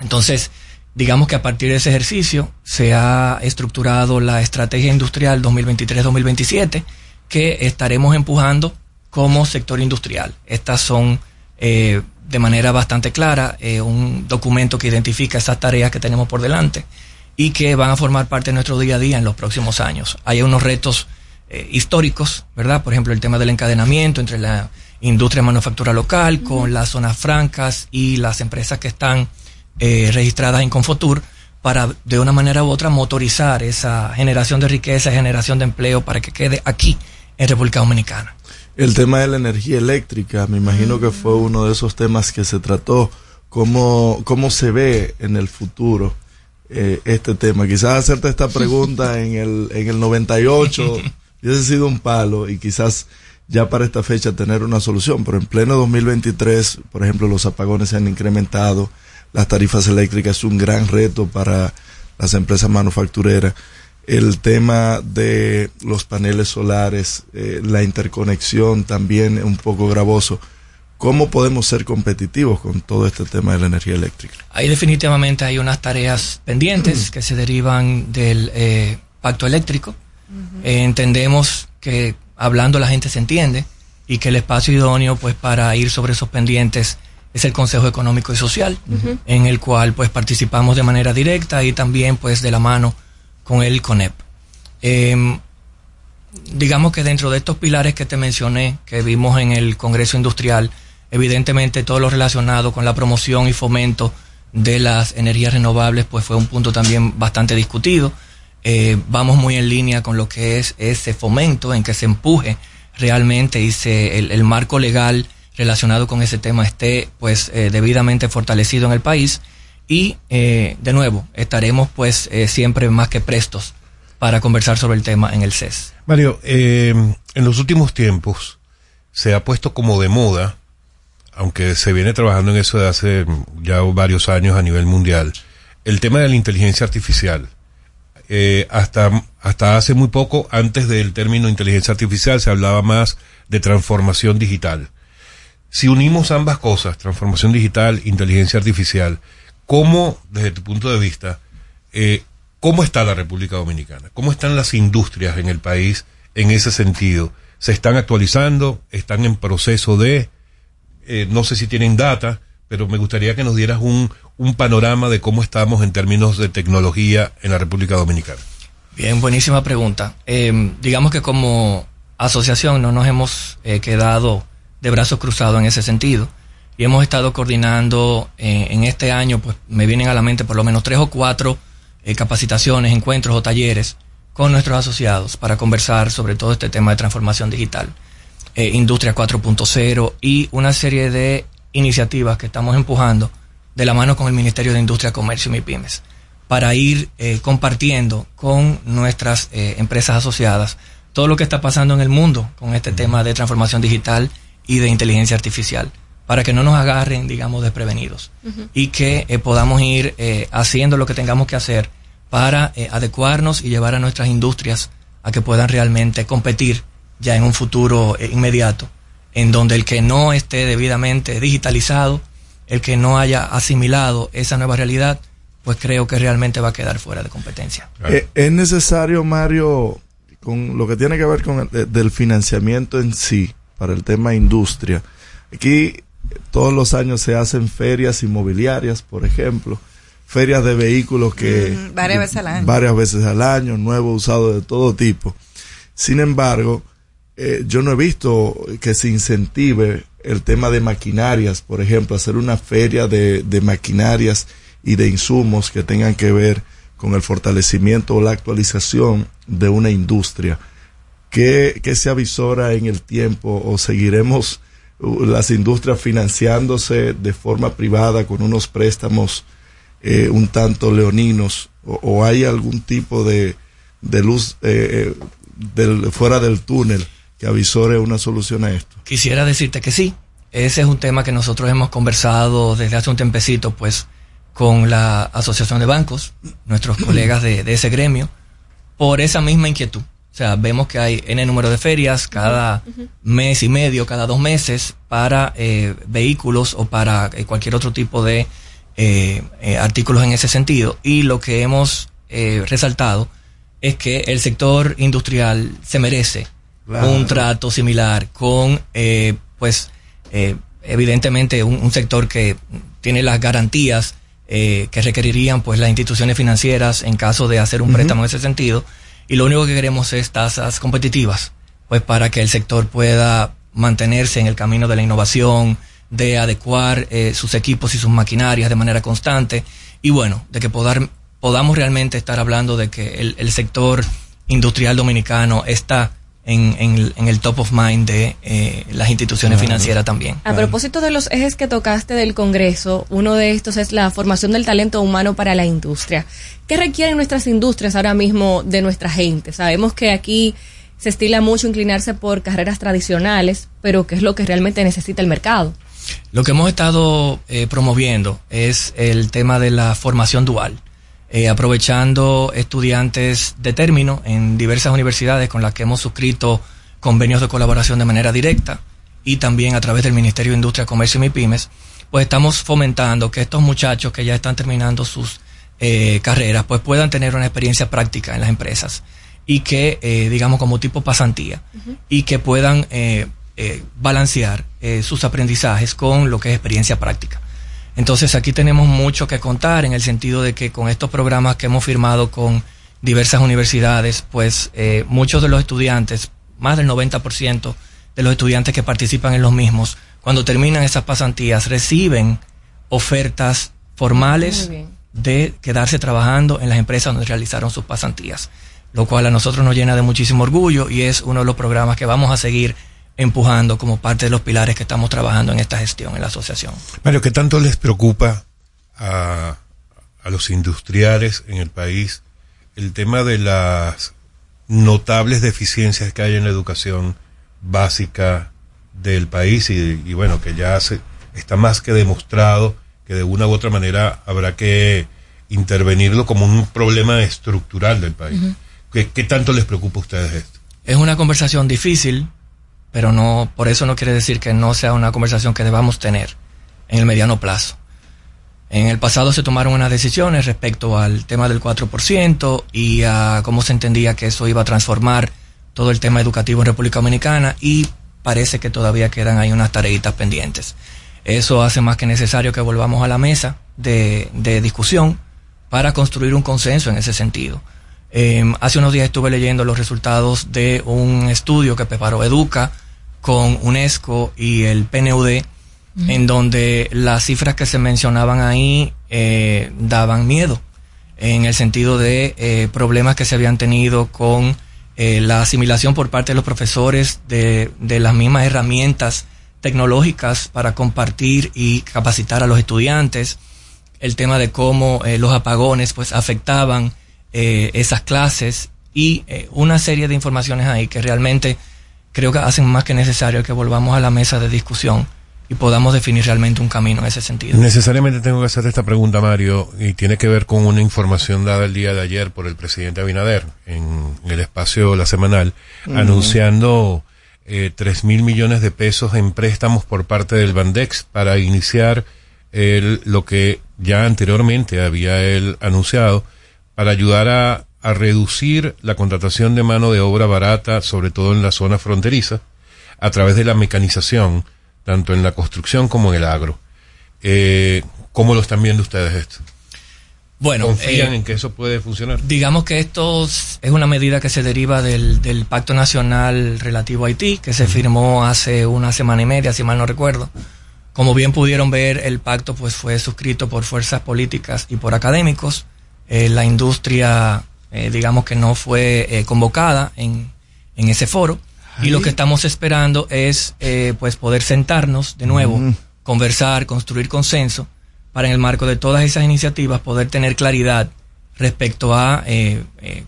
Entonces, digamos que a partir de ese ejercicio se ha estructurado la estrategia industrial 2023-2027 que estaremos empujando como sector industrial. Estas son, eh, de manera bastante clara eh, un documento que identifica esas tareas que tenemos por delante y que van a formar parte de nuestro día a día en los próximos años. Hay unos retos eh, históricos, ¿verdad? Por ejemplo, el tema del encadenamiento entre la industria de manufactura local con las zonas francas y las empresas que están eh, registradas en Confotur para de una manera u otra motorizar esa generación de riqueza, generación de empleo para que quede aquí en República Dominicana. El tema de la energía eléctrica, me imagino que fue uno de esos temas que se trató. ¿Cómo, cómo se ve en el futuro eh, este tema? Quizás hacerte esta pregunta en el, en el 98 hubiese sido un palo y quizás ya para esta fecha tener una solución, pero en pleno 2023, por ejemplo, los apagones se han incrementado, las tarifas eléctricas es un gran reto para las empresas manufactureras el tema de los paneles solares, eh, la interconexión también un poco gravoso. ¿Cómo podemos ser competitivos con todo este tema de la energía eléctrica? Ahí definitivamente hay unas tareas pendientes que se derivan del eh, pacto eléctrico. Eh, entendemos que hablando la gente se entiende y que el espacio idóneo pues para ir sobre esos pendientes es el Consejo Económico y Social, en el cual pues participamos de manera directa y también pues de la mano con el CONEP. Em, digamos que dentro de estos pilares que te mencioné, que vimos en el Congreso Industrial, evidentemente todo lo relacionado con la promoción y fomento de las energías renovables, pues fue un punto también bastante discutido. Eh, vamos muy en línea con lo que es ese fomento en que se empuje realmente y se, el, marco legal relacionado con ese tema esté pues eh, debidamente fortalecido en el país y eh, de nuevo estaremos pues eh, siempre más que prestos para conversar sobre el tema en el CES. Mario, eh, en los últimos tiempos se ha puesto como de moda, aunque se viene trabajando en eso de hace ya varios años a nivel mundial, el tema de la inteligencia artificial. hasta, hasta hace muy poco, antes del término inteligencia artificial, se hablaba más de transformación digital. Si unimos ambas cosas, transformación digital, inteligencia artificial, ¿Cómo, desde tu punto de vista, eh, cómo está la República Dominicana? ¿Cómo están las industrias en el país en ese sentido? ¿Se están actualizando? ¿Están en proceso de, eh, no sé si tienen data, pero me gustaría que nos dieras un, un panorama de cómo estamos en términos de tecnología en la República Dominicana? Bien, buenísima pregunta. Eh, digamos que como asociación no nos hemos eh, quedado de brazos cruzados en ese sentido y hemos estado coordinando eh, en este año, pues me vienen a la mente por lo menos tres o cuatro eh, capacitaciones, encuentros o talleres con nuestros asociados para conversar sobre todo este tema de transformación digital, eh, Industria 4.0 y una serie de iniciativas que estamos empujando de la mano con el Ministerio de Industria, Comercio y Pymes para ir compartiendo con nuestras empresas asociadas todo lo que está pasando en el mundo con este tema de transformación digital y de inteligencia artificial para que no nos agarren, digamos, desprevenidos y que eh, podamos ir eh, haciendo lo que tengamos que hacer para eh, adecuarnos y llevar a nuestras industrias a que puedan realmente competir ya en un futuro inmediato, en donde el que no esté debidamente digitalizado, el que no haya asimilado esa nueva realidad, pues creo que realmente va a quedar fuera de competencia. es necesario, Mario, con lo que tiene que ver con el del financiamiento en sí, para el tema industria. Aquí todos los años se hacen ferias inmobiliarias, por ejemplo, ferias de vehículos que mm, varias veces al año, varias veces al año, nuevo usado de todo tipo. Sin embargo, eh, yo no he visto que se incentive el tema de maquinarias, por ejemplo, hacer una feria de, de maquinarias y de insumos que tengan que ver con el fortalecimiento o la actualización de una industria. ¿Qué, qué se avisora en el tiempo o seguiremos las industrias financiándose de forma privada con unos préstamos eh, un tanto leoninos o, hay algún tipo de, de luz eh, eh, del, fuera del túnel que avisore una solución a esto. Quisiera decirte que sí. Ese es un tema que nosotros hemos conversado desde hace un tempecito, pues, con la Asociación de Bancos, nuestros colegas de, de ese gremio, por esa misma inquietud. O sea, vemos que hay N número de ferias cada mes y medio, cada dos meses, para eh, vehículos o para eh, cualquier otro tipo de eh, artículos en ese sentido. Y lo que hemos resaltado es que el sector industrial se merece un trato similar con, pues, evidentemente un, un sector que tiene las garantías eh, que requerirían pues las instituciones financieras en caso de hacer un préstamo en ese sentido y lo único que queremos es tasas competitivas pues para que el sector pueda mantenerse en el camino de la innovación de adecuar eh, sus equipos y sus maquinarias de manera constante. Y bueno de que podar- podamos realmente estar hablando de que el, el sector industrial dominicano está en, en- en el top of mind de eh, las instituciones Claro. financieras también. A propósito de los ejes que tocaste del Congreso, uno de estos es la formación del talento humano para la industria. ¿Qué requieren nuestras industrias ahora mismo de nuestra gente? Sabemos que aquí se estila mucho inclinarse por carreras tradicionales, pero ¿qué es lo que realmente necesita el mercado? Lo que hemos estado eh, promoviendo es el tema de la formación dual, eh, aprovechando estudiantes de término en diversas universidades con las que hemos suscrito convenios de colaboración de manera directa y también a través del Ministerio de Industria, Comercio y MIPIMES, pues estamos fomentando que estos muchachos que ya están terminando sus eh, carreras, pues puedan tener una experiencia práctica en las empresas y que, eh, digamos, como tipo pasantía y que puedan eh, eh, balancear eh, sus aprendizajes con lo que es experiencia práctica. Entonces aquí tenemos mucho que contar en el sentido de que con estos programas que hemos firmado con diversas universidades, pues eh, muchos de los estudiantes, más del 90% de los estudiantes que participan en los mismos, cuando terminan esas pasantías reciben ofertas formales de quedarse trabajando en las empresas donde realizaron sus pasantías, lo cual a nosotros nos llena de muchísimo orgullo y es uno de los programas que vamos a seguir empujando como parte de los pilares que estamos trabajando en esta gestión en la asociación. Mario, ¿qué tanto les preocupa a, a los industriales en el país el tema de las notables deficiencias que hay en la educación básica del país y, y bueno, que ya se, está más que demostrado que de una u otra manera habrá que intervenirlo como un problema estructural del país. ¿Qué, qué tanto les preocupa a ustedes esto? Es una conversación difícil, pero no, por eso no quiere decir que no sea una conversación que debamos tener en el mediano plazo. En el pasado se tomaron unas decisiones respecto al tema del 4% y a cómo se entendía que eso iba a transformar todo el tema educativo en República Dominicana y parece que todavía quedan ahí unas tareitas pendientes. Eso hace más que necesario que volvamos a la mesa de, de discusión para construir un consenso en ese sentido. Eh, hace unos días estuve leyendo los resultados de un estudio que preparó Educa con UNESCO y el PNUD, en donde las cifras que se mencionaban ahí eh, daban miedo, en el sentido de eh, problemas que se habían tenido con eh, la asimilación por parte de los profesores de, de las mismas herramientas tecnológicas para compartir y capacitar a los estudiantes, el tema de cómo eh, los apagones pues afectaban eh, esas clases y eh, una serie de informaciones ahí que realmente creo que hacen más que necesario que volvamos a la mesa de discusión y podamos definir realmente un camino en ese sentido. Necesariamente tengo que hacer esta pregunta, Mario, y tiene que ver con una información dada el día de ayer por el presidente Abinader en el espacio La Semanal, anunciando eh, tres mil millones de pesos en préstamos por parte del Bandex para iniciar el, lo que ya anteriormente había él anunciado para ayudar a, a reducir la contratación de mano de obra barata, sobre todo en la zona fronteriza, a través de la mecanización, tanto en la construcción como en el agro. Eh, ¿Cómo lo están viendo ustedes esto? Bueno, ¿Confían eh, en que eso puede funcionar? Digamos que esto es una medida que se deriva del, del Pacto Nacional relativo a Haití, que se firmó hace una semana y media, si mal no recuerdo. Como bien pudieron ver, el pacto pues fue suscrito por fuerzas políticas y por académicos. Eh, la industria, eh, digamos que no fue eh, convocada en, en ese foro. Y lo que estamos esperando es eh, pues poder sentarnos de nuevo, Mm. conversar, construir consenso para en el marco de todas esas iniciativas poder tener claridad respecto a eh, eh,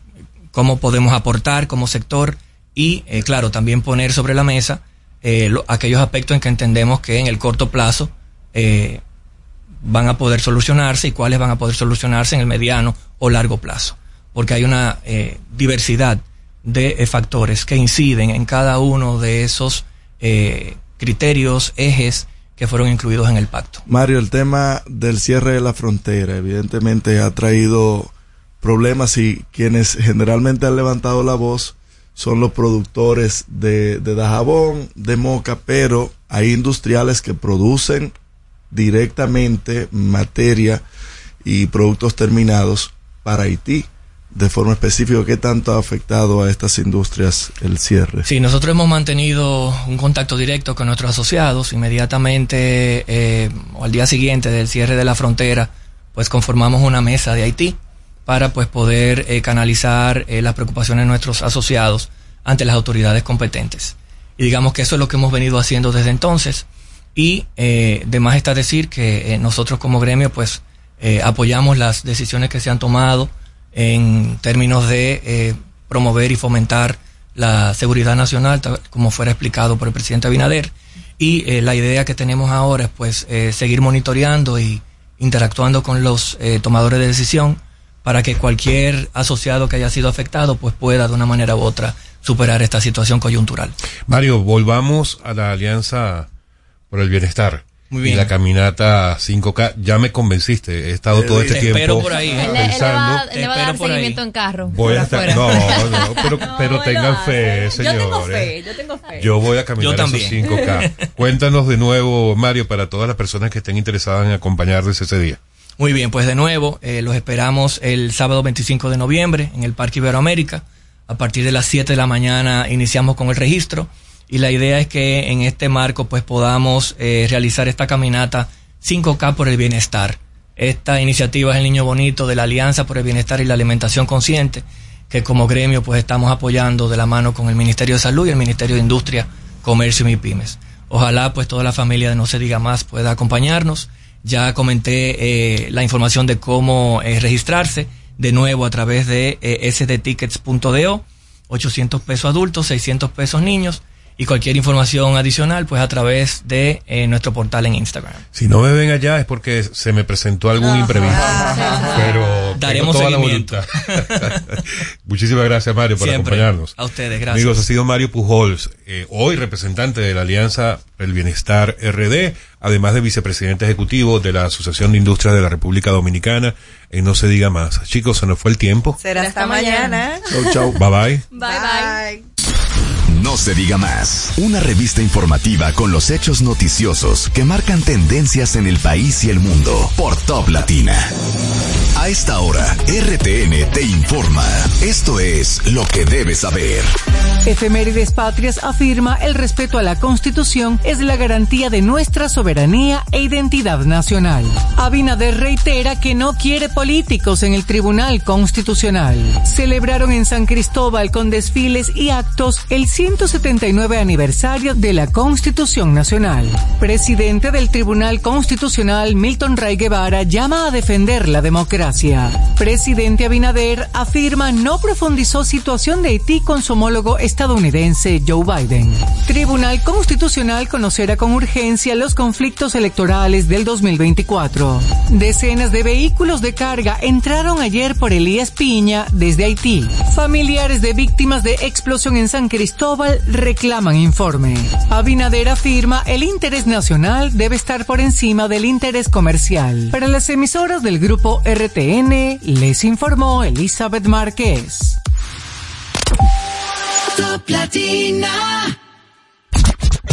cómo podemos aportar como sector y, claro, también poner sobre la mesa eh, lo- aquellos aspectos en que entendemos que en el corto plazo eh, van a poder solucionarse y cuáles van a poder solucionarse en el mediano o largo plazo. Porque hay una eh, diversidad de eh, factores que inciden en cada uno de esos eh, criterios, ejes que fueron incluidos en el pacto. Mario, el tema del cierre de la frontera evidentemente ha traído problemas y quienes generalmente han levantado la voz son los productores de, de Dajabón, de Moca, pero hay industriales que producen directamente materia y productos terminados para Haití. De forma específica, ¿qué tanto ha afectado a estas industrias el cierre? Sí, nosotros hemos mantenido un contacto directo con nuestros asociados. Inmediatamente, eh, o al día siguiente del cierre de la frontera, pues conformamos una mesa de Haití para pues poder eh, canalizar eh, las preocupaciones de nuestros asociados ante las autoridades competentes. Y digamos que eso es lo que hemos venido haciendo desde entonces. Y eh, de está decir que eh, nosotros como gremio pues eh, apoyamos las decisiones que se han tomado en términos de eh, promover y fomentar la seguridad nacional, como fuera explicado por el presidente Abinader. Y eh, la idea que tenemos ahora es pues eh, seguir monitoreando y interactuando con los tomadores de decisión para que cualquier asociado que haya sido afectado pues pueda de una manera u otra superar esta situación coyuntural. Mario, volvamos a la Alianza por el Bienestar. Muy bien. Y la caminata 5K, ya me convenciste. He estado todo este Te tiempo espero por ahí, ¿eh? Él, le- él le va, pensando. él le va a dar seguimiento en carro. Voy a estar, no, no, pero, pero tengan fe, Yo tengo señores. fe, yo tengo fe. Yo voy a caminar Yo esos también. 5K. Cuéntanos de nuevo, Mario, para todas las personas que estén interesadas en acompañarles ese día. Muy bien, pues de nuevo, eh, los esperamos el sábado 25 de noviembre en el Parque Iberoamérica. A partir de las 7 de la mañana iniciamos con el registro y la idea es que en este marco pues podamos eh, realizar esta caminata 5K por el bienestar. Esta iniciativa es el niño bonito de la Alianza por el Bienestar y la Alimentación Consciente, que como gremio pues estamos apoyando de la mano con el Ministerio de Salud y el Ministerio de Industria, Comercio y Pymes. Ojalá pues toda la familia de No se diga más pueda acompañarnos. Ya comenté eh, la información de cómo eh, registrarse de nuevo a través de eh, sdtickets.do, 800 pesos adultos, 600 pesos niños y cualquier información adicional pues a través de eh, nuestro portal en Instagram. Si no me ven allá es porque se me presentó algún imprevisto. Pero tengo Daremos toda la seguimiento. voluntad. Muchísimas gracias, Mario, por Siempre. acompañarnos. A ustedes, gracias. Amigos, ha sido Mario Pujols, eh, hoy representante de la Alianza del Bienestar RD, además de vicepresidente ejecutivo de la Asociación de Industrias de la República Dominicana. Y no se diga más. Chicos, se nos fue el tiempo. Será hasta mañana. Chau, chau. Bye bye. Bye bye. No se diga más. Una revista informativa con los hechos noticiosos que marcan tendencias en el país y el mundo por Top Latina. A esta hora, RTN te informa. Esto es lo que debes saber. Efemérides Patrias afirma el respeto a la Constitución es la garantía de nuestra soberanía e identidad nacional. Abinader reitera que no quiere políticos en el Tribunal Constitucional. Celebraron en San Cristóbal con desfiles y actos el 179 aniversario de la Constitución Nacional. Presidente del Tribunal Constitucional Milton Ray Guevara llama a defender la democracia. Presidente Abinader afirma no profundizó situación de Haití con su homólogo estadounidense Joe Biden. Tribunal Constitucional conocerá con urgencia los conflictos electorales del 2024. Decenas de vehículos de carga entraron ayer por Elías Piña desde Haití. Familiares de víctimas de explosión en San Cristóbal reclaman informe. Abinader afirma el interés nacional debe estar por encima del interés comercial. Para las emisoras del grupo RTN, les informó Elizabeth Márquez.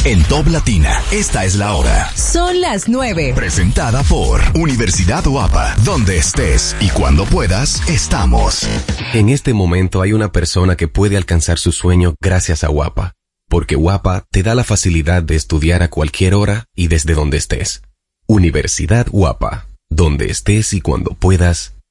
En Top Latina, esta es la hora. Son las 9. Presentada por Universidad Guapa, donde estés y cuando puedas, estamos. En este momento hay una persona que puede alcanzar su sueño gracias a Guapa, porque Guapa te da la facilidad de estudiar a cualquier hora y desde donde estés. Universidad Guapa, donde estés y cuando puedas,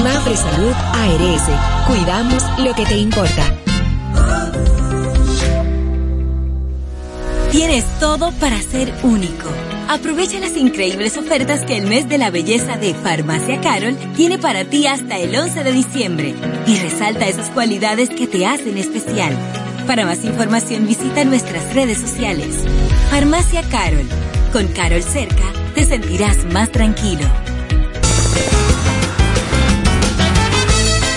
Mafre Salud ARS, cuidamos lo que te importa. Tienes todo para ser único. Aprovecha las increíbles ofertas que el mes de la belleza de Farmacia Carol tiene para ti hasta el 11 de diciembre y resalta esas cualidades que te hacen especial. Para más información visita nuestras redes sociales. Farmacia Carol. Con Carol cerca, te sentirás más tranquilo.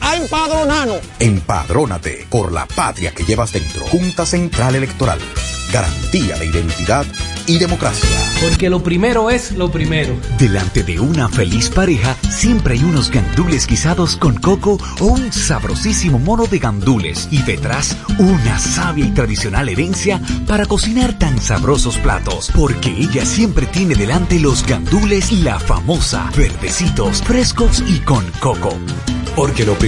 a empadronarnos. Empadrónate por la patria que llevas dentro. Junta Central Electoral. Garantía de identidad y democracia. Porque lo primero es lo primero. Delante de una feliz pareja siempre hay unos gandules guisados con coco o un sabrosísimo mono de gandules y detrás una sabia y tradicional herencia para cocinar tan sabrosos platos. Porque ella siempre tiene delante los gandules la famosa, verdecitos, frescos y con coco. Porque lo primero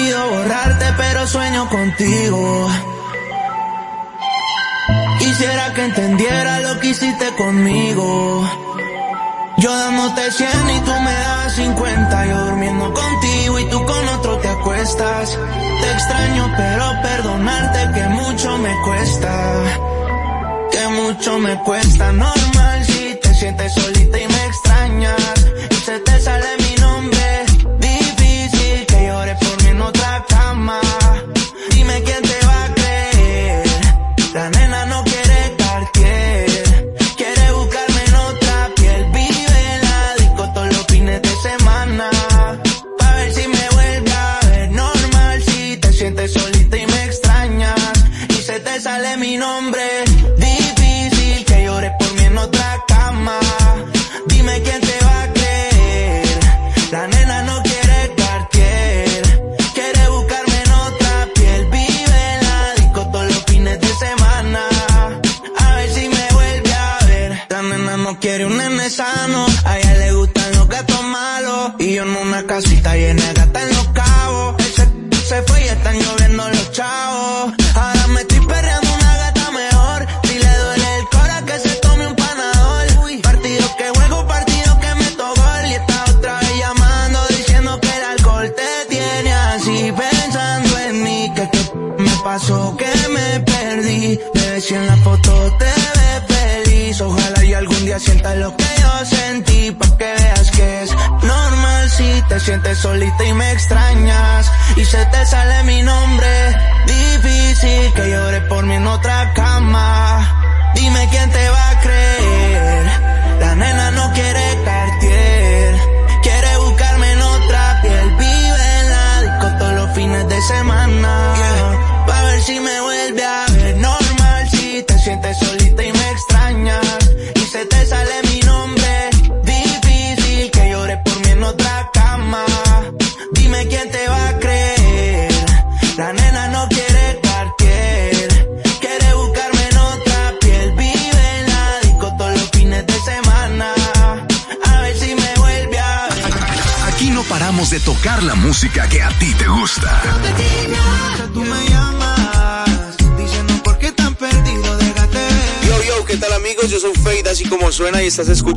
Querido borrarte, pero sueño contigo. Quisiera que entendiera lo que hiciste conmigo. Yo dándote 100 y tú me das 50. Yo durmiendo contigo y tú con otro te acuestas. Te extraño, pero perdonarte que mucho me cuesta. Que mucho me cuesta. Normal si te sientes solita mi nombre.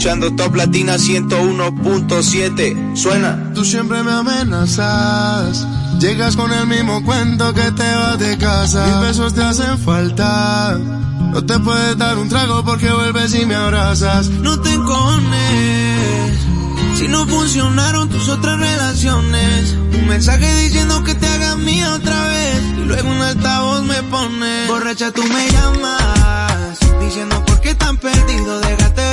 Escuchando Top Latina 101.7. Suena. Tú siempre me amenazas. Llegas con el mismo cuento que te vas de casa. Mis besos te hacen falta. No te puedes dar un trago porque vuelves y me abrazas. No te encones. Si no funcionaron tus otras relaciones. Un mensaje diciendo que te hagas mía otra vez. Y luego un altavoz me pone. Borracha, tú me llamas. Diciendo por qué tan perdido, déjate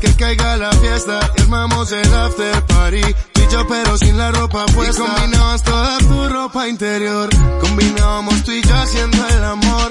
que caiga la fiesta y armamos el after party. Tú y yo pero sin la ropa puesta. Y combinabas toda tu ropa interior, combinábamos tú y yo haciendo el amor.